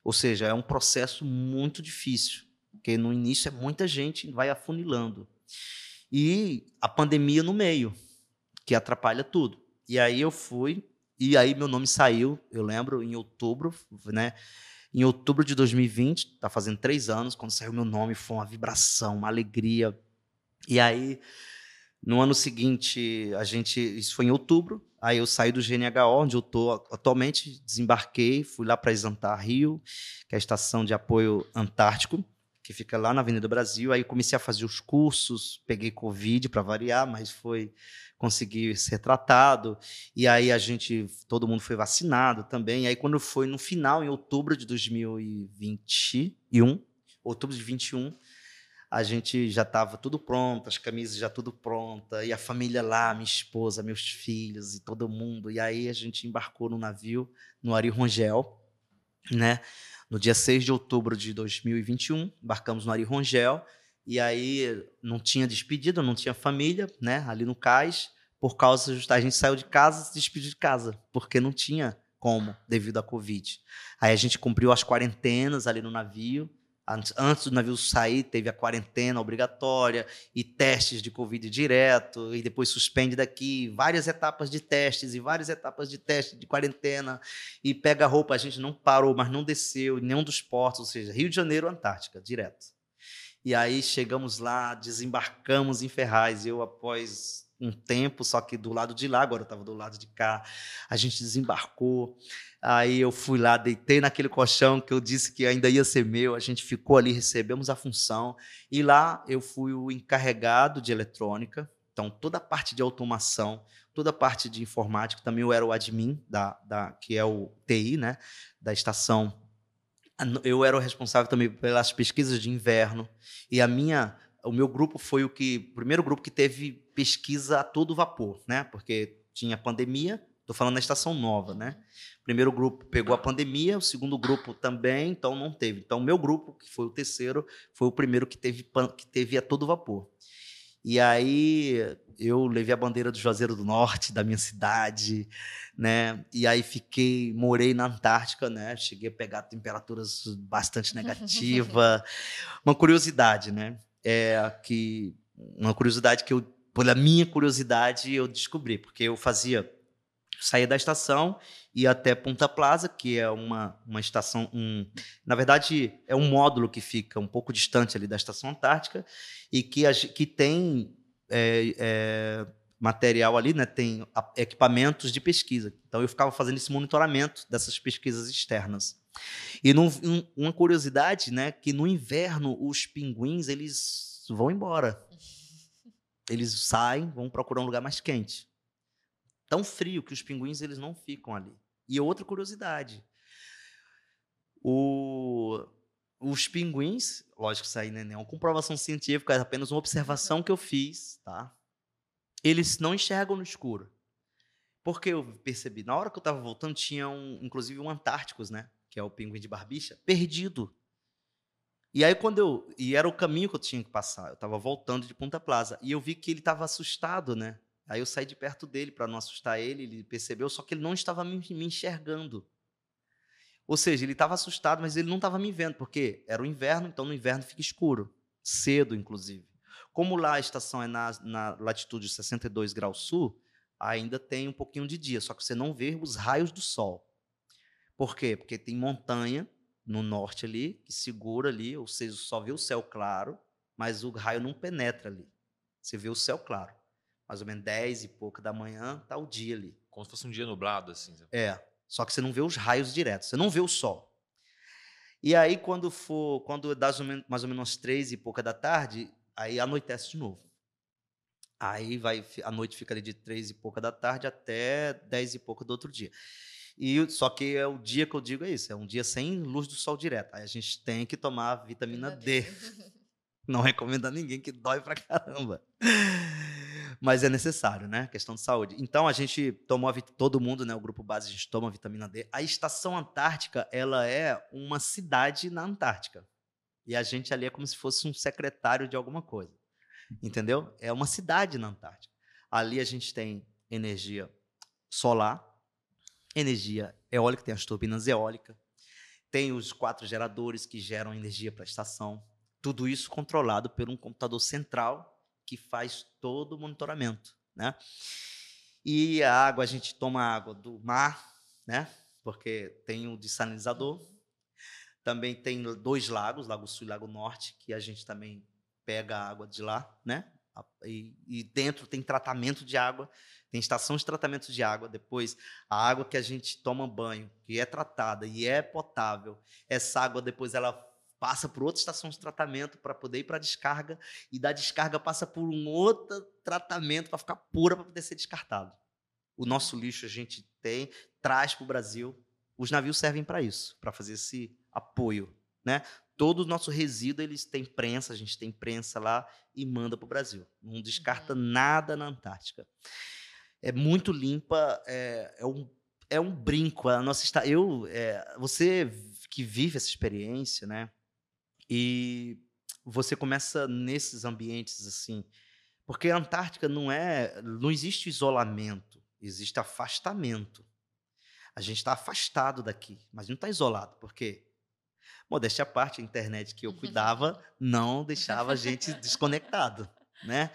S1: Ou seja, é um processo muito difícil, porque no início é muita gente, vai afunilando. E a pandemia no meio, que atrapalha tudo. E aí eu fui, e aí meu nome saiu, eu lembro, em outubro, né? Em outubro de 2020, tá fazendo três anos, quando saiu meu nome, foi uma vibração, uma alegria. E aí no ano seguinte, a gente, isso foi em outubro, aí eu saí do GNHO, onde eu estou atualmente, desembarquei, fui lá para Exantar Rio, que é a estação de apoio antártico, que fica lá na Avenida Brasil. Aí comecei a fazer os cursos, peguei Covid para variar, mas foi conseguir ser tratado. E aí a gente, todo mundo foi vacinado também. E aí quando foi no final, em outubro de 2021, outubro de 21, a gente já estava tudo pronto, as camisas já tudo pronta, e a família lá, minha esposa, meus filhos e todo mundo. E aí a gente embarcou no navio, no Ari Rongel, né? No dia 6 de outubro de 2021, embarcamos no Ari Rongel, e aí não tinha despedida, não tinha família, né? Ali no cais, por causa a gente saiu de casa, se despediu de casa, porque não tinha como devido à Covid. Aí a gente cumpriu as quarentenas ali no navio, Antes do navio sair, teve a quarentena obrigatória e testes de Covid direto, e depois suspende daqui, várias etapas de testes e várias etapas de teste de quarentena, e pega roupa, a gente não parou, mas não desceu em nenhum dos portos, ou seja, Rio de Janeiro, Antártica, direto. E aí chegamos lá, desembarcamos em Ferraz, eu após um tempo, só que do lado de lá, agora eu estava do lado de cá. A gente desembarcou. Aí eu fui lá, deitei naquele colchão que eu disse que ainda ia ser meu. A gente ficou ali, recebemos a função. E lá eu fui o encarregado de eletrônica. Então, toda a parte de automação, toda a parte de informática, também eu era o admin, da, da, que é o TI, né, da estação. Eu era o responsável também pelas pesquisas de inverno. E a minha o meu grupo foi o que primeiro grupo que teve pesquisa a todo vapor, né? Porque tinha pandemia, estou falando da estação nova, né? Primeiro grupo pegou a pandemia, o segundo grupo também, então não teve. Então o meu grupo, que foi o terceiro, foi o primeiro que teve que teve a todo vapor. E aí eu levei a bandeira do Juazeiro do Norte, da minha cidade, né? E aí fiquei, morei na Antártica, né? Cheguei a pegar temperaturas bastante negativas. Uma curiosidade, né? é que uma curiosidade que eu, pela minha curiosidade, eu descobri, porque eu fazia saía da estação e até Ponta Plaza, que é uma, uma estação, um, na verdade é um módulo que fica um pouco distante ali da estação antártica e que, que tem é, é, material ali, né, tem equipamentos de pesquisa. Então eu ficava fazendo esse monitoramento dessas pesquisas externas. E num, um, uma curiosidade, né, que no inverno os pinguins eles vão embora. Eles saem, vão procurar um lugar mais quente. Tão frio que os pinguins eles não ficam ali. E outra curiosidade, o, os pinguins, lógico que isso aí não é uma comprovação científica, é apenas uma observação que eu fiz, tá? Eles não enxergam no escuro. Porque eu percebi, na hora que eu estava voltando, tinha um, inclusive um Antárticos, né? que é o pinguim de barbicha, perdido. E aí quando eu, e era o caminho que eu tinha que passar, eu estava voltando de Ponta Plaza e eu vi que ele estava assustado, né? Aí eu saí de perto dele para não assustar ele, ele percebeu, só que ele não estava me, me enxergando. Ou seja, ele estava assustado, mas ele não estava me vendo, porque era o inverno, então no inverno fica escuro, cedo inclusive. Como lá a estação é na, na latitude 62 graus sul, ainda tem um pouquinho de dia, só que você não vê os raios do sol. Por quê? Porque tem montanha no norte ali, que segura ali, ou seja, só vê o céu claro, mas o raio não penetra ali. Você vê o céu claro. Mais ou menos 10 e pouco da manhã, tá o dia ali.
S3: Como se fosse um dia nublado, assim.
S1: É. Só que você não vê os raios diretos, você não vê o sol. E aí, quando for, quando dá mais ou menos três e pouca da tarde, aí anoitece de novo. Aí vai, a noite fica ali de três e pouca da tarde até dez e pouca do outro dia. E só que é o dia que eu digo é isso, é um dia sem luz do sol direto. Aí a gente tem que tomar vitamina D. Não recomendo a ninguém que dói pra caramba. Mas é necessário, né? Questão de saúde. Então a gente tomou a todo mundo, né? O grupo base a gente toma a vitamina D. A estação Antártica, ela é uma cidade na Antártica. E a gente ali é como se fosse um secretário de alguma coisa. Entendeu? É uma cidade na Antártica. Ali a gente tem energia solar, energia eólica, tem as turbinas eólicas, tem os quatro geradores que geram energia para a estação. Tudo isso controlado por um computador central que faz todo o monitoramento, né? E a água, a gente toma água do mar, né? Porque tem o desalinizador. Também tem dois lagos, Lago Sul e Lago Norte, que a gente também pega a água de lá, né? E, e, dentro tem tratamento de água, tem estação de tratamento de água. Depois, a água que a gente toma banho, que é tratada e é potável, essa água depois ela passa por outra estação de tratamento para poder ir para a descarga e da descarga passa por um outro tratamento para ficar pura para poder ser descartado. O nosso lixo a gente tem, traz para o Brasil. Os navios servem para isso, para fazer esse apoio, né? Todo o nosso resíduo eles têm prensa, a gente tem prensa lá e manda para o Brasil. Não descarta uhum. nada na Antártica. É muito limpa, é, é um é um brinco. A nossa eu, é, você que vive essa experiência, né? E você começa nesses ambientes assim, porque a Antártica não é, não existe isolamento, existe afastamento. A gente está afastado daqui, mas não está isolado, porque modéstia à parte, a internet que eu cuidava não deixava a gente desconectado, né?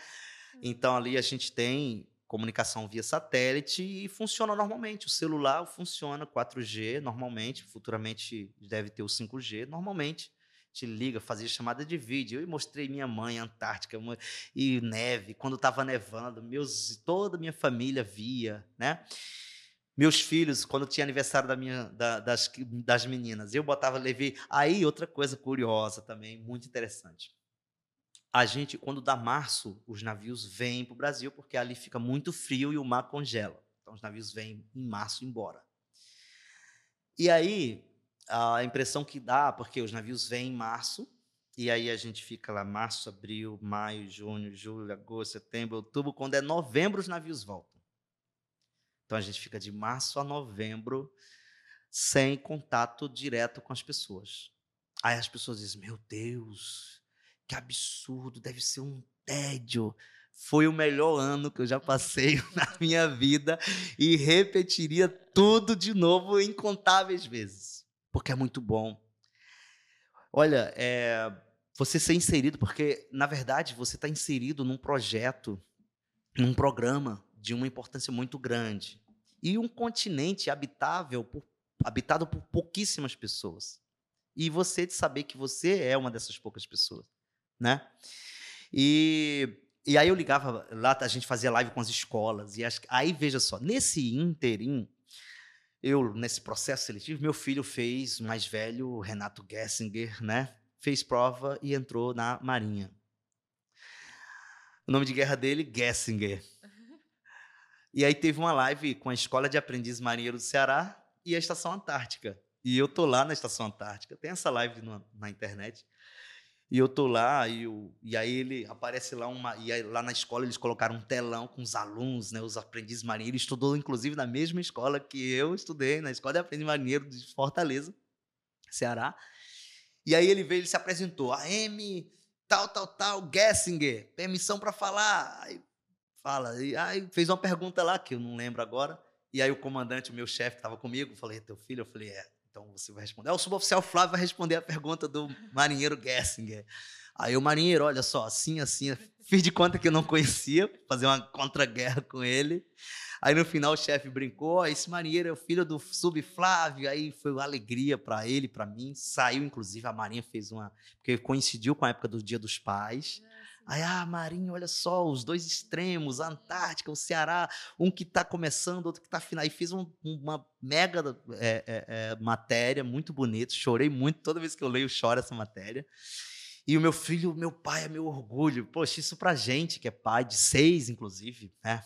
S1: Então ali a gente tem comunicação via satélite e funciona normalmente. O celular funciona 4G normalmente, futuramente deve ter o 5G normalmente te liga, fazia chamada de vídeo. Eu mostrei minha mãe Antártica e neve, quando estava nevando, meus toda a minha família via, né? Meus filhos, quando tinha aniversário da minha, da, das, das meninas, eu botava levei. Aí outra coisa curiosa também, muito interessante. A gente, quando dá março, os navios vêm para o Brasil porque ali fica muito frio e o mar congela. Então os navios vêm em março embora. E aí a impressão que dá, porque os navios vêm em março, e aí a gente fica lá março, abril, maio, junho, julho, agosto, setembro, outubro, quando é novembro os navios voltam. Então a gente fica de março a novembro sem contato direto com as pessoas. Aí as pessoas dizem: "Meu Deus, que absurdo, deve ser um tédio". Foi o melhor ano que eu já passei na minha vida e repetiria tudo de novo incontáveis vezes porque é muito bom. Olha, é, você ser inserido, porque, na verdade, você está inserido num projeto, num programa de uma importância muito grande. E um continente habitável por, habitado por pouquíssimas pessoas. E você de saber que você é uma dessas poucas pessoas, né? E, e aí eu ligava, lá a gente fazia live com as escolas, e as, aí veja só, nesse interim, eu, nesse processo seletivo, meu filho fez, mais velho, Renato Gessinger, né? Fez prova e entrou na Marinha. O nome de guerra dele, Gessinger. E aí teve uma live com a Escola de Aprendiz Marinheiro do Ceará e a Estação Antártica. E eu tô lá na Estação Antártica. Tem essa live no, na internet. E eu tô lá, e, eu, e aí ele aparece lá uma. E aí, lá na escola eles colocaram um telão com os alunos, né, os aprendizes marinheiros. Ele estudou, inclusive, na mesma escola que eu estudei, na Escola de Aprendiz Marinheiro de Fortaleza, Ceará. E aí ele veio, ele se apresentou. A M, tal, tal, tal, Gessinger, permissão para falar. Aí fala. E aí fez uma pergunta lá, que eu não lembro agora. E aí o comandante, o meu chefe, estava comigo, falei, é teu filho? Eu falei, é. Então você vai responder. Ah, o suboficial Flávio vai responder a pergunta do marinheiro Gessinger. Aí o marinheiro, olha só, assim, assim, fiz de conta que eu não conhecia, fazer uma contra-guerra com ele. Aí no final o chefe brincou, esse marinheiro é o filho do sub Flávio, aí foi uma alegria para ele, para mim. Saiu inclusive a Marinha fez uma, porque coincidiu com a época do Dia dos Pais. Aí, ah, Marinho, olha só, os dois extremos, a Antártica, o Ceará, um que está começando, outro que está final. E fiz um, uma mega é, é, é, matéria, muito bonita. Chorei muito, toda vez que eu leio, choro essa matéria. E o meu filho, meu pai é meu orgulho. Poxa, isso pra gente, que é pai de seis, inclusive, né?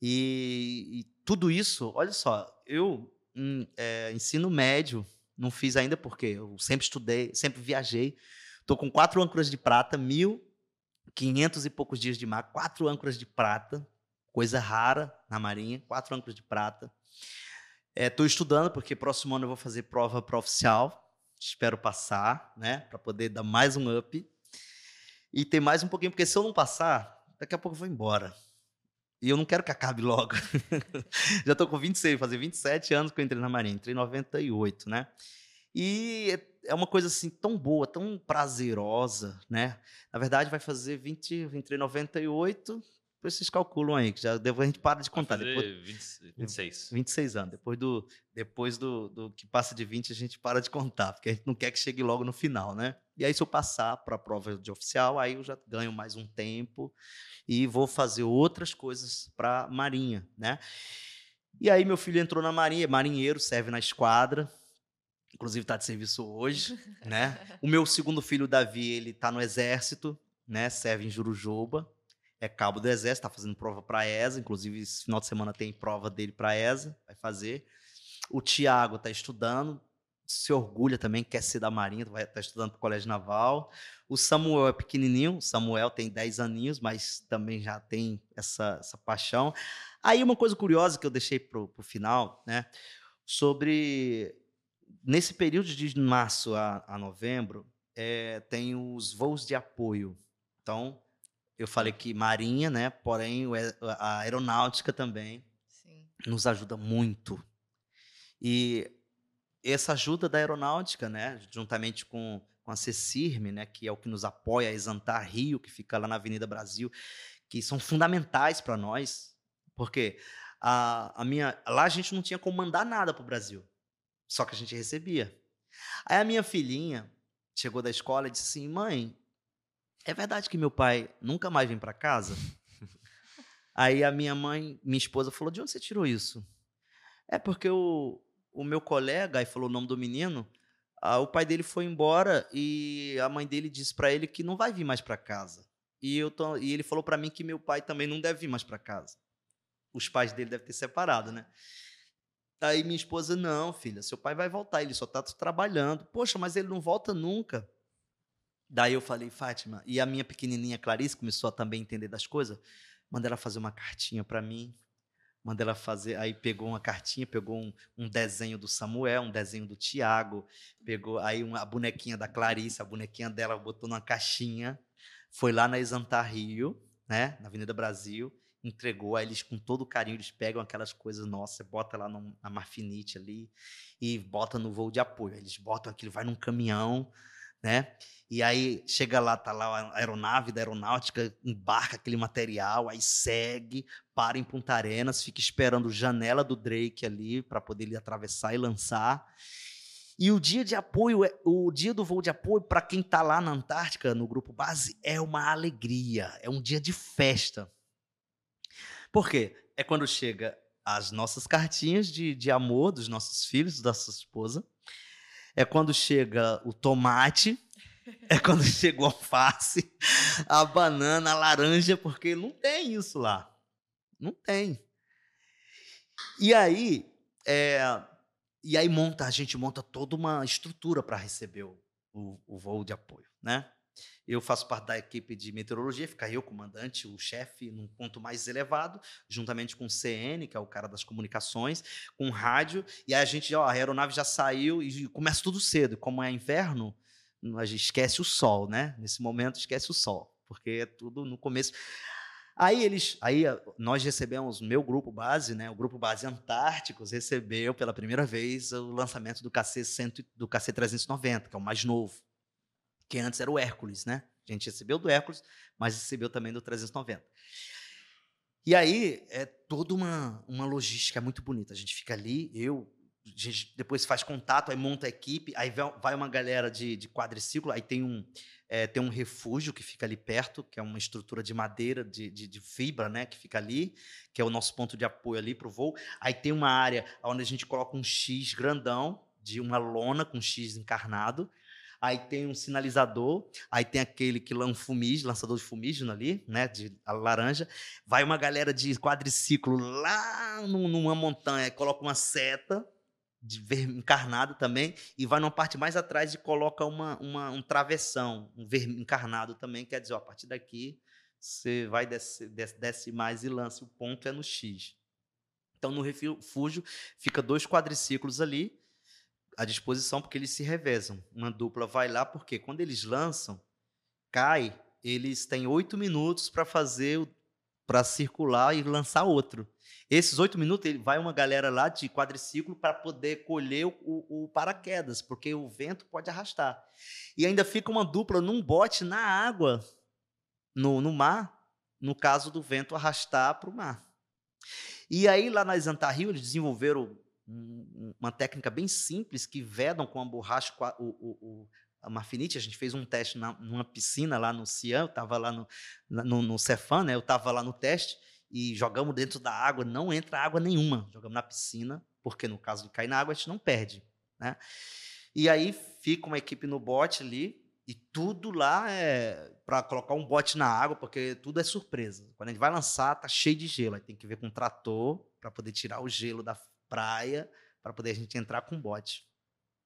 S1: E, e tudo isso, olha só, eu hum, ensino médio, não fiz ainda porque eu sempre estudei, sempre viajei. Tô com quatro âncoras de prata, mil quinhentos e poucos dias de mar, quatro âncoras de prata, coisa rara na Marinha, quatro âncoras de prata. Estou é, estudando, porque próximo ano eu vou fazer prova oficial. Espero passar, né? Para poder dar mais um up. E ter mais um pouquinho, porque se eu não passar, daqui a pouco eu vou embora. E eu não quero que acabe logo. Já estou com 26, vou fazer 27 anos que eu entrei na Marinha. Entrei em 98, né? E é uma coisa assim tão boa, tão prazerosa, né? Na verdade, vai fazer 20, entrei em 98, depois vocês calculam aí, que já depois a gente para de contar.
S3: Vai
S1: depois,
S3: 20, 26.
S1: 26 anos. Depois do, depois do, do que passa de 20, a gente para de contar, porque a gente não quer que chegue logo no final, né? E aí, se eu passar para a prova de oficial, aí eu já ganho mais um tempo e vou fazer outras coisas para a Marinha, né? E aí, meu filho entrou na Marinha, marinheiro, serve na esquadra, inclusive está de serviço hoje, né? O meu segundo filho, Davi, ele está no exército, né? Serve em Jurujoba, é cabo do exército, está fazendo prova para a ESA, inclusive esse final de semana tem prova dele para a ESA, vai fazer. O Tiago está estudando, se orgulha também, quer ser da Marinha, vai estar tá estudando para o Colégio Naval. O Samuel é pequenininho, o Samuel tem 10 aninhos, mas também já tem essa, essa paixão. Aí uma coisa curiosa que eu deixei para o final, né, sobre nesse período de março a, a novembro, é, tem os voos de apoio. Então, eu falei que marinha, né, porém a aeronáutica também Sim. nos ajuda muito. E essa ajuda da aeronáutica, né, juntamente com, com a CECIRME, né, que é o que nos apoia, a Exantar Rio, que fica lá na Avenida Brasil, que são fundamentais para nós, porque a, a minha, lá a gente não tinha como mandar nada para o Brasil, só que a gente recebia. Aí a minha filhinha chegou da escola e disse assim, mãe, é verdade que meu pai nunca mais vem para casa? Aí a minha mãe, minha esposa, falou: de onde você tirou isso? É porque o, o meu colega, aí falou o nome do menino, o pai dele foi embora e a mãe dele disse para ele que não vai vir mais para casa. E, eu tô, e ele falou para mim que meu pai também não deve vir mais para casa. Os pais dele devem ter separado, né? Aí minha esposa, não, filha, seu pai vai voltar, ele só tá trabalhando. Poxa, mas ele não volta nunca. Daí eu falei, Fátima, e a minha pequenininha Clarice começou a também entender das coisas. Mandei ela fazer uma cartinha para mim, mandei ela fazer, aí pegou uma cartinha, pegou um, um desenho do Samuel, um desenho do Tiago, pegou aí uma, a bonequinha da Clarice, a bonequinha dela botou numa caixinha, foi lá na Exantar Rio, né, na Avenida Brasil, entregou, aí eles com todo carinho, eles pegam aquelas coisas nossa, bota lá no, na Marfinite ali e bota no voo de apoio, eles botam aquilo, vai num caminhão, né? E aí chega lá, tá lá a aeronave da aeronáutica, embarca aquele material, aí segue, para em Punta Arenas, fica esperando janela do Drake ali para poder ele atravessar e lançar. E o dia de apoio, é, o dia do voo de apoio para quem está lá na Antártica, no grupo base, é uma alegria, é um dia de festa. Por quê? É quando chega as nossas cartinhas de, de amor dos nossos filhos, da nossa esposa. É quando chega o tomate, é quando chegou a alface, a banana, a laranja, porque não tem isso lá. Não tem. E aí, é, e aí monta, a gente monta toda uma estrutura para receber o, o, o, voo de apoio, né? Eu faço parte da equipe de meteorologia, fica eu, comandante, o chefe, num ponto mais elevado, juntamente com o CN, que é o cara das comunicações, com rádio, e aí a gente, ó, a aeronave já saiu e começa tudo cedo. Como é inverno, a gente esquece o sol, né? Nesse momento esquece o sol, porque é tudo no começo. Aí eles, aí nós recebemos, meu grupo base, né, o grupo base Antárticos recebeu pela primeira vez o lançamento do KC 100, do KC 390, que é o mais novo, que antes era o Hércules, né? A gente recebeu do Hércules, mas recebeu também do 390. E aí é toda uma, uma logística muito bonita. A gente fica ali, eu, a gente depois faz contato, aí monta a equipe, aí vai uma galera de, de quadriciclo, aí tem um, é, tem um refúgio que fica ali perto, que é uma estrutura de madeira, de, de, de fibra, né, que fica ali, que é o nosso ponto de apoio ali para o voo. Aí tem uma área onde a gente coloca um X grandão, de uma lona com X encarnado, aí tem um sinalizador, aí tem aquele que lança fumígeno, lançador de fumígeno ali, né, de laranja. Vai uma galera de quadriciclo lá numa montanha, coloca uma seta, de ver encarnado também, e vai numa parte mais atrás e coloca uma, uma um travessão, um ver encarnado também, quer dizer, ó, a partir daqui você vai desce, desce, desce mais e lança, o ponto é no X. Então, no refúgio, fica dois quadriciclos ali à disposição, porque eles se revezam. Uma dupla vai lá, porque quando eles lançam, cai, eles têm oito minutos para fazer, para circular e lançar outro. Esses oito minutos, ele vai uma galera lá de quadriciclo para poder colher o, o, paraquedas, porque o vento pode arrastar. E ainda fica uma dupla num bote na água, no, no mar, no caso do vento arrastar para o mar. E aí, lá na Exanta Rio, eles desenvolveram uma técnica bem simples que vedam com a borracha o, o, o, a marfinite. A gente fez um teste na, numa piscina lá no Cian, eu estava lá no, no, no Cefan, né? eu estava lá no teste, e jogamos dentro da água, não entra água nenhuma. Jogamos na piscina, porque no caso de cair na água, a gente não perde. Né? E aí fica uma equipe no bote ali, e tudo lá é para colocar um bote na água, porque tudo é surpresa. Quando a gente vai lançar, tá cheio de gelo. Aí tem que ver com um trator para poder tirar o gelo da praia, para poder a gente entrar com bote.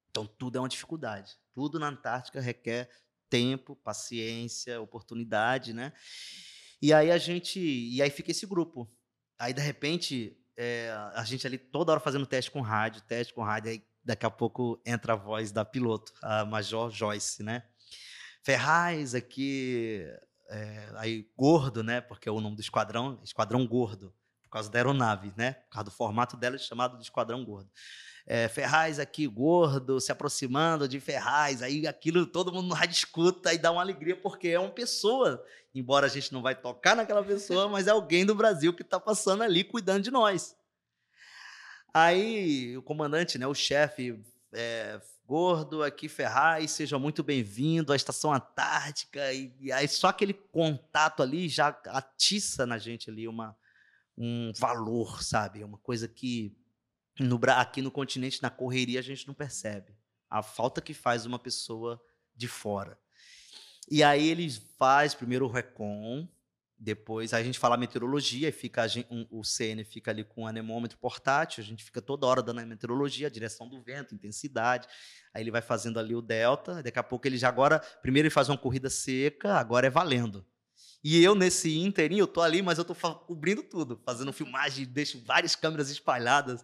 S1: Então tudo é uma dificuldade. Tudo na Antártica requer tempo, paciência, oportunidade, né? E aí a gente. E aí fica esse grupo. Aí, de repente, é, a gente ali toda hora fazendo teste com rádio, teste com rádio, aí daqui a pouco entra a voz da piloto, a Major Joyce, né? Ferraz aqui, é, aí gordo, né? Porque é o nome do esquadrão, esquadrão gordo, causa da aeronave, né? Por causa do formato dela, chamado de esquadrão gordo é, Ferraz aqui gordo, se aproximando de Ferraz, aí aquilo todo mundo no rádio escuta e dá uma alegria, porque é uma pessoa, embora a gente não vai tocar naquela pessoa, mas é alguém do Brasil que está passando ali cuidando de nós. Aí o comandante, né, o chefe, é, gordo aqui Ferraz, seja muito bem-vindo à Estação Antártica, e, e, aí só aquele contato ali já atiça na gente ali uma, um valor, sabe? Uma coisa que no, aqui no continente, na correria, a gente não percebe a falta que faz uma pessoa de fora. E aí ele faz primeiro o recon, depois a gente fala meteorologia, e fica gente, um, o CN fica ali com o anemômetro portátil, a gente fica toda hora dando a meteorologia, a direção do vento, intensidade. Aí ele vai fazendo ali o delta, daqui a pouco ele já agora, primeiro ele faz uma corrida seca, agora é valendo. E eu, nesse inteirinho, eu tô ali, mas eu tô cobrindo tudo, fazendo filmagem, deixo várias câmeras espalhadas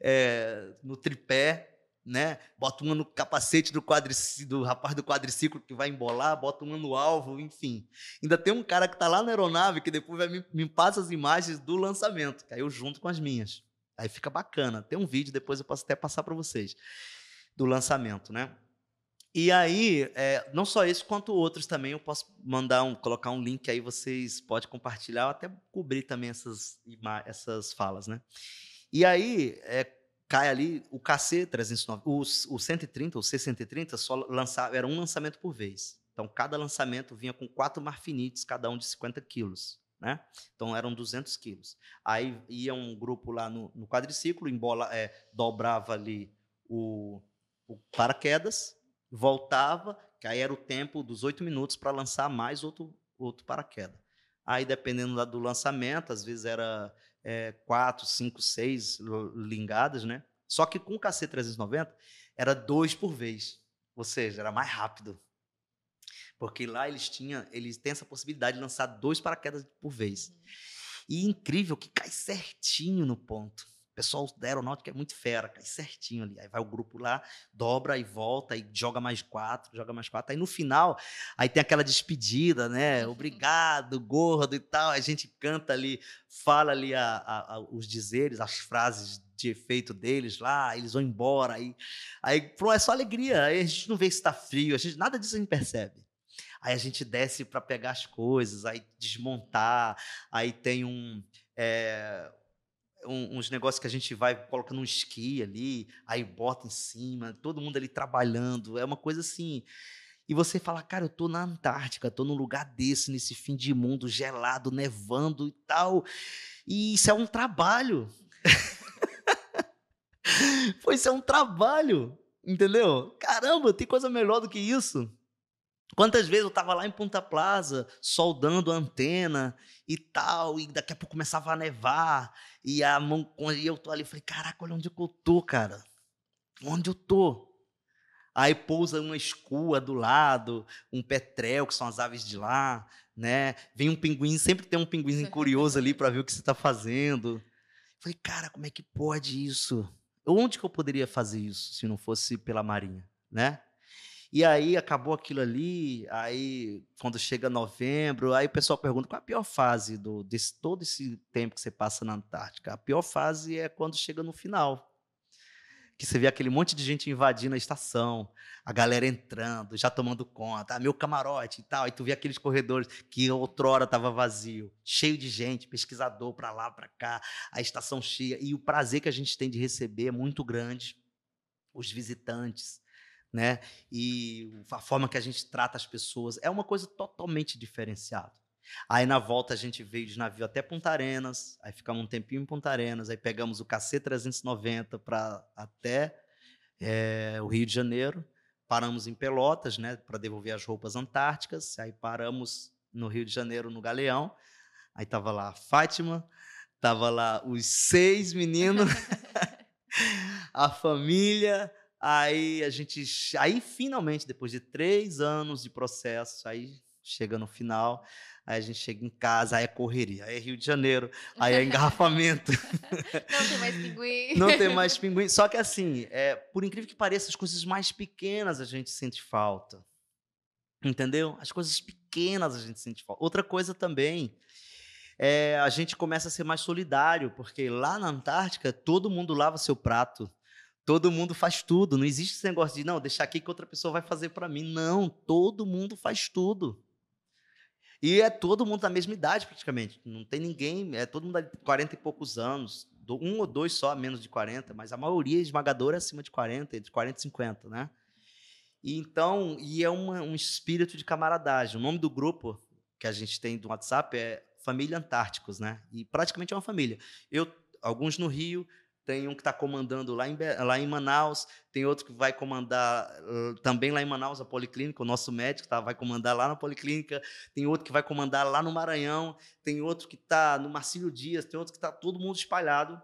S1: é, no tripé, né? Boto uma no capacete do, do rapaz do quadriciclo que vai embolar, boto uma no alvo, enfim. Ainda tem um cara que tá lá na aeronave que depois vai me, me passa as imagens do lançamento, que aí eu junto com as minhas. Aí fica bacana. Tem um vídeo, depois eu posso até passar para vocês, do lançamento, né? E aí, é, não só esse, quanto outros também, eu posso mandar um, colocar um link aí, vocês podem compartilhar, até cobrir também essas, essas falas, né? E aí, é, cai ali o KC 309, o, o 130, o C130, só lançava, era um lançamento por vez. Então, cada lançamento vinha com quatro marfinites, cada um de 50 quilos. Né? Então eram 200 quilos. Aí ia um grupo lá no, no quadriciclo, embola, é, dobrava ali o, o paraquedas, voltava, que aí era o tempo dos oito minutos para lançar mais outro, outro paraquedas. Aí, dependendo do lançamento, às vezes era é, quatro, cinco, seis lingadas, né? Só que com o KC390 era dois por vez, ou seja, era mais rápido. Porque lá eles tinham, eles têm essa possibilidade de lançar dois paraquedas por vez. Uhum. E incrível que cai certinho no ponto pessoal da aeronáutica é muito fera, cai certinho ali. Aí vai o grupo lá, dobra e volta, e joga mais quatro, joga mais quatro. Aí no final, aí tem aquela despedida, né? Obrigado, gordo e tal. A gente canta ali, fala ali a, a, a, os dizeres, as frases de efeito deles lá, eles vão embora. Aí, aí é só alegria. Aí a gente não vê se está frio, a gente, nada disso a gente percebe. Aí a gente desce para pegar as coisas, aí desmontar, aí tem um. É, um, uns negócios que a gente vai colocando um esqui ali, aí bota em cima, todo mundo ali trabalhando, é uma coisa assim. E você fala, cara, eu tô na Antártica, tô num lugar desse, nesse fim de mundo, gelado, nevando e tal. E isso é um trabalho. pois isso é um trabalho, entendeu? Caramba, tem coisa melhor do que isso. Quantas vezes eu estava lá em Ponta Plaza, soldando a antena e tal, e daqui a pouco começava a nevar, e a mão, e eu tô ali, falei, caraca, olha onde eu tô, cara. onde eu tô? Aí pousa uma escua do lado, um petrel, que são as aves de lá, né? Vem um pinguim, sempre tem um pinguim curioso ali para ver o que você está fazendo. Falei, cara, como é que pode isso? Onde que eu poderia fazer isso se não fosse pela Marinha, né? E aí acabou aquilo ali, aí quando chega novembro, aí o pessoal pergunta qual é a pior fase do, desse todo esse tempo que você passa na Antártica. A pior fase é quando chega no final, que você vê aquele monte de gente invadindo a estação, a galera entrando, já tomando conta, ah, meu camarote e tal, e tu vê aqueles corredores que outrora estava vazio, cheio de gente, pesquisador para lá, para cá, a estação cheia, e o prazer que a gente tem de receber é muito grande, os visitantes, né? E a forma que a gente trata as pessoas é uma coisa totalmente diferenciada. Aí na volta a gente veio de navio até Punta Arenas, aí ficamos um tempinho em Punta Arenas, aí pegamos o KC-390 para até é, o Rio de Janeiro, paramos em Pelotas, né, para devolver as roupas antárticas, aí paramos no Rio de Janeiro, no Galeão, aí tava lá a Fátima, tava lá os seis meninos, a família, aí a gente, aí finalmente, depois de três anos de processo, aí chega no final, Aí a gente chega em casa, aí é correria, aí é Rio de Janeiro, aí é engarrafamento.
S2: Não tem mais pinguim.
S1: Não tem mais pinguim. Só que assim, é, por incrível que pareça, as coisas mais pequenas a gente sente falta. Entendeu? As coisas pequenas a gente sente falta. Outra coisa também, é, a gente começa a ser mais solidário, porque lá na Antártica todo mundo lava seu prato. Todo mundo faz tudo. Não existe esse negócio de, não, deixar aqui que outra pessoa vai fazer para mim. Não, todo mundo faz tudo. E é todo mundo da mesma idade, praticamente. Não tem ninguém, é todo mundo de 40 e poucos anos. Um ou dois só menos de 40, mas a maioria esmagadora é acima de 40, entre 40 e 50, né? E então, e é uma, um espírito de camaradagem. O nome do grupo que a gente tem do WhatsApp é Família Antárticos, né? E praticamente é uma família. Eu, alguns no Rio, tem um que está comandando lá em, lá em Manaus, tem outro que vai comandar também lá em Manaus, a Policlínica, o nosso médico tá, vai comandar lá na Policlínica, tem outro que vai comandar lá no Maranhão, tem outro que está no Marcílio Dias, tem outro que está todo mundo espalhado,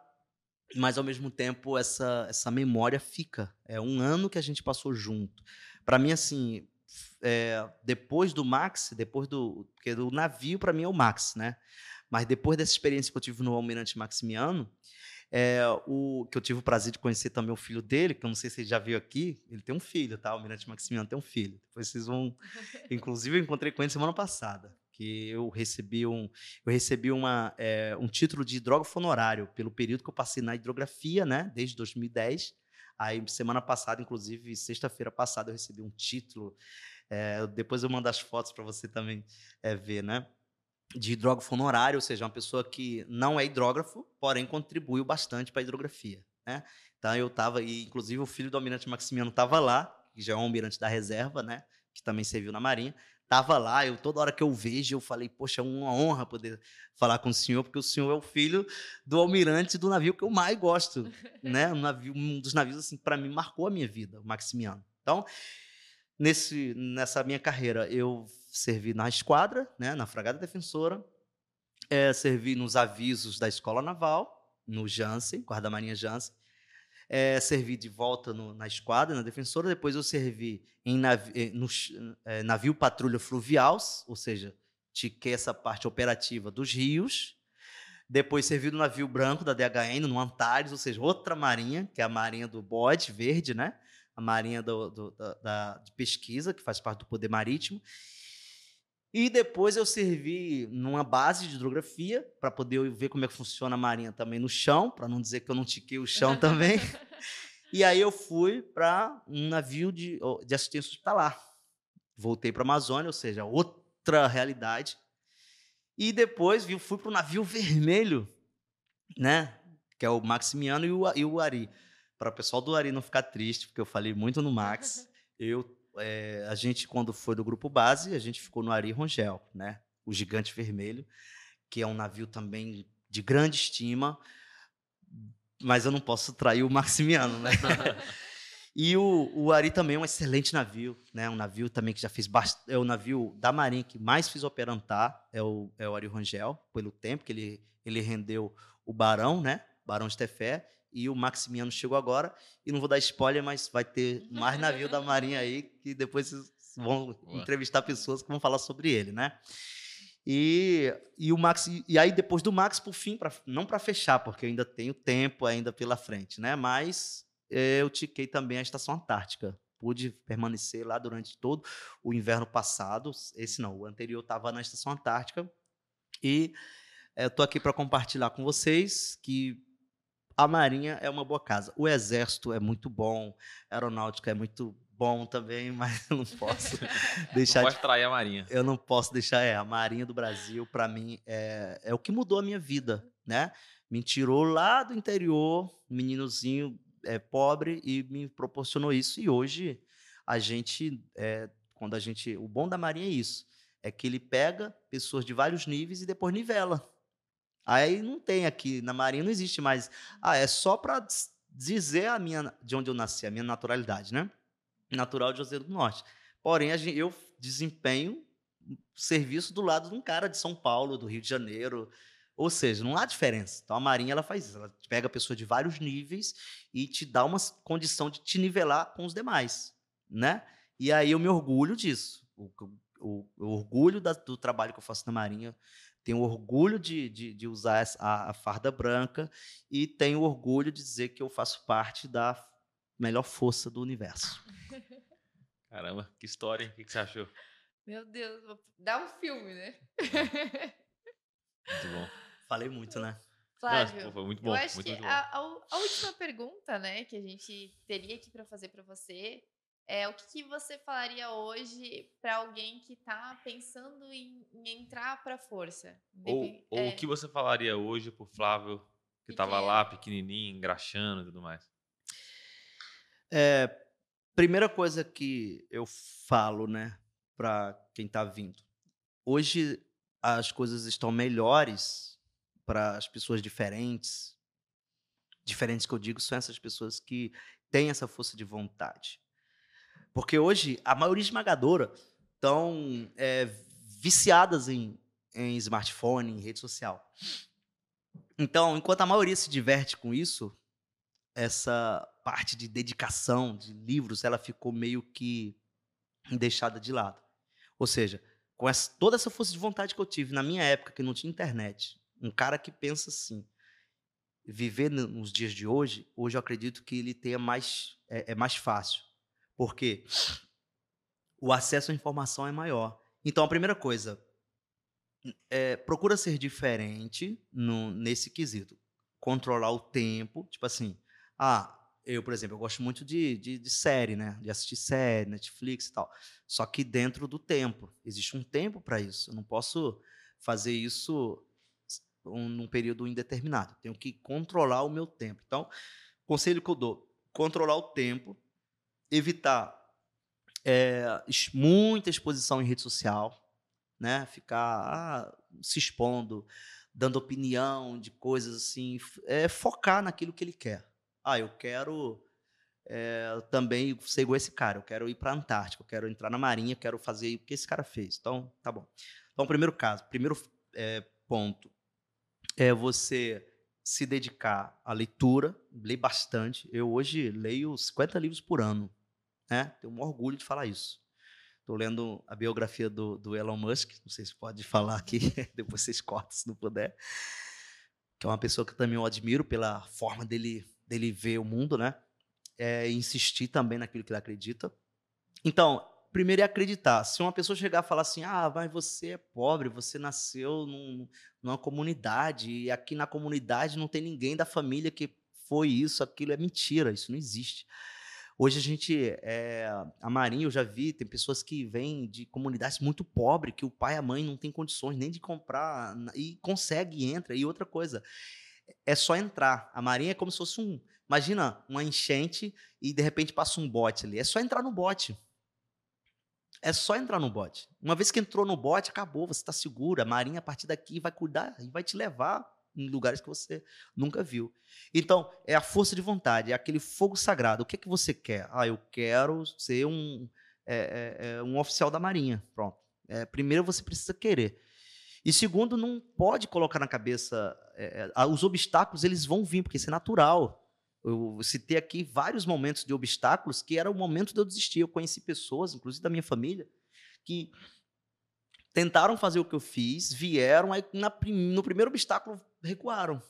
S1: mas ao mesmo tempo essa, essa memória fica. É um ano que a gente passou junto. Para mim, assim, é, depois do Max, depois do. Porque o navio, para mim, é o Max, né? Mas depois dessa experiência que eu tive no Almirante Maximiano, é, o, que eu tive o prazer de conhecer também o filho dele, que eu não sei se ele já viu aqui. Ele tem um filho, tá? O Almirante Maximiano tem um filho. Depois vocês vão. Inclusive, eu encontrei com ele semana passada. Que eu recebi um, eu recebi uma, é, um título de hidrógrafo honorário pelo período que eu passei na hidrografia, né? Desde 2010. Aí, semana passada, inclusive, sexta-feira passada, eu recebi um título. É, depois eu mando as fotos para você também é, ver, né? De hidrógrafo honorário, ou seja, uma pessoa que não é hidrógrafo, porém contribuiu bastante para a hidrografia. Né? Então eu estava, e inclusive o filho do almirante Maximiano estava lá, que já é um almirante da reserva, né? que também serviu na Marinha, estava lá, eu toda hora que eu vejo, eu falei, poxa, é uma honra poder falar com o senhor, porque o senhor é o filho do almirante do navio que eu mais gosto, né? Um, navio, um dos navios, assim, para mim, marcou a minha vida, o Maximiano. Então, nesse, nessa minha carreira, eu servi na esquadra, né, na Fragata Defensora, é, servi nos avisos da Escola Naval, no Jansen, Guarda-Marinha Jansen, é, servi de volta no, na esquadra, na Defensora, depois eu servi em navi, eh, no, é, navio patrulha fluvial, ou seja, tiquei essa parte operativa dos rios, depois servi no navio branco da DHN, no Antares, ou seja, outra marinha, que é a marinha do bode verde, né? a marinha do, do, da, da, de pesquisa, que faz parte do poder marítimo, e depois eu servi numa base de hidrografia para poder ver como é que funciona a marinha também no chão, para não dizer que eu não tiquei o chão também. e aí eu fui para um navio de, de assistência hospitalar. Voltei para a Amazônia, ou seja, outra realidade. E depois fui para o navio vermelho, né? Que é o Maximiano e o, e o Ari. Para o pessoal do Ari não ficar triste, porque eu falei muito no Max, eu é, a gente, quando foi do grupo base, a gente ficou no Ari Rongel, né? O Gigante Vermelho, que é um navio também de grande estima, mas eu não posso trair o Maximiano, né? e o, o Ari também é um excelente navio, né? Um navio também que já fez bastante. É o navio da Marinha que mais fiz operantar, é o, é o Ari Rongel, pelo tempo que ele, ele rendeu o Barão, né? Barão de Tefé, e o Maximiano chegou agora. E não vou dar spoiler, mas vai ter mais navio da Marinha aí, que depois vocês vão
S3: Boa.
S1: entrevistar pessoas que vão falar sobre ele, né? E, e o Max e aí depois do Max por fim pra, não para fechar porque eu ainda tenho tempo ainda pela frente né mas eh, eu tiquei também a estação antártica pude permanecer lá durante todo o inverno passado esse não o anterior estava na estação antártica e eh, eu tô aqui para compartilhar com vocês que a marinha é uma boa casa o exército é muito bom a aeronáutica é muito bom também mas eu não posso deixar
S3: Não
S1: de
S3: pode trair a Marinha.
S1: eu não posso deixar, é, a Marinha do Brasil, para mim, é, é o que mudou a minha vida, né? Me tirou lá do interior, meninozinho é, pobre, e me proporcionou isso. E hoje, a gente, é, quando a gente. O bom da Marinha é isso: é que ele pega pessoas de vários níveis e depois nivela. Aí não tem aqui, na Marinha não existe mais. Ah, é só para dizer a minha, de onde eu nasci, a minha naturalidade, né? Natural de Juazeiro do Norte. Porém, a gen- eu desempenho serviço do lado de um cara de São Paulo, do Rio de Janeiro. Ou seja, não há diferença. Então a Marinha ela faz isso. Ela pega pessoas de vários níveis e te dá uma condição de te nivelar com os demais, né? E aí eu me orgulho disso. O, o- o orgulho da- do trabalho que eu faço na Marinha. Tenho orgulho de, de, de usar a, a farda branca e tenho orgulho de dizer que eu faço parte da melhor força do universo.
S3: Caramba, que história, hein? O que, que você achou?
S2: Meu Deus, vou- dá um filme, né?
S3: Muito bom.
S1: Falei muito, né?
S2: Flávio,
S3: Não, foi muito
S2: eu
S3: bom.
S2: acho
S3: muito,
S2: que
S3: muito bom.
S2: a, a- a última pergunta, né, que a gente teria aqui para fazer para você é o que, que você falaria hoje para alguém que tá pensando em, em entrar para a força?
S3: Ou, ou
S2: é,
S3: o que você falaria hoje pro Flávio, que tava
S2: Pequeno.
S3: lá, pequenininho, engraxando e tudo mais?
S1: É, primeira coisa que eu falo, né, para quem tá vindo. Hoje as coisas estão melhores para as pessoas diferentes. Diferentes que eu digo são essas pessoas que têm essa força de vontade. Porque hoje a maioria esmagadora estão é, viciadas em, em smartphone, em rede social. Então, enquanto a maioria se diverte com isso, essa parte de dedicação de livros, ela ficou meio que deixada de lado. Ou seja, com essa- toda essa força de vontade que eu tive na minha época, que não tinha internet, um cara que pensa assim, viver no- nos dias de hoje, hoje eu acredito que ele tenha mais, é, é mais fácil. Porque o acesso à informação é maior. Então, a primeira coisa, é, procura ser diferente no- nesse quesito. Controlar o tempo, tipo assim, ah, eu, por exemplo, eu gosto muito de, de, de série, né? De assistir série, Netflix e tal. Só que dentro do tempo. Existe um tempo para isso. Eu não posso fazer isso um- num período indeterminado. Tenho que controlar o meu tempo. Então, conselho que eu dou: controlar o tempo, evitar é, muita exposição em rede social, né? Ficar ah, se expondo, dando opinião de coisas assim, é focar naquilo que ele quer. Ah, eu quero é, também ser igual esse cara, eu quero ir para a Antártica, eu quero entrar na Marinha, eu quero fazer o que esse cara fez. Então, tá bom. Então, primeiro caso, primeiro é, ponto é você se dedicar à leitura, ler bastante. Eu hoje leio 50 livros por ano, né? Tenho um orgulho de falar isso. Estou lendo a biografia do, do Elon Musk, não sei se pode falar aqui, depois vocês cortam se não puder. Que é uma pessoa que eu também eu admiro pela forma dele, dele ver o mundo, né? É, insistir também naquilo que ele acredita. Então, primeiro é acreditar. Se uma pessoa chegar e falar assim, ah, mas você é pobre, você nasceu num- numa comunidade, e aqui na comunidade não tem ninguém da família que foi isso, aquilo, é mentira, isso não existe. Hoje a gente, é, a Marinha, eu já vi, tem pessoas que vêm de comunidades muito pobres, que o pai e a mãe não têm condições nem de comprar, e consegue e entra. E outra coisa, é só entrar. A Marinha é como se fosse um, imagina, uma enchente e de repente passa um bote ali. É só entrar no bote. É só entrar no bote. Uma vez que entrou no bote, acabou, você está seguro. A Marinha, a partir daqui, vai cuidar e vai te levar em lugares que você nunca viu. Então, é a força de vontade, é aquele fogo sagrado. O que é que você quer? Ah, eu quero ser um, é, é, é, um oficial da Marinha. Pronto. É, primeiro, você precisa querer. E segundo, não pode colocar na cabeça... é, é, os obstáculos, eles vão vir, porque isso é natural. Eu citei aqui vários momentos de obstáculos que era o momento de eu desistir. Eu conheci pessoas, inclusive da minha família, que tentaram fazer o que eu fiz, vieram, aí na, no primeiro obstáculo recuaram.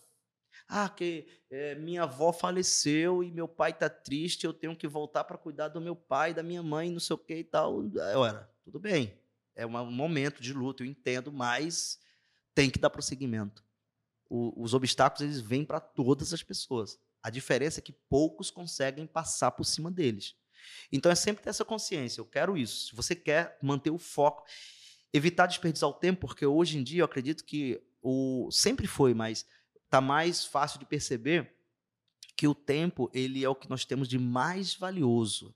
S1: Ah, que é, minha avó faleceu e meu pai tá triste, eu tenho que voltar para cuidar do meu pai, da minha mãe, não sei o que e tal. Era, tudo bem, é um momento de luto, eu entendo, mas tem que dar prosseguimento. O, os obstáculos eles vêm para todas as pessoas. A diferença é que poucos conseguem passar por cima deles. Então é sempre ter essa consciência. Eu quero isso. Se você quer manter o foco, evitar desperdiçar o tempo, porque hoje em dia eu acredito que o sempre foi, mas tá mais fácil de perceber que o tempo ele é o que nós temos de mais valioso.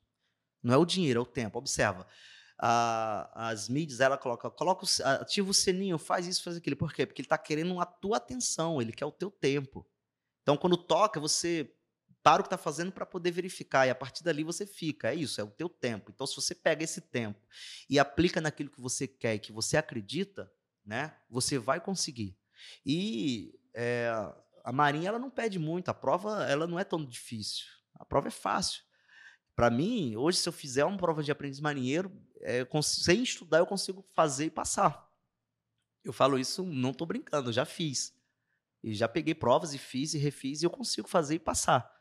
S1: Não é o dinheiro, é o tempo. Observa. as mídias, ela coloca, coloca ativa o sininho, faz isso, faz aquilo. Por quê? Porque ele está querendo a tua atenção, ele quer o teu tempo. Então, quando toca, você para o que está fazendo para poder verificar, e a partir dali você fica. É isso, é o teu tempo. Então, se você pega esse tempo e aplica naquilo que você quer e que você acredita, né, você vai conseguir. E é, a Marinha ela não pede muito, a prova ela não é tão difícil. A prova é fácil. Para mim, hoje, se eu fizer uma prova de aprendiz marinheiro, é, sem estudar, eu consigo fazer e passar. Eu falo isso, não estou brincando, eu já fiz. E já peguei provas e fiz e refiz e eu consigo fazer e passar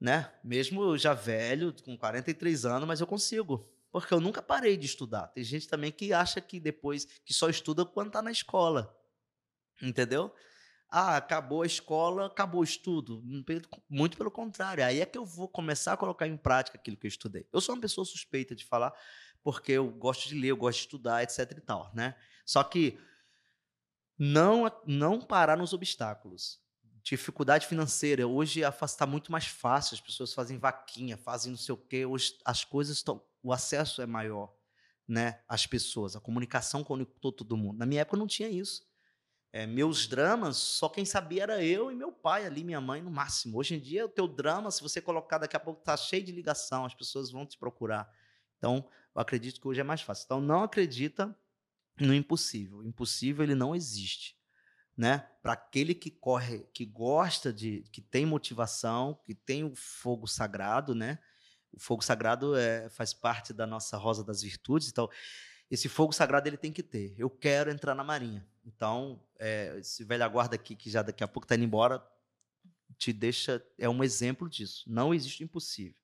S1: né? Mesmo já velho, com 43 anos, mas eu consigo. Porque eu nunca parei de estudar. Tem gente também que acha que depois que só estuda quando está na escola. Entendeu? Ah, acabou a escola, acabou o estudo. Muito pelo contrário. Aí é que eu vou começar a colocar em prática aquilo que eu estudei. Eu sou uma pessoa suspeita de falar, porque eu gosto de ler, eu gosto de estudar, etc e tal, né? Só que não, não parar nos obstáculos dificuldade financeira. Hoje está muito mais fácil, as pessoas fazem vaquinha, fazem não sei o quê. Hoje as coisas estão. O acesso é maior, né? As pessoas, a comunicação conectou todo mundo. Na minha época não tinha isso. É, meus dramas, só quem sabia era eu e meu pai ali, minha mãe no máximo. Hoje em dia, o teu drama, se você colocar daqui a pouco, está cheio de ligação, as pessoas vão te procurar. Então, eu acredito que hoje é mais fácil. Então, não acredita no impossível. O impossível, ele não existe né? Para aquele que corre, que gosta de, que tem motivação, que tem o fogo sagrado, né? O fogo sagrado é, faz parte da nossa rosa das virtudes, então esse fogo sagrado ele tem que ter. Eu quero entrar na marinha. Então, é, esse velho guarda aqui que já daqui a pouco está indo embora, te deixa é um exemplo disso. Não existe impossível.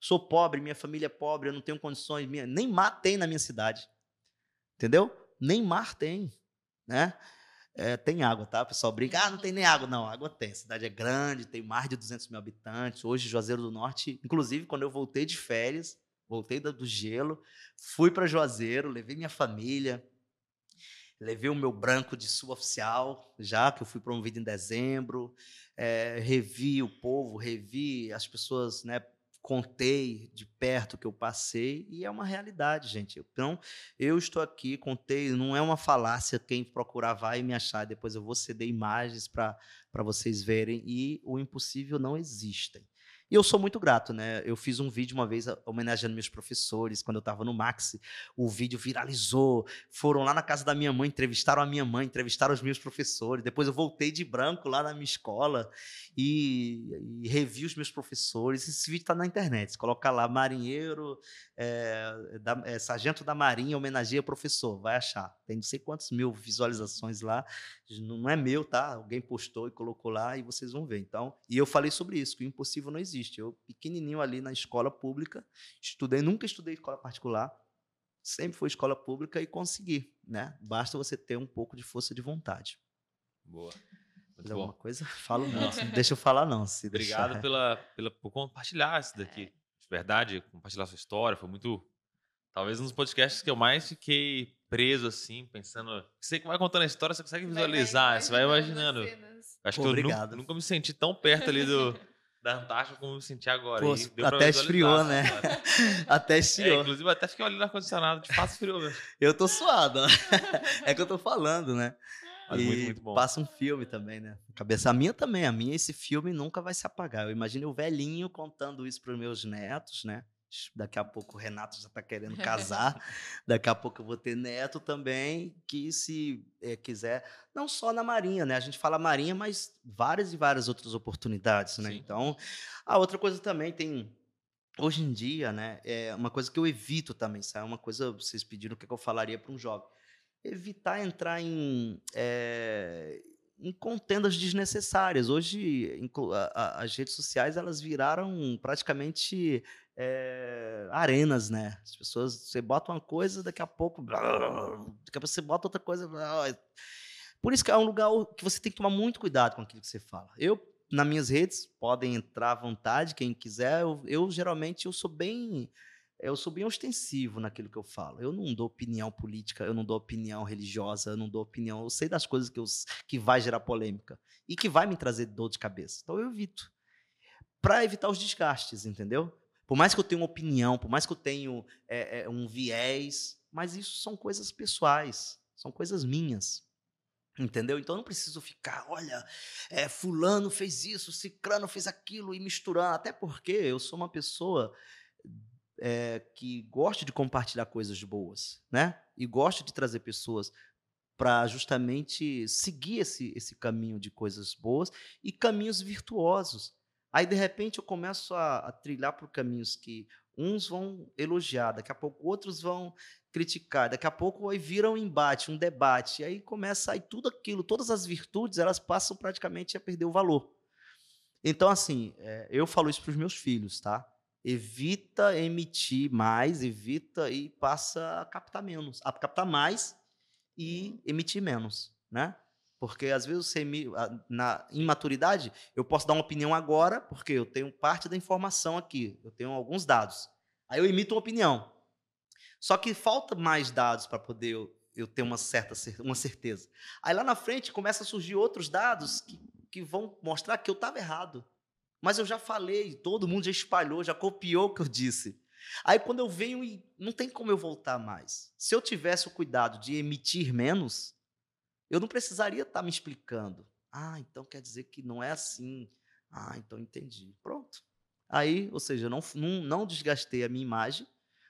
S1: Sou pobre, minha família é pobre, eu não tenho condições, minha, nem mar tem na minha cidade. Entendeu? Nem mar tem, né? É, tem água, tá? O pessoal brinca, ah, não tem nem água. Não, água tem. A cidade é grande, tem mais de 200 mil habitantes. Hoje, Juazeiro do Norte, inclusive, quando eu voltei de férias, voltei do gelo, fui para Juazeiro, levei minha família, levei o meu branco de sul oficial, já que eu fui promovido em dezembro, é, revi o povo, revi as pessoas, né, contei de perto que eu passei e é uma realidade, gente. Então, eu estou aqui, contei, não é uma falácia, quem procurar vai me achar, depois eu vou ceder imagens para vocês verem e o impossível não existe. E eu sou muito grato, né? Eu fiz um vídeo uma vez homenageando meus professores, quando eu estava no Maxi. O vídeo viralizou. Foram lá na casa da minha mãe, entrevistaram a minha mãe, entrevistaram os meus professores. Depois eu voltei de branco lá na minha escola e, e revi os meus professores. Esse vídeo está na internet. Se colocar lá, marinheiro, é, da, é, sargento da marinha homenageia professor, vai achar. Tem não sei quantos mil visualizações lá. Não é meu, tá? Alguém postou e colocou lá e vocês vão ver. Então, e eu falei sobre isso, que o impossível não existe existe. Eu, pequenininho ali na escola pública, estudei, nunca estudei escola particular, sempre foi escola pública e consegui, né? Basta você ter um pouco de força de vontade.
S3: Boa.
S1: Muito alguma coisa? Falo não. não deixa eu falar não. Se
S3: Obrigado
S1: deixar...
S3: pela, pela, por compartilhar isso daqui. De verdade, compartilhar sua história. Foi muito... Talvez um dos podcasts que eu mais fiquei preso, assim, pensando... Você que vai contando a história, você consegue visualizar, vai, você vai imaginando. Acho Pô, que eu obrigado. nunca, nunca me senti tão perto ali do... da Antártica como me senti agora.
S1: Pô, até esfriou, né? até esfriou.
S3: É, inclusive, até fiquei ali no ar-condicionado, de fato esfriou mesmo.
S1: eu tô suado, é que eu tô falando, né? Mas e muito, muito bom. passa um filme também, né? Cabeça a minha também, a minha esse filme nunca vai se apagar. Eu imagino o velhinho contando isso para os meus netos, né? Daqui a pouco o Renato já está querendo casar. Daqui a pouco eu vou ter neto também, que se é, quiser, não só na Marinha, né? A gente fala Marinha, mas várias e várias outras oportunidades, né? Sim. Então, a outra coisa também tem hoje em dia, né? É uma coisa que eu evito também, sabe? Uma coisa vocês pediram o que eu falaria para um jovem, evitar entrar em é, em contendas desnecessárias. Hoje, as redes sociais elas viraram praticamente é, arenas, né? As pessoas, você bota uma coisa, daqui a pouco, daqui a pouco você bota outra coisa. Por isso que é um lugar que você tem que tomar muito cuidado com aquilo que você fala. Eu, nas minhas redes, podem entrar à vontade, quem quiser. Eu, eu geralmente eu sou bem eu sou bem ostensivo naquilo que eu falo. Eu não dou opinião política, eu não dou opinião religiosa, eu não dou opinião. Eu sei das coisas que, eu, que vai gerar polêmica e que vai me trazer dor de cabeça. Então eu evito. Para evitar os desgastes, entendeu? Por mais que eu tenha uma opinião, por mais que eu tenha é, é, um viés, mas isso são coisas pessoais, são coisas minhas. Entendeu? Então eu não preciso ficar, olha, é, fulano fez isso, ciclano fez aquilo e misturando. Até porque eu sou uma pessoa é, que goste de compartilhar coisas boas, né? E goste de trazer pessoas para justamente seguir esse, esse caminho de coisas boas e caminhos virtuosos. Aí, de repente, eu começo a, a trilhar por caminhos que uns vão elogiar, daqui a pouco outros vão criticar, daqui a pouco aí vira um embate, um debate, aí começa aí tudo aquilo, todas as virtudes, elas passam praticamente a perder o valor. Então, assim, é, eu falo isso para os meus filhos, tá? Evita emitir mais, evita e passa a captar menos, a captar mais e emitir menos, né? Porque às vezes você na imaturidade, eu posso dar uma opinião agora, porque eu tenho parte da informação aqui, eu tenho alguns dados. Aí eu emito uma opinião. Só que falta mais dados para poder eu, eu, ter uma certa uma certeza. Aí lá na frente começa a surgir outros dados que, que vão mostrar que eu estava errado. Mas eu já falei, todo mundo já espalhou, já copiou o que eu disse. Aí quando eu venho e não tem como eu voltar mais. Se eu tivesse o cuidado de emitir menos, eu não precisaria estar tá me explicando. Ah, então quer dizer que não é assim. Ah, então entendi. Pronto. Aí, ou seja, não, não, não desgastei a minha imagem.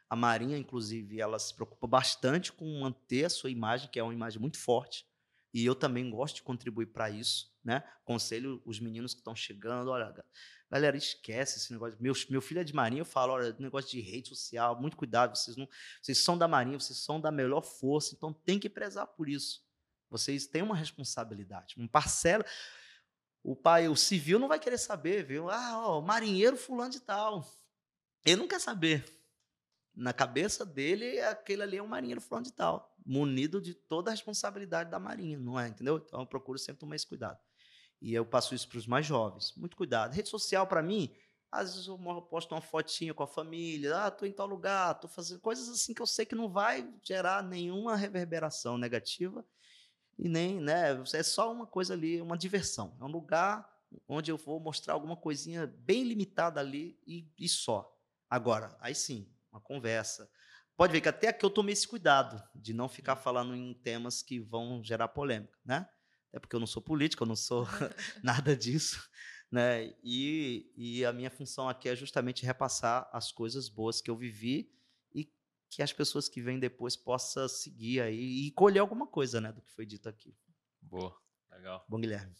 S1: A Marinha, inclusive, ela se preocupa bastante com manter a sua imagem, que é uma imagem muito forte. E eu também gosto de contribuir para isso né? Conselho os meninos que estão chegando, olha, galera, esquece esse negócio. Meu, meu filho é de marinha, eu falo, olha, negócio de rede social, muito cuidado, vocês não, vocês são da marinha, vocês são da melhor força, então tem que prezar por isso. Vocês têm uma responsabilidade, uma parcela. O pai, o civil não vai querer saber, viu? Ah, ó, marinheiro fulano de tal. Ele não quer saber. Na cabeça dele, aquele ali é um marinheiro fulano de tal, munido de toda a responsabilidade da marinha, não é? Entendeu? Então eu procuro sempre tomar esse cuidado. E eu passo isso para os mais jovens. Muito cuidado. Rede social, para mim, às vezes eu posto uma fotinha com a família, ah, tô em tal lugar, tô fazendo coisas assim que eu sei que não vai gerar nenhuma reverberação negativa e nem, né, é só uma coisa ali, uma diversão. É um lugar onde eu vou mostrar alguma coisinha bem limitada ali e, e só. Agora, aí sim, uma conversa. Pode ver que até aqui eu tomei esse cuidado de não ficar falando em temas que vão gerar polêmica, né? é porque eu não sou político, eu não sou nada disso, né? E, e a minha função aqui é justamente repassar as coisas boas que eu vivi e que as pessoas que vêm depois possam seguir aí e colher alguma coisa, né, do que foi dito aqui.
S3: Boa, legal.
S1: Bom, Guilherme.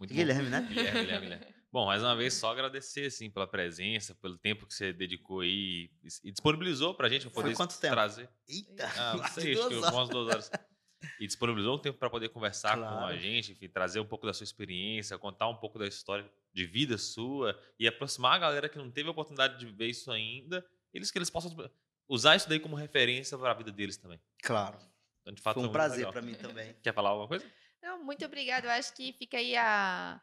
S3: Muito bom.
S1: Guilherme, né?
S3: Guilherme, Guilherme, Guilherme. Bom, mais uma vez, só agradecer, assim, pela presença, pelo tempo que você dedicou aí e disponibilizou pra gente pra poder
S1: quanto tempo?
S3: trazer.
S1: Eita!
S3: Ah, não sei, acho que umas duas horas e disponibilizou um tempo para poder conversar claro. com a gente, enfim, trazer um pouco da sua experiência, contar um pouco da história de vida sua e aproximar a galera que não teve a oportunidade de ver isso ainda, eles que eles possam usar isso daí como referência para a vida deles também.
S1: Claro. Então, de fato, foi um prazer para mim também.
S3: Quer falar alguma coisa?
S2: Não, muito obrigado. Eu acho que fica aí a,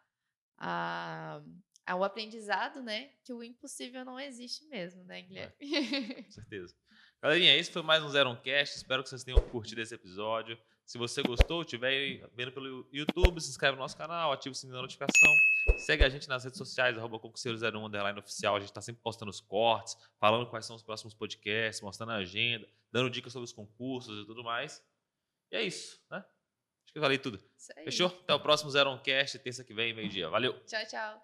S2: a, a o aprendizado, né? Que o impossível não existe mesmo, né, Guilherme?
S3: É, com certeza. Galerinha, esse foi mais um Zero Cast. Espero que vocês tenham curtido esse episódio. Se você gostou, estiver vendo pelo YouTube, se inscreve no nosso canal, ativa o sininho da notificação. Segue a gente nas redes sociais, arroba concurseiro01 underline oficial. A gente está sempre postando os cortes, falando quais são os próximos podcasts, mostrando a agenda, dando dicas sobre os concursos e tudo mais. E é isso, né? Acho que eu falei tudo. Fechou? Até o próximo Zero Cast, terça que vem, meio-dia. Valeu!
S2: Tchau, tchau.